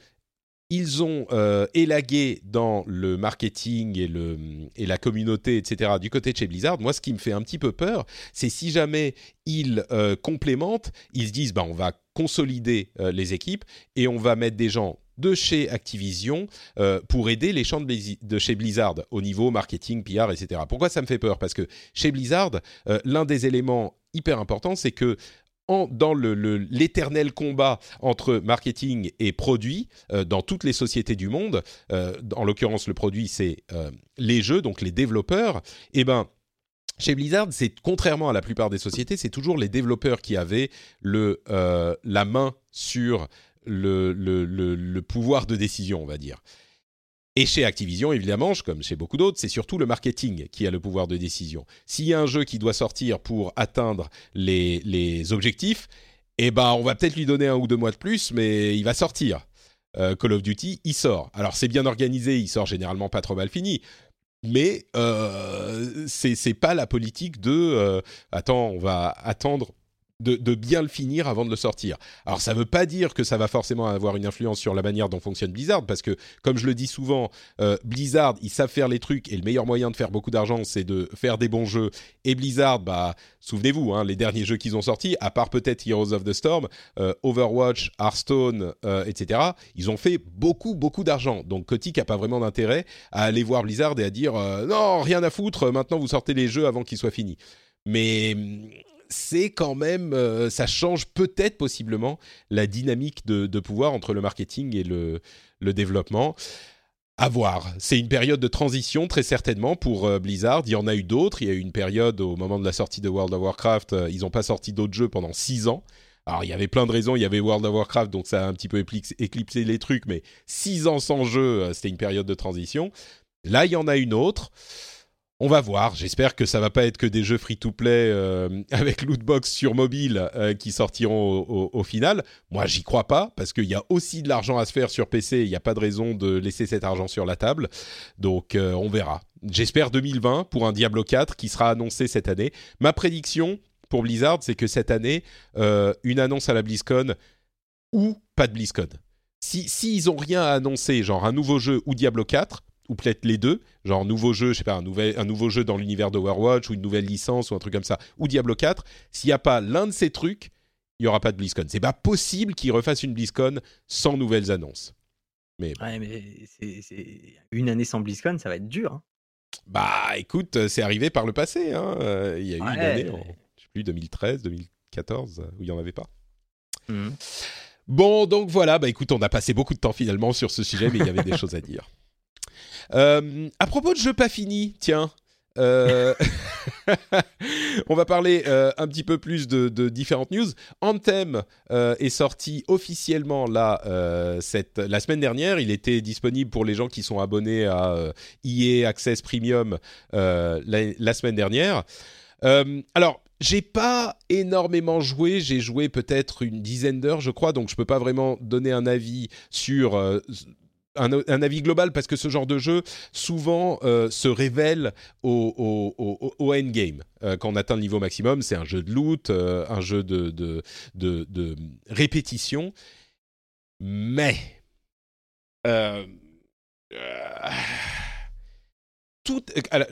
ils ont euh, élagué dans le marketing et, le, et la communauté, etc., du côté de chez Blizzard. Moi, ce qui me fait un petit peu peur, c'est si jamais ils euh, complémentent, ils se disent, bah, on va consolider euh, les équipes et on va mettre des gens de chez Activision euh, pour aider les champs de, chez Blizzard au niveau marketing, PR, etc. Pourquoi ça me fait peur? Parce que chez Blizzard, l'un des éléments hyper importants, c'est que dans l'éternel combat entre marketing et produit euh, dans toutes les sociétés du monde, euh, en l'occurrence le produit c'est euh, les jeux, donc les développeurs, et ben chez Blizzard, c'est contrairement à la plupart des sociétés, c'est toujours les développeurs qui avaient la main sur le pouvoir de décision, on va dire. Et chez Activision, évidemment, comme chez beaucoup d'autres, c'est surtout le marketing qui a le pouvoir de décision. S'il y a un jeu qui doit sortir pour atteindre les, objectifs, eh ben, on va peut-être lui donner un ou deux mois de plus, mais il va sortir. Euh, Call of Duty, il sort. Alors c'est bien organisé, il sort généralement pas trop mal fini. Mais euh, c'est pas la politique de euh, attends, on va attendre de, bien le finir avant de le sortir. Alors ça veut pas dire que ça va forcément avoir une influence sur la manière dont fonctionne Blizzard, parce que comme je le dis souvent, euh, Blizzard ils savent faire les trucs et le meilleur moyen de faire beaucoup d'argent c'est de faire des bons jeux. Et Blizzard, bah souvenez-vous, hein, les derniers jeux qu'ils ont sortis, à part peut-être Heroes of the Storm, euh, Overwatch, Hearthstone, euh, etc. Ils ont fait beaucoup beaucoup d'argent. Donc Kotick a pas vraiment d'intérêt à aller voir Blizzard et à dire non rien à foutre, maintenant vous sortez les jeux avant qu'ils soient finis. Mais hum, c'est quand même, euh, ça change peut-être possiblement la dynamique de, pouvoir entre le marketing et le, développement. À voir. C'est une période de transition très certainement pour euh, Blizzard. Il y en a eu d'autres. Il y a eu une période au moment de la sortie de World of Warcraft. euh, ils n'ont pas sorti d'autres jeux pendant six ans. Alors il y avait plein de raisons. Il y avait World of Warcraft, donc ça a un petit peu éclipsé, les trucs. Mais six ans sans jeu, c'était une période de transition. Là, il y en a une autre. On va voir. J'espère que ça va pas être que des jeux free-to-play euh, avec lootbox sur mobile euh, qui sortiront au, final. Moi, j'y crois pas parce qu'il y a aussi de l'argent à se faire sur PC. Il n'y a pas de raison de laisser cet argent sur la table. Donc, euh, on verra. J'espère 2020 pour un Diablo 4 qui sera annoncé cette année. Ma prédiction pour Blizzard, c'est que cette année, une annonce à la BlizzCon ou pas de BlizzCon. Si s'ils ont rien à annoncer, genre un nouveau jeu ou Diablo 4 ou peut-être les deux, genre nouveau jeu, je sais pas, un, nouvel, un nouveau jeu dans l'univers d'Overwatch ou une nouvelle licence ou un truc comme ça, ou Diablo 4, s'il n'y a pas l'un de ces trucs, il n'y aura pas de BlizzCon. C'est pas possible qu'ils refassent une BlizzCon sans nouvelles annonces. Ouais, mais c'est- c'est une année sans BlizzCon, ça va être dur. hein. Bah écoute, c'est arrivé par le passé. hein. Il y a eu une Ouais. année, en, je sais plus, 2013, 2014, euh, où il n'y en avait pas. Mhm. Bon, donc voilà, bah écoute, on a passé beaucoup de temps finalement sur ce sujet, mais il y avait des choses à dire. Euh, à propos de jeux pas finis, tiens, euh, on va parler euh, un petit peu plus de, différentes news. Anthem est sorti officiellement là, cette, la semaine dernière. Il était disponible pour les gens qui sont abonnés à EA Access Premium la, la semaine dernière. Alors, j'ai pas énormément joué, j'ai joué peut-être une dizaine d'heures, je crois, donc je peux pas vraiment donner un avis sur un, avis global parce que ce genre de jeu souvent euh, se révèle au, endgame euh, quand on atteint le niveau maximum. C'est un jeu de loot, euh, un jeu de, répétition, mais je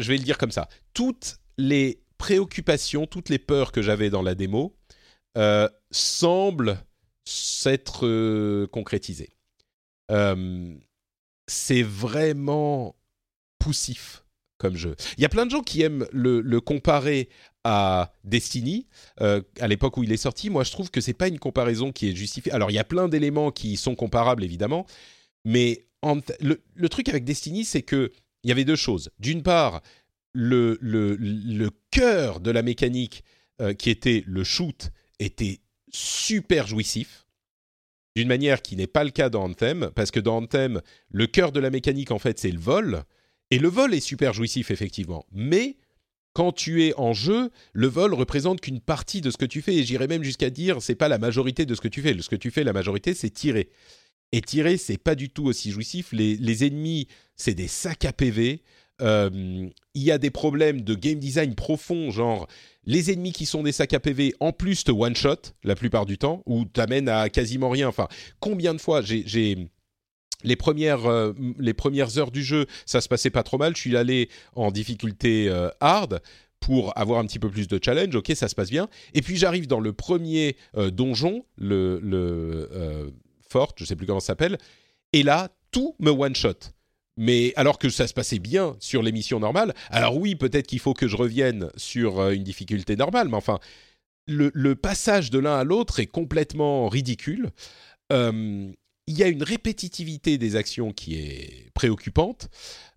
vais le dire comme ça, toutes les préoccupations, toutes les peurs que j'avais dans la démo semblent s'être concrétisées. Euh, c'est vraiment poussif comme jeu. Il y a plein de gens qui aiment le, comparer à Destiny euh, à l'époque où il est sorti. Moi, je trouve que c'est pas une comparaison qui est justifiée. Alors, il y a plein d'éléments qui sont comparables évidemment, mais le, truc avec Destiny, c'est que il y avait deux choses. D'une part, le, cœur de la mécanique euh, qui était le shoot était super jouissif d'une manière qui n'est pas le cas dans Anthem, parce que dans Anthem, le cœur de la mécanique, en fait, c'est le vol. Et le vol est super jouissif, effectivement. Mais quand tu es en jeu, le vol représente qu'une partie de ce que tu fais. Et j'irais même jusqu'à dire, c'est pas la majorité de ce que tu fais. Ce que tu fais, la majorité, c'est tirer. Et tirer, c'est pas du tout aussi jouissif. Les, ennemis, c'est des sacs à PV. Euh, il y a des problèmes de game design profond, genre les ennemis qui sont des sacs à PV en plus te one shot la plupart du temps ou t'amènent à quasiment rien. Enfin, combien de fois j'ai les premières, euh, les premières heures du jeu, ça se passait pas trop mal. Je suis allé en difficulté euh, hard pour avoir un petit peu plus de challenge. Ok, ça se passe bien. Et puis j'arrive dans le premier donjon, le, le fort, je sais plus comment ça s'appelle. Et là, tout me one shot mais alors que ça se passait bien sur l'émission normale. Alors oui, peut-être qu'il faut que je revienne sur euh, une difficulté normale, mais enfin, le, passage de l'un à l'autre est complètement ridicule. Euh, il y a une répétitivité des actions qui est préoccupante.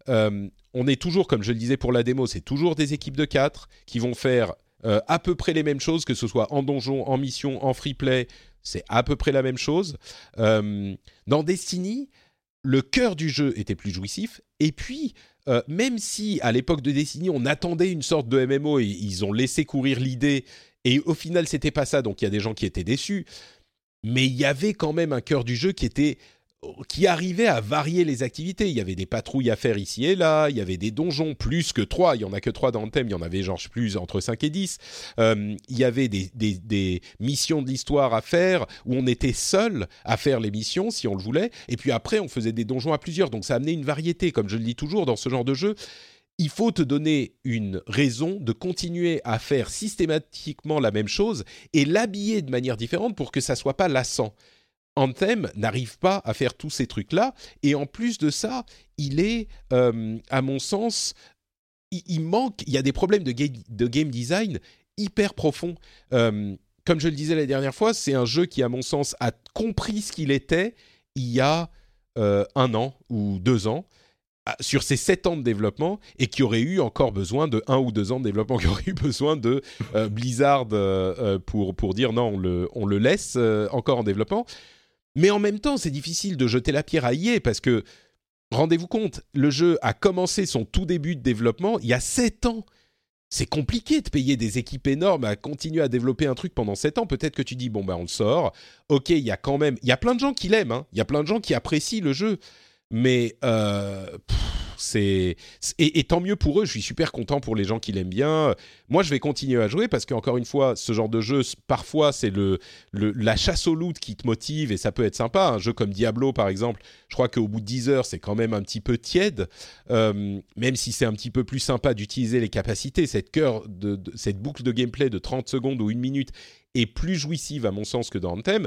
Euh, on est toujours, comme je le disais pour la démo, c'est toujours des équipes de quatre qui vont faire à peu près les mêmes choses, que ce soit en donjon, en mission, en free play, c'est à peu près la même chose. dans Destiny, le cœur du jeu était plus jouissif. Et puis, euh, même si à l'époque de Destiny, on attendait une sorte de MMO et ils ont laissé courir l'idée, et au final, c'était pas ça, donc il y a des gens qui étaient déçus. Mais il y avait quand même un cœur du jeu qui était qui arrivait à varier les activités. Il y avait des patrouilles à faire ici et là, il y avait des donjons plus que trois, il y en a que trois dans le thème, il y en avait genre plus entre 5 et 10. Euh, il y avait des, missions d'histoire à faire où on était seul à faire les missions si on le voulait, et puis après on faisait des donjons à plusieurs, donc ça amenait une variété, comme je le dis toujours dans ce genre de jeu. Il faut te donner une raison de continuer à faire systématiquement la même chose et l'habiller de manière différente pour que ça soit pas lassant. Anthem n'arrive pas à faire tous ces trucs-là. Et en plus de ça, il est, euh, à mon sens, il, manque, il y a des problèmes de, game design hyper profonds. Euh, comme je le disais la dernière fois, c'est un jeu qui, à mon sens, a compris ce qu'il était il y a euh, un an ou deux ans sur ces sept ans de développement et qui aurait eu encore besoin de un ou deux ans de développement, qui aurait eu besoin de Blizzard pour, pour dire non, on le laisse encore en développement. Mais en même temps, c'est difficile de jeter la pierre à EA parce que, rendez-vous compte, le jeu a commencé son tout début de développement il y a 7 ans. C'est compliqué de payer des équipes énormes à continuer à développer un truc pendant 7 ans. Peut-être que tu dis, bon, ben on le sort. Ok, il y a quand même. Il y a plein de gens qui l'aiment, hein. il y a plein de gens qui apprécient le jeu. Mais. Euh, c'est et, tant mieux pour eux. Je suis super content pour les gens qui l'aiment bien. Moi, je vais continuer à jouer parce qu'encore une fois, ce genre de jeu, parfois, c'est le, la chasse au loot qui te motive et ça peut être sympa. Un jeu comme Diablo, par exemple, je crois qu'au bout de 10 heures, c'est quand même un petit peu tiède, euh, même si c'est un petit peu plus sympa d'utiliser les capacités. Cette de, cette boucle de gameplay de 30 secondes ou une minute est plus jouissive à mon sens que dans Anthem.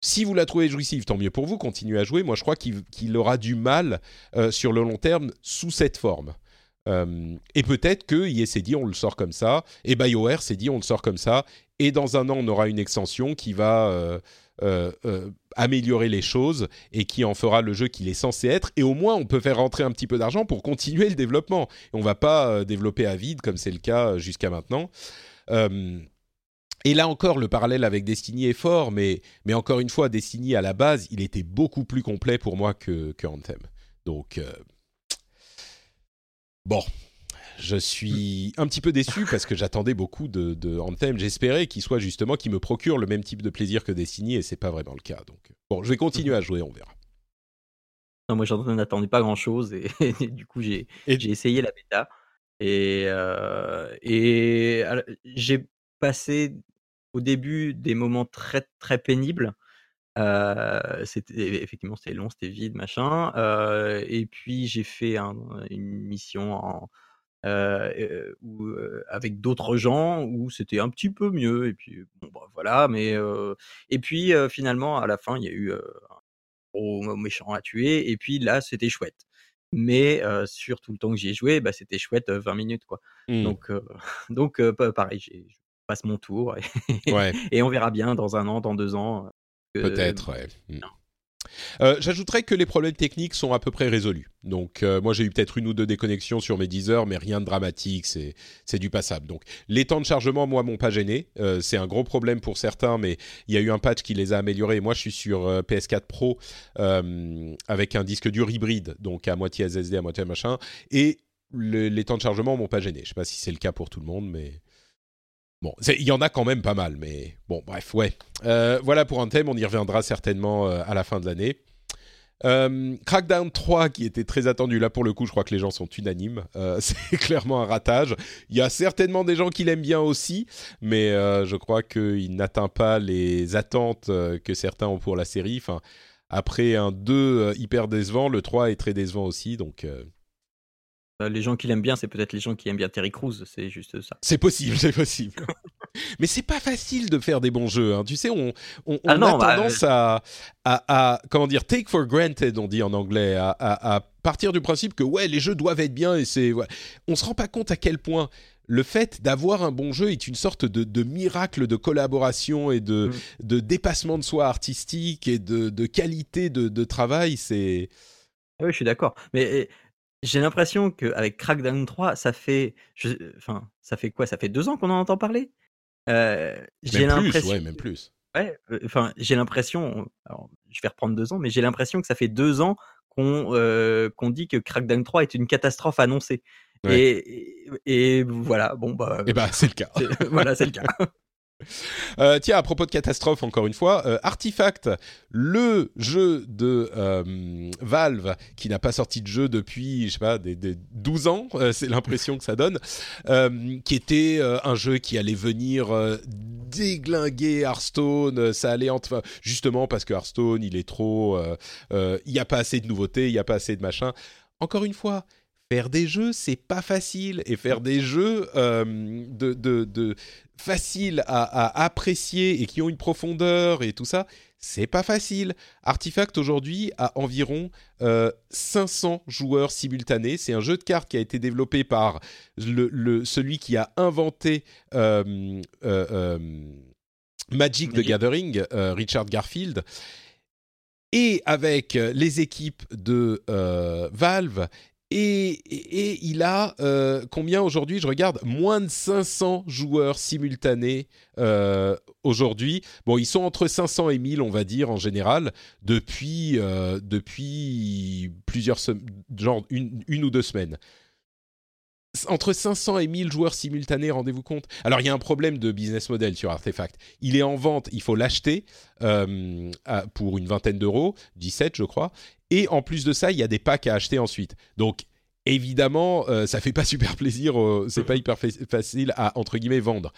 Si vous la trouvez jouissive, tant mieux pour vous, continuez à jouer. Moi, je crois qu'il aura du mal euh, sur le long terme sous cette forme. Euh, et peut-être que IE s'est dit on le sort comme ça, et BioWare s'est dit on le sort comme ça, et dans un an on aura une extension qui va euh, améliorer les choses et qui en fera le jeu qu'il est censé être, et au moins on peut faire rentrer un petit peu d'argent pour continuer le développement. On va pas développer à vide comme c'est le cas jusqu'à maintenant. Et là encore, le parallèle avec Destiny est fort, mais, mais encore une fois, Destiny à la base, il était beaucoup plus complet pour moi que, que Anthem. Donc, euh, bon, je suis un petit peu déçu parce que j'attendais beaucoup de, de Anthem. J'espérais qu'il soit justement, qu'il me procure le même type de plaisir que Destiny, et c'est pas vraiment le cas. Donc, bon, je vais continuer à jouer, on verra. Non, moi, j'en attendais pas grand chose, et, du coup, j'ai essayé la bêta. Et, euh, et j'ai passé au début des moments très très pénibles. c'était effectivement c'était long, c'était vide, machin. et puis j'ai fait une mission en, avec d'autres gens où c'était un petit peu mieux. Et puis bon bah, voilà, mais et puis finalement à la fin il y a eu un gros méchant à tuer. Et puis là c'était chouette. mais sur tout le temps que j'y ai joué, bah, c'était chouette 20 minutes quoi. Mmh. Donc donc pareil, je passe mon tour et, Ouais. et on verra bien dans un an, dans deux ans. Peut-être, ouais. Mmh. Euh, J'ajouterais que les problèmes techniques sont à peu près résolus. Donc euh, moi j'ai eu peut-être une ou deux déconnexions sur mes 10 heures, mais rien de dramatique, c'est du passable. Donc les temps de chargement, moi, m'ont pas gêné. Euh, c'est un gros problème pour certains, mais il y a eu un patch qui les a améliorés. Moi je suis sur euh, PS4 Pro euh, avec un disque dur hybride, donc à moitié SSD, à moitié machin, et le- les temps de chargement m'ont pas gêné. Je sais pas si c'est le cas pour tout le monde, mais Bon, il y en a quand même pas mal, mais bon, bref, ouais. Euh, voilà pour un thème, on y reviendra certainement euh, à la fin de l'année. Euh, Crackdown 3, qui était très attendu, là pour le coup, je crois que les gens sont unanimes. C'est clairement un ratage. Il y a certainement des gens qui l'aiment bien aussi, mais je crois qu'il n'atteint pas les attentes que certains ont pour la série. Enfin, après un 2 euh, hyper décevant, le 3 est très décevant aussi, donc Les gens qui l'aiment bien, c'est peut-être les gens qui aiment bien Terry Crews, c'est juste ça. C'est possible, c'est possible. Mais c'est pas facile de faire des bons jeux. hein. Tu sais, on, on, on Ah non, a bah, tendance à, à, à- comment dire, take for granted, on dit en anglais, à, à- à partir du principe que ouais, les jeux doivent être bien et c'est. ouais. On se rend pas compte à quel point le fait d'avoir un bon jeu est une sorte de, de miracle de collaboration et de, Mm. de dépassement de soi artistique et de, de qualité de, de travail. C'est Ah Oui, je suis d'accord. Mais j'ai l'impression qu'avec Crackdown 3, ça fait, je- enfin, ça fait quoi? Ça fait deux ans qu'on en entend parler? Euh, j'ai l'impression. ouais, même plus. Ouais, euh, enfin, j'ai l'impression. Je vais reprendre deux ans, mais j'ai l'impression que ça fait deux ans qu'on euh, qu'on dit que Crackdown 3 est une catastrophe annoncée. Ouais. Et, et, et voilà, bon bah. Et ben, c'est le cas. voilà, c'est le cas. Euh, tiens, à propos de catastrophe, encore une fois, euh, Artifact, le jeu de euh, Valve qui n'a pas sorti de jeu depuis, je sais pas, des, des 12 ans, euh, c'est l'impression que ça donne, qui était un jeu qui allait venir déglinguer Hearthstone, ça allait justement parce que Hearthstone, il est trop, il n'y a pas assez de nouveautés, il n'y a pas assez de machin. Encore une fois. Faire des jeux, c'est pas facile, et faire des jeux euh, de, de, de faciles à, à apprécier et qui ont une profondeur et tout ça, c'est pas facile. Artifact aujourd'hui a environ euh, 500 joueurs simultanés. C'est un jeu de cartes qui a été développé par le, le- celui qui a inventé euh, euh, euh, Magic the. Gathering, euh, Richard Garfield. Et avec euh, les équipes de euh, Valve et, il a euh, combien aujourd'hui Je regarde moins de 500 joueurs simultanés euh, aujourd'hui. Bon, ils sont entre 500 et 1000, on va dire en général, depuis euh, depuis plusieurs sem- genre une, une ou deux semaines. Entre 500 et 1000 joueurs simultanés, rendez-vous compte. Alors, il y a un problème de business model sur Artefact. Il est en vente, il faut l'acheter euh, pour une vingtaine d'euros, 17 je crois. Et en plus de ça, il y a des packs à acheter ensuite. Donc, évidemment, euh, ça fait pas super plaisir, euh, c'est pas hyper fa- facile à, entre guillemets, vendre.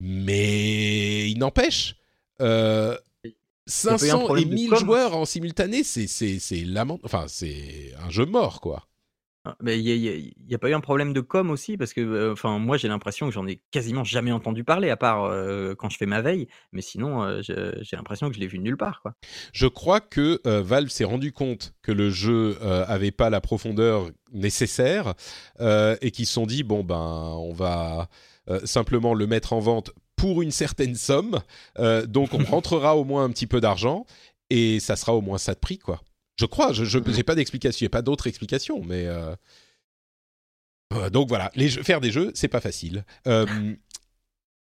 Mais il n'empêche, euh, pas eu un 500 et problème de 1000 com joueurs en simultané, c'est, c'est, c'est lament... Enfin, c'est un jeu mort, quoi. Ah, Mais il n'y a, pas eu un problème de com aussi? Parce que, euh, enfin, moi j'ai l'impression que j'en ai quasiment jamais entendu parler à part euh, quand je fais ma veille. Mais sinon, euh, je- j'ai l'impression que je l'ai vu nulle part, quoi. Je crois que euh, Valve s'est rendu compte que le jeu euh, avait pas la profondeur nécessaire euh, et qu'ils se sont dit bon ben on va euh, simplement le mettre en vente pour une certaine somme, Euh, donc on rentrera au moins un petit peu d'argent et ça sera au moins ça de prix quoi. Je crois, je j'ai pas d'explication, pas d'autre explication, mais euh, euh, donc voilà, faire des jeux c'est pas facile. Euh,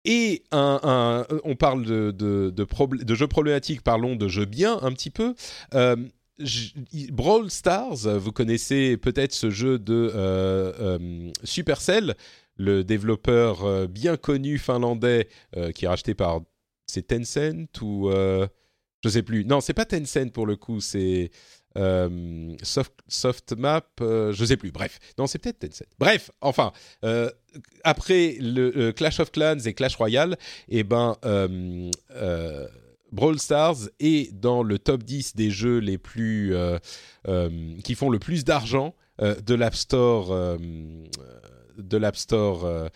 et on parle de, jeux problématiques, parlons de jeux bien un petit peu. Brawl Stars, vous connaissez peut-être ce jeu de Supercell, le développeur bien connu finlandais qui est racheté par c'est Tencent ou je sais plus. Non, c'est pas Tencent pour le coup, c'est euh, Soft, Softmap, euh, je sais plus. Bref, non, c'est peut-être Tencent. Bref, enfin, euh, après le euh, Clash of Clans et Clash Royale, eh ben, euh, Brawl Stars est dans le top 10 des jeux les plus qui font le plus d'argent de l'App Store, de l'App Store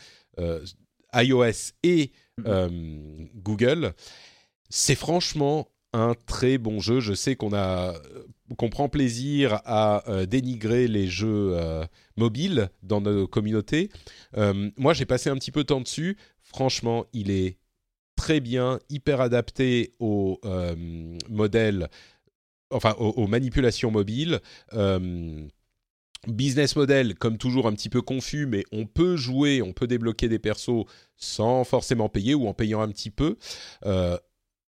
iOS et euh, Google. C'est franchement un très bon jeu. Je sais qu'on a qu'on prend plaisir à dénigrer les jeux mobiles dans nos communautés. moi, j'ai passé un petit peu de temps dessus. Franchement, il est très bien, hyper adapté au modèle, enfin aux, manipulations mobiles. Business model, comme toujours, un petit peu confus, mais on peut jouer, on peut débloquer des persos sans forcément payer ou en payant un petit peu.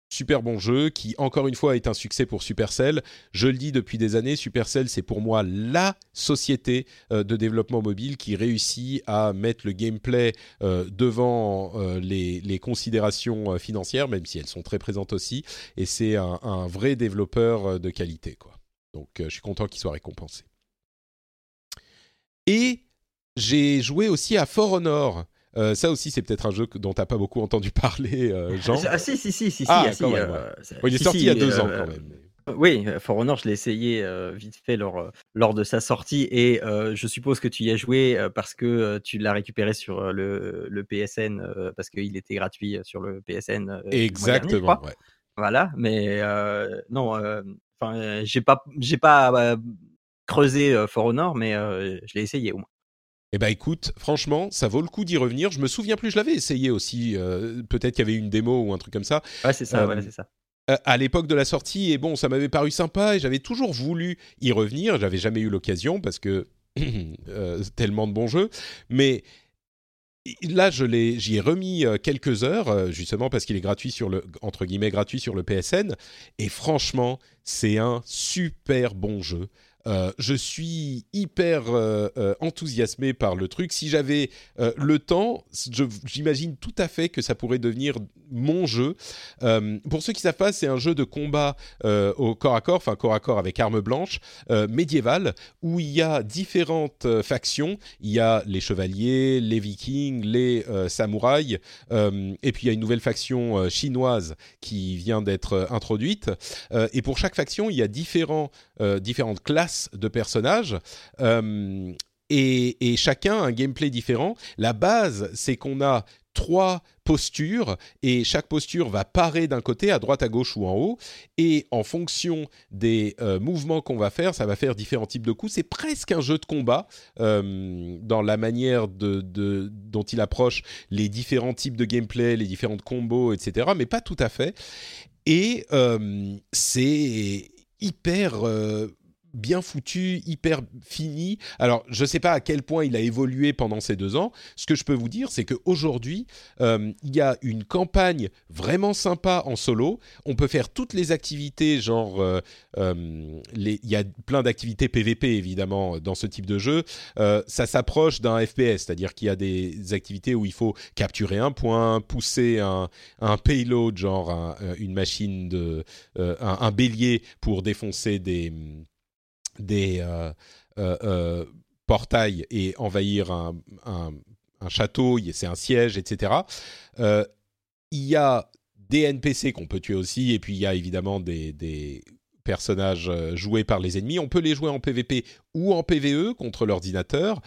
Euh, super bon jeu qui, encore une fois, est un succès pour Supercell. Je le dis depuis des années, Supercell, c'est pour moi la société euh, de développement mobile qui réussit à mettre le gameplay euh, devant les, considérations financières, même si elles sont très présentes aussi. Et c'est un, vrai développeur de qualité. Donc, je suis content qu'il soit récompensé. Et j'ai joué aussi à For Honor. Euh, ça aussi, c'est peut-être un jeu dont tu n'as pas beaucoup entendu parler, euh, Jean. Ah si, si, si, si. Ah, quand même, euh, il est sorti il y a deux ans quand même. Oui, For Honor, je l'ai essayé vite fait lors, lors de sa sortie et je suppose que tu y as joué parce que tu l'as récupéré sur le, le PSN parce qu'il était gratuit sur le PSN. Exactement. ouais. Voilà, mais non, enfin, j'ai pas, j'ai pas creusé For Honor, mais je l'ai essayé au moins. Eh ben écoute, franchement, ça vaut le coup d'y revenir. Je me souviens plus, je l'avais essayé aussi. Peut-être qu'il y avait une démo ou un truc comme ça. Ouais, c'est ça, c'est ça. À l'époque de la sortie, et bon, ça m'avait paru sympa et j'avais toujours voulu y revenir. J'avais jamais eu l'occasion parce que tellement de bons jeux. Mais là, je l'ai, j'y ai remis quelques heures, justement parce qu'il est gratuit sur le, entre guillemets, gratuit sur le PSN. Et franchement, c'est un super bon jeu. Euh, je suis hyper euh, euh, enthousiasmé par le truc. Si j'avais le temps, j'imagine tout à fait que ça pourrait devenir mon jeu. pour ceux qui savent pas, c'est un jeu de combat au corps à corps, enfin corps à corps avec arme blanche, médiéval, où il y a différentes factions. Il y a les chevaliers, les vikings, les samouraïs, et puis il y a une nouvelle faction chinoise qui vient d'être introduite. et pour chaque faction, il y a différents, différentes classes de personnages. Euh, et, chacun a un gameplay différent. La base, c'est qu'on a trois postures et chaque posture va parer d'un côté, à droite, à gauche ou en haut. Et en fonction des euh, mouvements qu'on va faire, ça va faire différents types de coups. C'est presque un jeu de combat euh, dans la manière de, dont il approche les différents types de gameplay, les différentes combos, etc. Mais pas tout à fait. Et c'est hyper bien foutu, hyper fini. Alors, je ne sais pas à quel point il a évolué pendant ces deux ans. Ce que je peux vous dire, c'est qu'aujourd'hui, euh, il y a une campagne vraiment sympa en solo. On peut faire toutes les activités, genre, euh, euh, il y a plein d'activités PVP, évidemment, dans ce type de jeu. ça s'approche d'un FPS, c'est-à-dire qu'il y a des activités où il faut capturer un point, pousser un, payload, genre une machine de... un bélier pour défoncer des des euh, euh, euh, portails et envahir un, château, c'est un siège, etc. il y a des NPC qu'on peut tuer aussi, et puis il y a évidemment des, personnages joués par les ennemis. On peut les jouer en PvP ou en PvE contre l'ordinateur.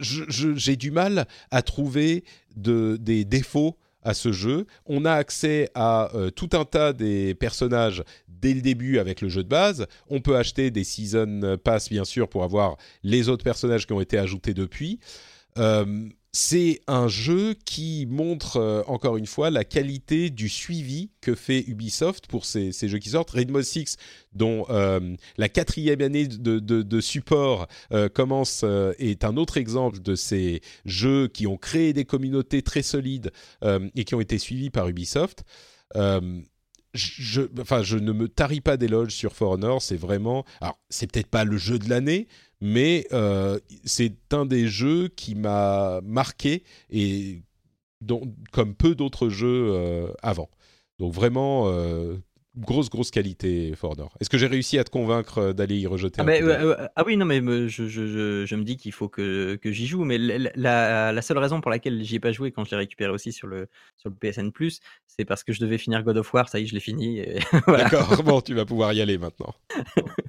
j'ai du mal à trouver des défauts à ce jeu. On a accès à tout un tas des personnages dès le début avec le jeu de base. On peut acheter des season pass bien sûr pour avoir les autres personnages qui ont été ajoutés depuis. Euh, c'est un jeu qui montre euh, encore une fois la qualité du suivi que fait Ubisoft pour ces, jeux qui sortent. Rainbow Six, dont euh, la quatrième année de, support commence, est un autre exemple de ces jeux qui ont créé des communautés très solides et qui ont été suivis par Ubisoft je, enfin, je ne me tarie pas d'éloges sur For Honor. C'est vraiment, alors c'est peut-être pas le jeu de l'année, mais euh, c'est un des jeux qui m'a marqué et dont, comme peu d'autres jeux euh, avant. Donc vraiment, euh, grosse grosse qualité For Honor. Est-ce que j'ai réussi à te convaincre euh, d'aller y rejeter ah, un ah oui non mais je, je, je, me dis qu'il faut que, que j'y joue mais la, la, seule raison pour laquelle j'y ai pas joué quand je l'ai récupéré aussi sur le sur le PSN Plus c'est parce que je devais finir God of War ça y est je l'ai fini D'accord bon tu vas pouvoir y aller maintenant.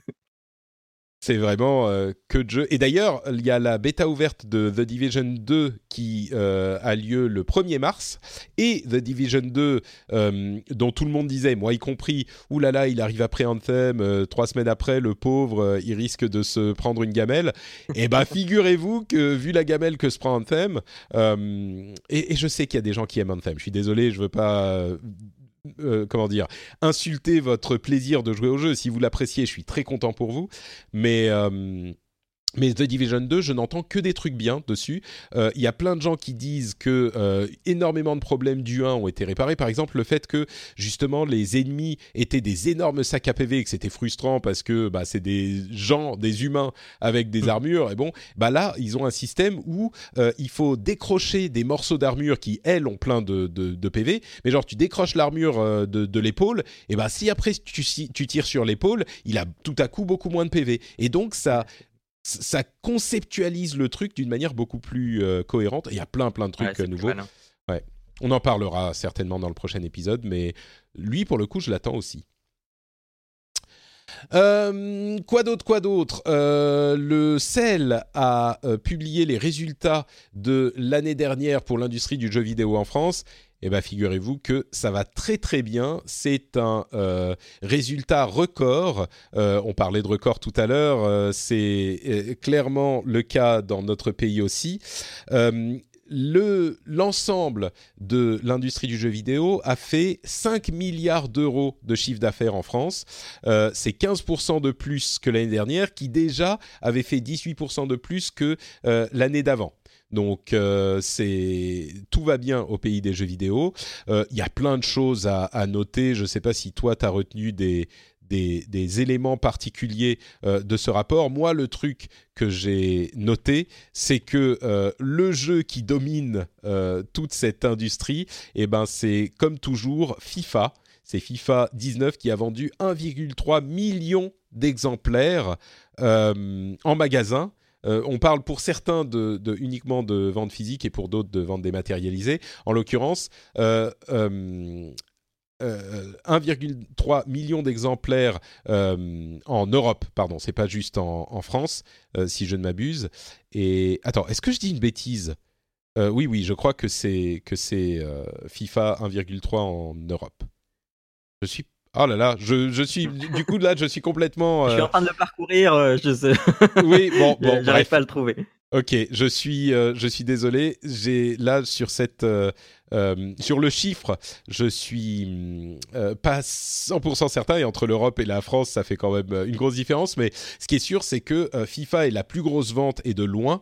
C'est vraiment euh, que de jeux. Et d'ailleurs, il y a la bêta ouverte de The Division 2 qui euh, a lieu le 1er mars. Et The Division 2, euh, dont tout le monde disait, moi y compris, oulala, il arrive après Anthem, trois semaines après, le pauvre, il risque de se prendre une gamelle. et eh ben, figurez-vous que vu la gamelle que se prend Anthem, et, et, je sais qu'il y a des gens qui aiment Anthem, je suis désolé, je veux pas euh, comment dire, insulter votre plaisir de jouer au jeu. Si vous l'appréciez, je suis très content pour vous. Mais euh, mais The Division 2, je n'entends que des trucs bien dessus. Euh, il y a plein de gens qui disent que euh, énormément de problèmes du 1 ont été réparés. Par exemple, le fait que justement les ennemis étaient des énormes sacs à PV et que c'était frustrant parce que bah, c'est des gens, des humains avec des mm. armures. Et bon, bah là, ils ont un système où euh, il faut décrocher des morceaux d'armure qui, elles, ont plein de, de, PV. Mais genre, tu décroches l'armure de, de l'épaule, et bah si après tu, tu tires sur l'épaule, il a tout à coup beaucoup moins de PV. Et donc ça ça conceptualise le truc d'une manière beaucoup plus euh, cohérente. Il y a plein plein de trucs euh, nouveaux. Ouais. On en parlera certainement dans le prochain épisode, mais lui pour le coup je l'attends aussi. Euh, quoi d'autre, quoi d'autre? Le CEL a publié les résultats de l'année dernière pour l'industrie du jeu vidéo en France eh bien figurez-vous que ça va très très bien. C'est un euh, résultat record. Euh, on parlait de record tout à l'heure. Euh, c'est clairement le cas dans notre pays aussi. le l'ensemble de l'industrie du jeu vidéo a fait 5 milliards d'euros de chiffre d'affaires en France. c'est 15% de plus que l'année dernière, qui déjà avait fait 18% de plus que l'année d'avant. Donc euh, tout va bien au pays des jeux vidéo. Euh, il y a plein de choses à, noter. Je ne sais pas si toi tu as retenu des, des, éléments particuliers euh, de ce rapport. Moi, le truc que j'ai noté, c'est que le jeu qui domine toute cette industrie, eh ben, c'est comme toujours FIFA. C'est FIFA 19 qui a vendu 1,3 million d'exemplaires en magasin euh, on parle pour certains uniquement de vente physique et pour d'autres de vente dématérialisée. En l'occurrence, 1,3 euh, euh, million d'exemplaires en Europe, pardon, c'est pas juste en, France, si je ne m'abuse. Et attends, est-ce que je dis une bêtise? Oui, oui, je crois que c'est que c'est FIFA 1,3 en Europe. Je suis Oh là là, je, je suis du coup là, je suis complètement. Je suis en train de le parcourir, euh, je sais. Oui, bon, bon, j'arrive pas à le trouver. Ok, je suis, euh, je suis désolé. J'ai là sur cette, euh, sur le chiffre, je suis pas 100% certain. Et entre l'Europe et la France, ça fait quand même une grosse différence. Mais ce qui est sûr, c'est que FIFA est la plus grosse vente et de loin.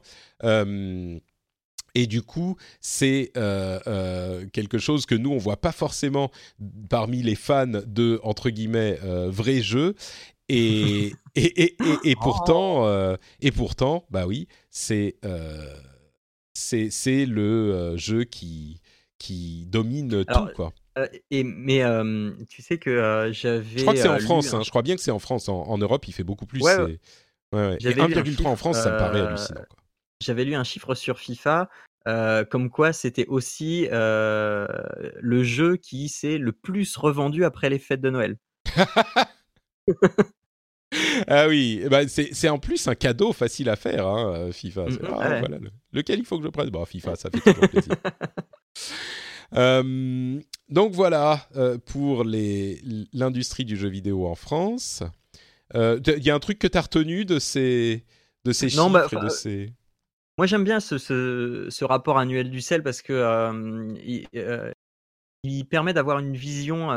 Et du coup, c'est euh, euh, quelque chose que nous, on voit pas forcément parmi les fans de, entre guillemets, euh, vrais jeux. Et, et, et, et, pourtant, oh. et pourtant, bah oui, c'est c'est le jeu qui, qui domine tout, quoi. et, mais tu sais que j'avais. Je crois que c'est en France, hein, je crois bien que c'est en France. En, Europe, il fait beaucoup plus. Ouais, ouais. ouais, 1,3 en France, ça me paraît hallucinant. Quoi j'avais lu un chiffre sur FIFA, comme quoi c'était aussi le jeu qui s'est le plus revendu après les fêtes de Noël. ah oui, eh ben, c'est en plus un cadeau facile à faire, hein, FIFA. Mmh ah, lequel il faut que je prenne? Bon, FIFA, ça fait toujours plaisir. donc voilà pour l'industrie du jeu vidéo en France. Il y a un truc que tu as retenu de ces, de ces chiffres bah, et de ces... Moi, j'aime bien ce, rapport annuel du sel parce que il, permet d'avoir une vision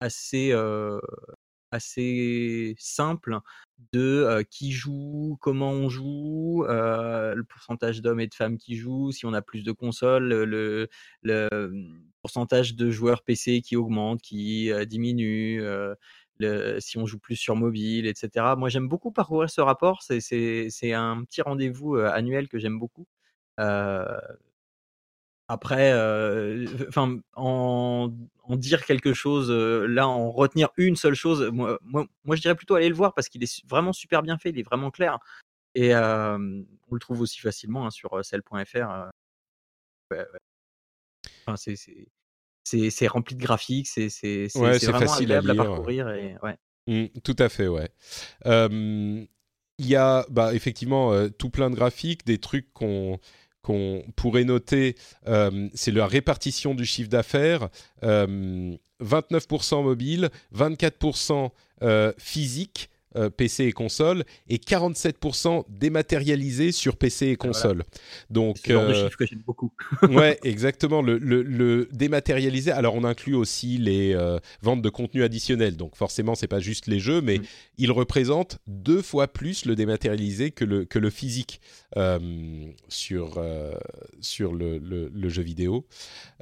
assez, assez simple de qui joue, comment on joue, le pourcentage d'hommes et de femmes qui jouent, si on a plus de consoles, le, pourcentage de joueurs PC qui augmente, qui diminue si on joue plus sur mobile, etc. Moi, j'aime beaucoup parcourir ce rapport. C'est un petit rendez-vous annuel que j'aime beaucoup. après, enfin, en, dire quelque chose, là, en retenir une seule chose, moi, je dirais plutôt aller le voir parce qu'il est vraiment super bien fait, il est vraiment clair. Et on le trouve aussi facilement hein, sur cell.fr. Enfin, c'est c'est rempli de graphiques, c'est c'est vraiment facile agréable à, parcourir. Et, ouais. Mm, tout à fait, ouais. il y a bah, effectivement tout plein de graphiques, des trucs qu'on qu'on pourrait noter, c'est la répartition du chiffre d'affaires. 29% mobile, 24% physique, euh, PC et console et 47% dématérialisé sur PC et console. Donc, c'est euh, chiffre que j'aime beaucoup. ouais, exactement. Le, le, dématérialisé. Alors, on inclut aussi les euh, ventes de contenu additionnel. Donc, forcément, c'est pas juste les jeux, mais mm. il représente deux fois plus le dématérialisé que le que le physique sur sur le, le, jeu vidéo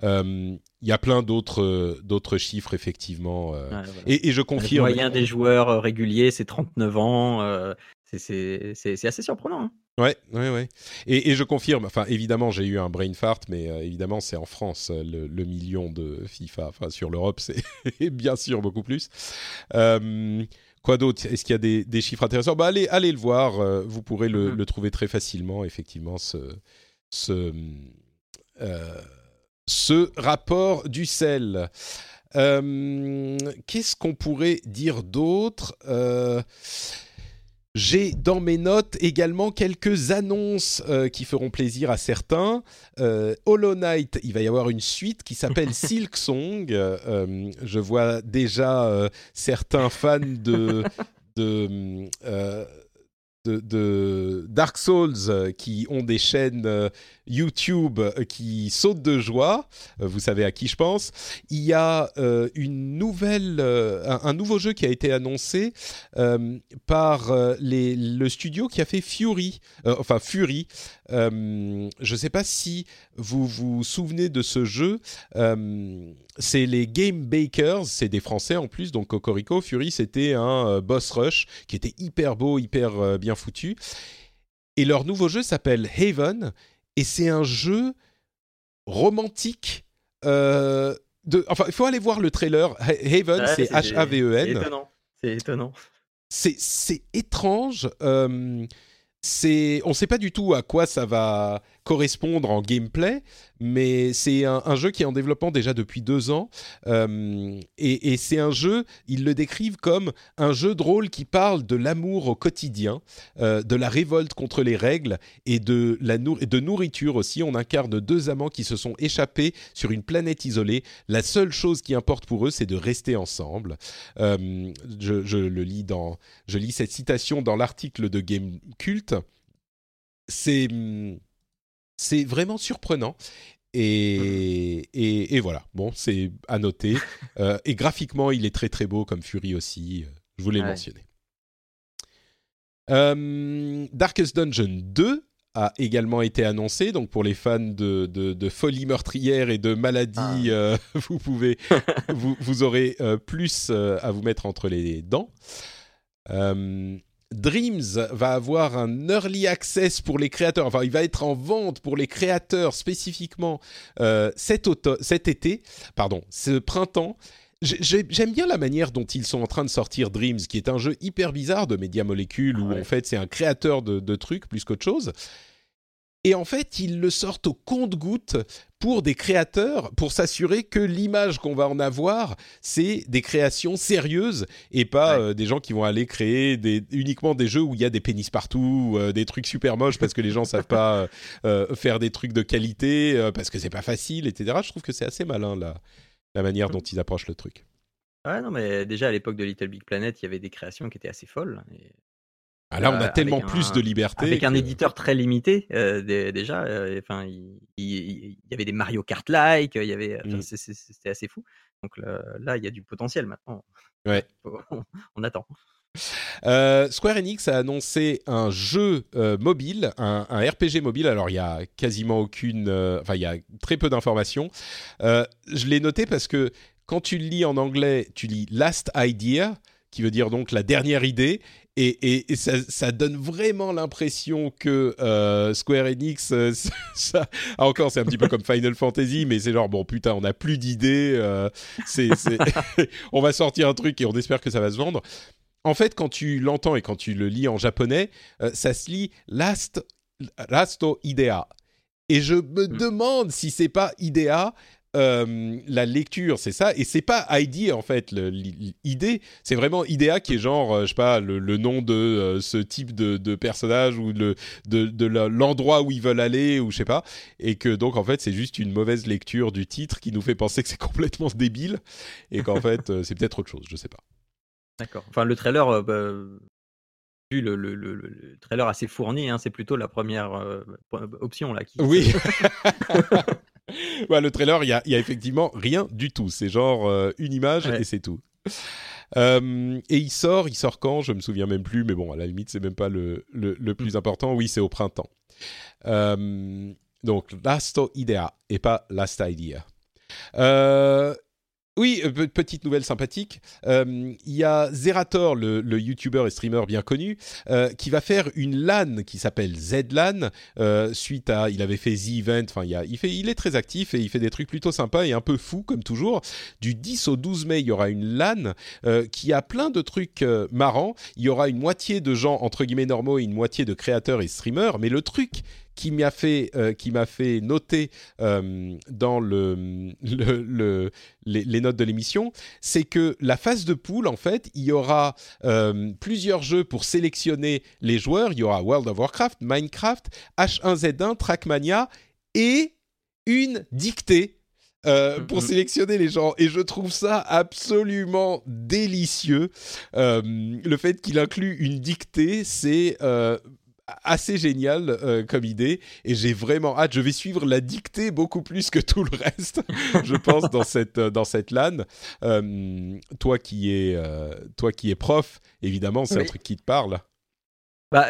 il y a plein d'autres d'autres chiffres effectivement euh, et, je confirme. Le moyen des joueurs euh, réguliers, c'est 39 ans. Euh, c'est assez surprenant. Hein. Ouais, ouais, ouais. Et, je confirme. Enfin, évidemment, j'ai eu un brain fart, mais évidemment, c'est en France le, million de FIFA. Enfin, sur l'Europe, c'est bien sûr beaucoup plus. Quoi d'autre? Est-ce qu'il y a des, des, chiffres intéressants? Bah, allez, allez le voir. vous pourrez le, mm-hmm. le, trouver très facilement, effectivement, ce, ce ce rapport du sel. Euh, qu'est-ce qu'on pourrait dire d'autre? Euh, j'ai dans mes notes également quelques annonces euh, qui feront plaisir à certains. Hollow Knight, il va y avoir une suite qui s'appelle Silk Song. je vois déjà certains fans de, de de, Dark Souls euh, qui ont des chaînes euh, YouTube euh, qui sautent de joie. Vous savez à qui je pense. Il y a une nouvelle, un, nouveau jeu qui a été annoncé par le studio qui a fait Fury, enfin Fury. je ne sais pas si vous vous souvenez de ce jeu. c'est les Game Bakers, c'est des Français en plus, donc Cocorico. Fury, c'était un boss rush qui était hyper beau, hyper bien foutu. Et leur nouveau jeu s'appelle Haven, et c'est un jeu romantique. Euh, de, enfin, il faut aller voir le trailer. Haven, c'est H-A-V-E-N. C'est étonnant. C'est étrange. Euh, c'est, on ne sait pas du tout à quoi ça va correspondre en gameplay, mais c'est un, jeu qui est en développement déjà depuis deux ans. Euh, et, c'est un jeu, ils le décrivent comme un jeu de rôle qui parle de l'amour au quotidien, euh, de la révolte contre les règles et de, la de nourriture aussi. On incarne deux amants qui se sont échappés sur une planète isolée. La seule chose qui importe pour eux, c'est de rester ensemble. Euh, je, je, le lis dans, je lis cette citation dans l'article de Game Cult. C'est c'est vraiment surprenant. Et, et, voilà, bon, c'est à noter. Euh, et graphiquement, il est très très beau comme Fury aussi. Euh, je voulais le mentionner. Euh, Darkest Dungeon 2 a également été annoncé. Donc pour les fans de, de, folie meurtrière et de maladie, ah. vous pouvez, vous, vous, aurez plus à vous mettre entre les dents. Dreams va avoir un early access pour les créateurs, enfin il va être en vente pour les créateurs spécifiquement euh, cet, cet été, pardon, ce printemps. J'aime bien la manière dont ils sont en train de sortir Dreams, qui est un jeu hyper bizarre de Media Molecule, où en fait c'est un créateur de, de trucs plus qu'autre chose. Et en fait, ils le sortent au compte-goutte pour des créateurs, pour s'assurer que l'image qu'on va en avoir, c'est des créations sérieuses et pas euh, des gens qui vont aller créer des, uniquement des jeux où il y a des pénis partout, euh, des trucs super moches parce que les gens savent pas euh, faire des trucs de qualité, parce que c'est pas facile, etc. Je trouve que c'est assez malin la, la manière dont ils approchent le truc. Ouais, non, mais déjà à l'époque de Little Big Planet, il y avait des créations qui étaient assez folles. Et ah, là, on a euh, tellement plus de liberté. Avec un éditeur très limité, euh, déjà. Euh, enfin, il, y avait des Mario Kart-like, il y avait, mmh. c'était assez fou. Donc là, il y a du potentiel maintenant. Ouais. on, attend. Square Enix a annoncé un jeu mobile, un, RPG mobile. Alors il y a quasiment aucune, enfin il y a très peu d'informations. je l'ai noté parce que quand tu le lis en anglais, tu lis Last Idea, qui veut dire donc la dernière idée, et, ça, donne vraiment l'impression que euh, Square Enix, euh, ça, ah, encore c'est un petit peu comme Final Fantasy, mais c'est genre bon putain on n'a plus d'idées, euh, on va sortir un truc et on espère que ça va se vendre. En fait, quand tu l'entends et quand tu le lis en japonais, ça se lit Last Lasto Idea. Et je me hmm. demande si c'est pas Idea euh, la lecture, c'est ça, et c'est pas ID en fait l'idée, c'est vraiment IDEA qui est genre, euh, je sais pas, le, nom de euh, ce type de, personnage ou le, de, l'endroit où ils veulent aller ou je sais pas, et que donc en fait c'est juste une mauvaise lecture du titre qui nous fait penser que c'est complètement débile et qu'en fait c'est peut-être autre chose, je sais pas. D'accord. Enfin le trailer, bah, vu le, le, trailer assez fourni, hein, c'est plutôt la première option là. Qui... Oui. le trailer, il y a, effectivement rien du tout. C'est genre euh, une image et c'est tout. Euh, et il sort, il sort quand? Je me souviens même plus, mais bon, à la limite, c'est même pas le, le, plus mm. important. Oui, c'est au printemps. Euh, donc, Last Idea et pas Last Idea. Oui, euh, petite nouvelle sympathique. Euh, il y a Zerator, le, le YouTuber et streamer bien connu, euh, qui va faire une LAN qui s'appelle ZLAN. suite à, il avait fait The Event. Enfin, il, il est très actif et il fait des trucs plutôt sympas et un peu fous comme toujours. Du 10 au 12 mai, il y aura une LAN qui a plein de trucs marrants. Il y aura une moitié de gens entre guillemets normaux et une moitié de créateurs et streamers. Mais le truc qui m'a fait, euh, qui m'a fait noter euh, dans le, le, les, notes de l'émission, c'est que la phase de poule, en fait, il y aura euh, plusieurs jeux pour sélectionner les joueurs. Il y aura World of Warcraft, Minecraft, H1Z1, Trackmania et une dictée pour mm-hmm. sélectionner les gens. Et je trouve ça absolument délicieux. le fait qu'il inclut une dictée, c'est assez génial euh, comme idée et j'ai vraiment hâte. Je vais suivre la dictée beaucoup plus que tout le reste, je pense, dans cette euh, dans cette LAN. Euh, toi qui es toi qui es prof, évidemment, c'est un truc qui te parle. Bah,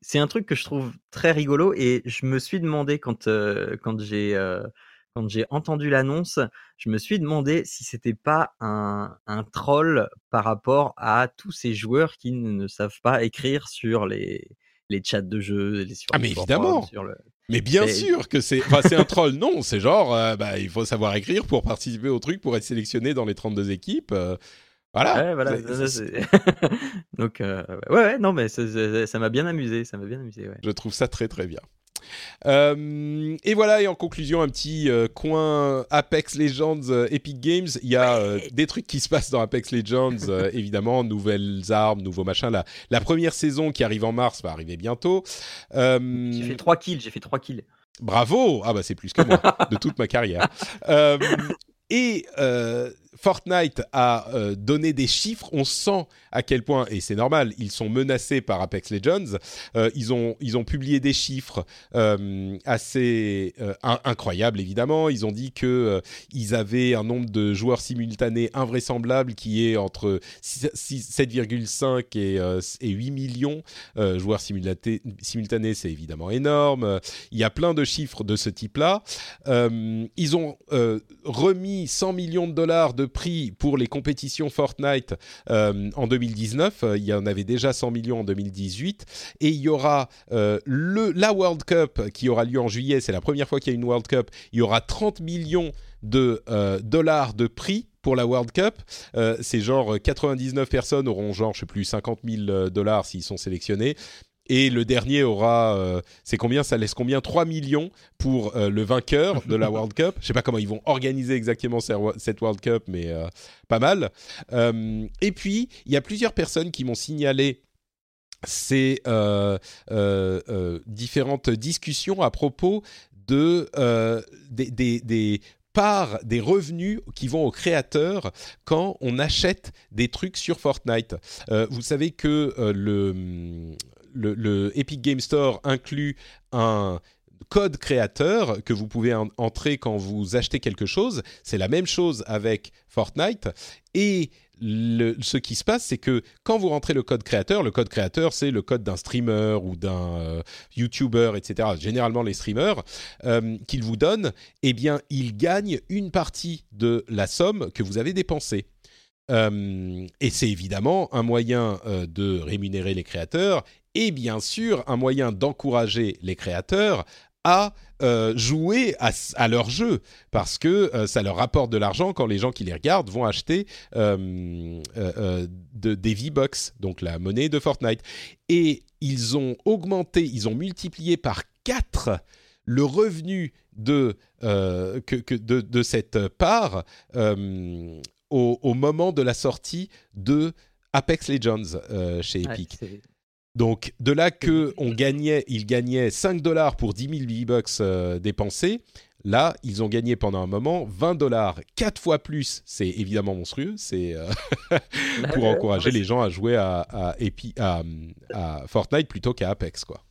c'est un truc que je trouve très rigolo et je me suis demandé quand quand j'ai quand j'ai entendu l'annonce, je me suis demandé si c'était pas un, un, troll par rapport à tous ces joueurs qui ne, savent pas écrire sur les, les chats de jeu. Les, ah, mais évidemment Mais bien sûr que c'est enfin, un troll, non, c'est genre, euh, bah, il faut savoir écrire pour participer au truc, pour être sélectionné dans les 32 équipes. Euh, voilà. Ouais, voilà. Donc, euh, ouais, ouais, non, mais ça m'a bien amusé, ça m'a bien amusé. Ouais. Je trouve ça très très bien. Euh, et voilà, et en conclusion, un petit euh, coin Apex Legends euh, Epic Games. Il y a des trucs qui se passent dans Apex Legends, évidemment, nouvelles armes, nouveaux machins. La, la première saison qui arrive en mars va arriver bientôt. J'ai fait 3 kills, j'ai fait 3 kills. Bravo Ah bah c'est plus que moi, de toute ma carrière. et Fortnite a euh, donné des chiffres, on sent à quel point, et c'est normal, ils sont menacés par Apex Legends. Euh, ils, ont, ils ont publié des chiffres euh, assez incroyables, évidemment. Ils ont dit que ils avaient un nombre de joueurs simultanés invraisemblable qui est entre 7,5 et, et, 8 millions. joueurs simultanés, c'est évidemment énorme. Il y a plein de chiffres de ce type-là. ils ont remis 100 millions de dollars de prix pour les compétitions Fortnite euh, en 2019. Euh, il y en avait déjà 100 millions en 2018. Et il y aura euh, le, la World Cup qui aura lieu en juillet. C'est la première fois qu'il y a une World Cup. Il y aura 30 millions de dollars de prix pour la World Cup. c'est genre 99 personnes auront genre, je sais plus, 50 000 dollars s'ils sont sélectionnés. Et le dernier aura, euh, c'est combien? Ça laisse combien? 3 millions pour euh, le vainqueur de la World Cup. Je sais pas comment ils vont organiser exactement cette World Cup, mais euh, pas mal. et puis, il y a plusieurs personnes qui m'ont signalé ces différentes discussions à propos de des, des, des revenus qui vont aux créateurs quand on achète des trucs sur Fortnite. vous savez que le le, Epic Game Store inclut un code créateur que vous pouvez entrer quand vous achetez quelque chose. C'est la même chose avec Fortnite. Et ce qui se passe, c'est que quand vous rentrez le code créateur, le code créateur, c'est le code d'un streamer ou d'un euh, YouTuber, etc. Généralement les streamers euh, qu'il vous donne, eh bien, il gagne une partie de la somme que vous avez dépensée. Euh, et c'est évidemment un moyen de rémunérer les créateurs et bien sûr un moyen d'encourager les créateurs à euh, jouer à, leur jeu parce que euh, ça leur rapporte de l'argent quand les gens qui les regardent vont acheter euh, des V-Bucks, donc la monnaie de Fortnite. Et ils ont augmenté, ils ont multiplié par 4 le revenu de, que, de, cette part au, moment de la sortie de Apex Legends chez Epic. Donc de là que on gagnait, ils gagnaient 5 dollars pour 10 000 V-Bucks dépensés. Là, ils ont gagné pendant un moment 20 dollars, 4 fois plus. C'est évidemment monstrueux. C'est euh, pour encourager les gens à jouer à, à, Fortnite plutôt qu'à Apex, quoi.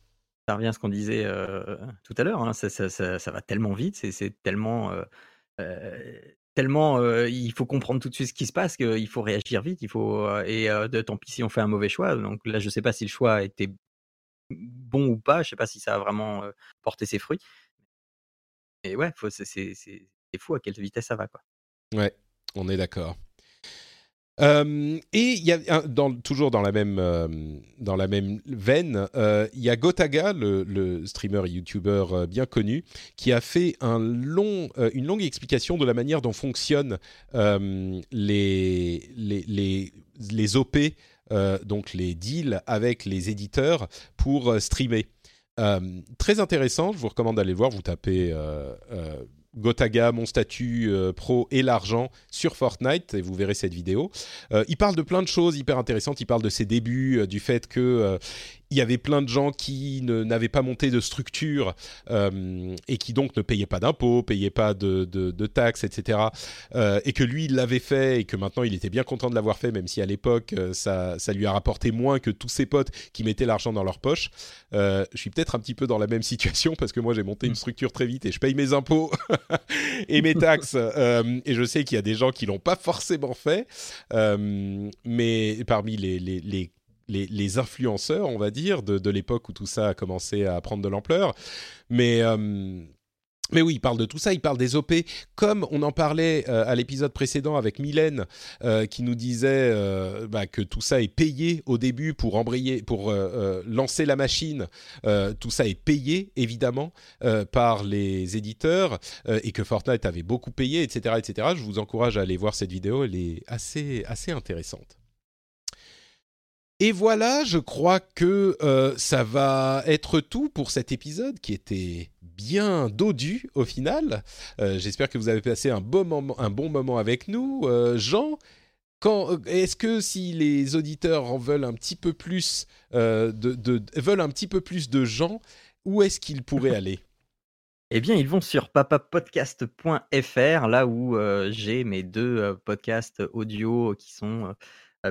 Ça revient à ce qu'on disait euh, tout à l'heure. Hein. Ça, va tellement vite, c'est tellement, tellement. il faut comprendre tout de suite ce qui se passe, qu'il faut réagir vite. Il faut et de, tant pis si on fait un mauvais choix. Donc là, je sais pas si le choix été bon ou pas. Je sais pas si ça a vraiment porté ses fruits. Et ouais, c'est fou à quelle vitesse ça va, quoi. Ouais, on est d'accord. Et il y a toujours dans la même dans la même veine, il y a Gotaga, le, streamer et YouTuber bien connu, qui a fait un long, une longue explication de la manière dont fonctionnent les, les, les, les OP, donc les deals avec les éditeurs pour streamer. Euh, très intéressant, je vous recommande d'aller voir, vous tapez euh, euh, Gotaga, mon statut pro et l'argent sur Fortnite et vous verrez cette vidéo. il parle de plein de choses hyper intéressantes. Il parle de ses débuts, du fait que il y avait plein de gens qui n'avaient pas monté de structure euh, et qui donc ne payaient pas d'impôts, payaient pas de, taxes, etc. Euh, et que lui, il l'avait fait et que maintenant, il était bien content de l'avoir fait, même si à l'époque, euh, ça, lui a rapporté moins que tous ses potes qui mettaient l'argent dans leur poche. je suis peut-être un petit peu dans la même situation parce que moi, j'ai monté une structure très vite et je paye mes impôts et mes taxes. et je sais qu'il y a des gens qui l'ont pas forcément fait, mais parmi les les, influenceurs, on va dire, de, l'époque où tout ça a commencé à prendre de l'ampleur. Mais, euh, mais oui, il parle de tout ça, il parle des OP, comme on en parlait euh, à l'épisode précédent avec Mylène, euh, qui nous disait bah, que tout ça est payé au début pour embrayer, pour lancer la machine. tout ça est payé, évidemment, par les éditeurs, et que Fortnite avait beaucoup payé, etc., etc. Je vous encourage à aller voir cette vidéo, elle est assez, assez intéressante. Et voilà, je crois que euh, ça va être tout pour cet épisode qui était bien dodu au final. Euh, j'espère que vous avez passé un bon moment, un bon moment avec nous. Euh, Jean, est-ce que si les auditeurs en veulent un petit peu plus, de, veulent un petit peu plus de gens, où est-ce qu'ils pourraient aller? Eh bien, ils vont sur papapodcast.fr, là où j'ai mes deux podcasts audio qui sont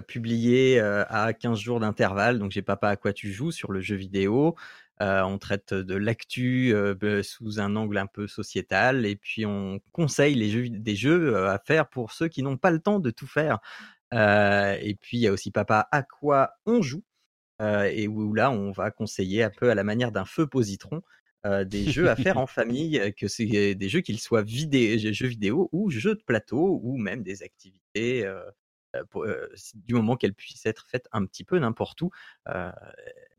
publié à 15 jours d'intervalle. Donc, j'ai Papa à quoi tu joues sur le jeu vidéo. on traite de l'actu sous un angle un peu sociétal et puis on conseille les jeux, des jeux à faire pour ceux qui n'ont pas le temps de tout faire. et puis il y a aussi Papa à quoi on joue et où là on va conseiller un peu à la manière d'un feu positron des jeux à faire en famille, que c'est des jeux qu'ils soient jeux vidéo ou jeux de plateau ou même des activités du moment qu'elle puisse être faite un petit peu n'importe où.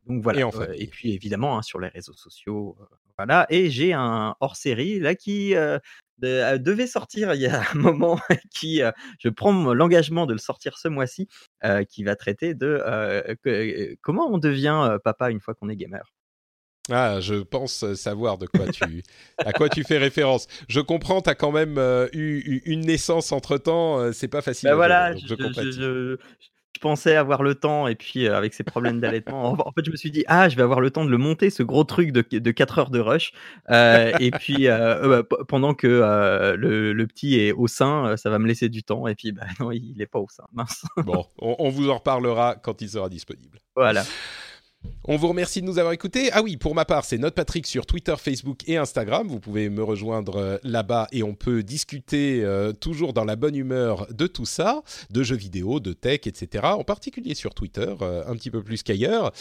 donc voilà. Et, puis évidemment hein, sur les réseaux sociaux, voilà. Et j'ai un hors série là qui devait sortir il y a un moment, qui je prends l'engagement de le sortir ce mois-ci, qui va traiter de comment on devient papa une fois qu'on est gamer. Ah, je pense savoir de quoi tu, à quoi tu fais référence. Je comprends, tu as quand même euh, eu, une naissance entre temps, euh, c'est pas facile. Bah voilà, je, je, pensais avoir le temps, et puis euh, avec ces problèmes d'allaitement, en, fait, je me suis dit, ah, je vais avoir le temps de le monter, ce gros truc de, de 4 heures de rush. et puis, bah, pendant que le, petit est au sein, ça va me laisser du temps, et puis, bah non, il n'est pas au sein, mince. bon, on vous en reparlera quand il sera disponible. Voilà. On vous remercie de nous avoir écoutés. Ah oui, pour ma part, c'est Note Patrick sur Twitter, Facebook et Instagram. Vous pouvez me rejoindre euh, là-bas et on peut discuter euh, toujours dans la bonne humeur de tout ça, de jeux vidéo, de tech, etc. En particulier sur Twitter, euh, un petit peu plus qu'ailleurs.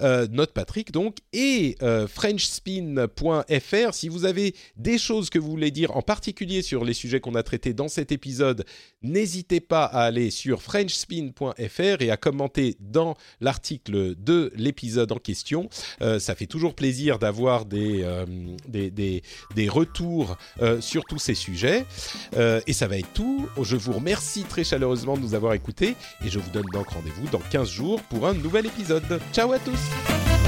Note Patrick donc et FrenchSpin.fr. Si vous avez des choses que vous voulez dire, en particulier sur les sujets qu'on a traités dans cet épisode, n'hésitez pas à aller sur FrenchSpin.fr et à commenter dans l'article de l'épisode en question. Euh, ça fait toujours plaisir d'avoir des, euh, des, des, retours euh, sur tous ces sujets. et ça va être tout. Je vous remercie très chaleureusement de nous avoir écoutés et je vous donne donc rendez-vous dans 15 jours pour un nouvel épisode. Ciao à tous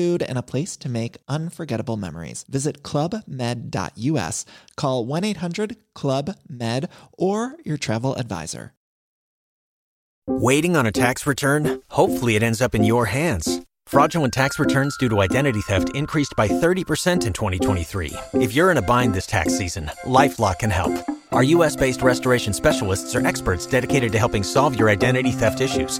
food, and a place to make unforgettable memories. Visit clubmed.us, call 1 800 Club Med, or your travel advisor. Waiting on a tax return? Hopefully, it ends up in your hands. Fraudulent tax returns due to identity theft increased by 30% in 2023. If you're in a bind this tax season, LifeLock can help. Our US based restoration specialists are experts dedicated to helping solve your identity theft issues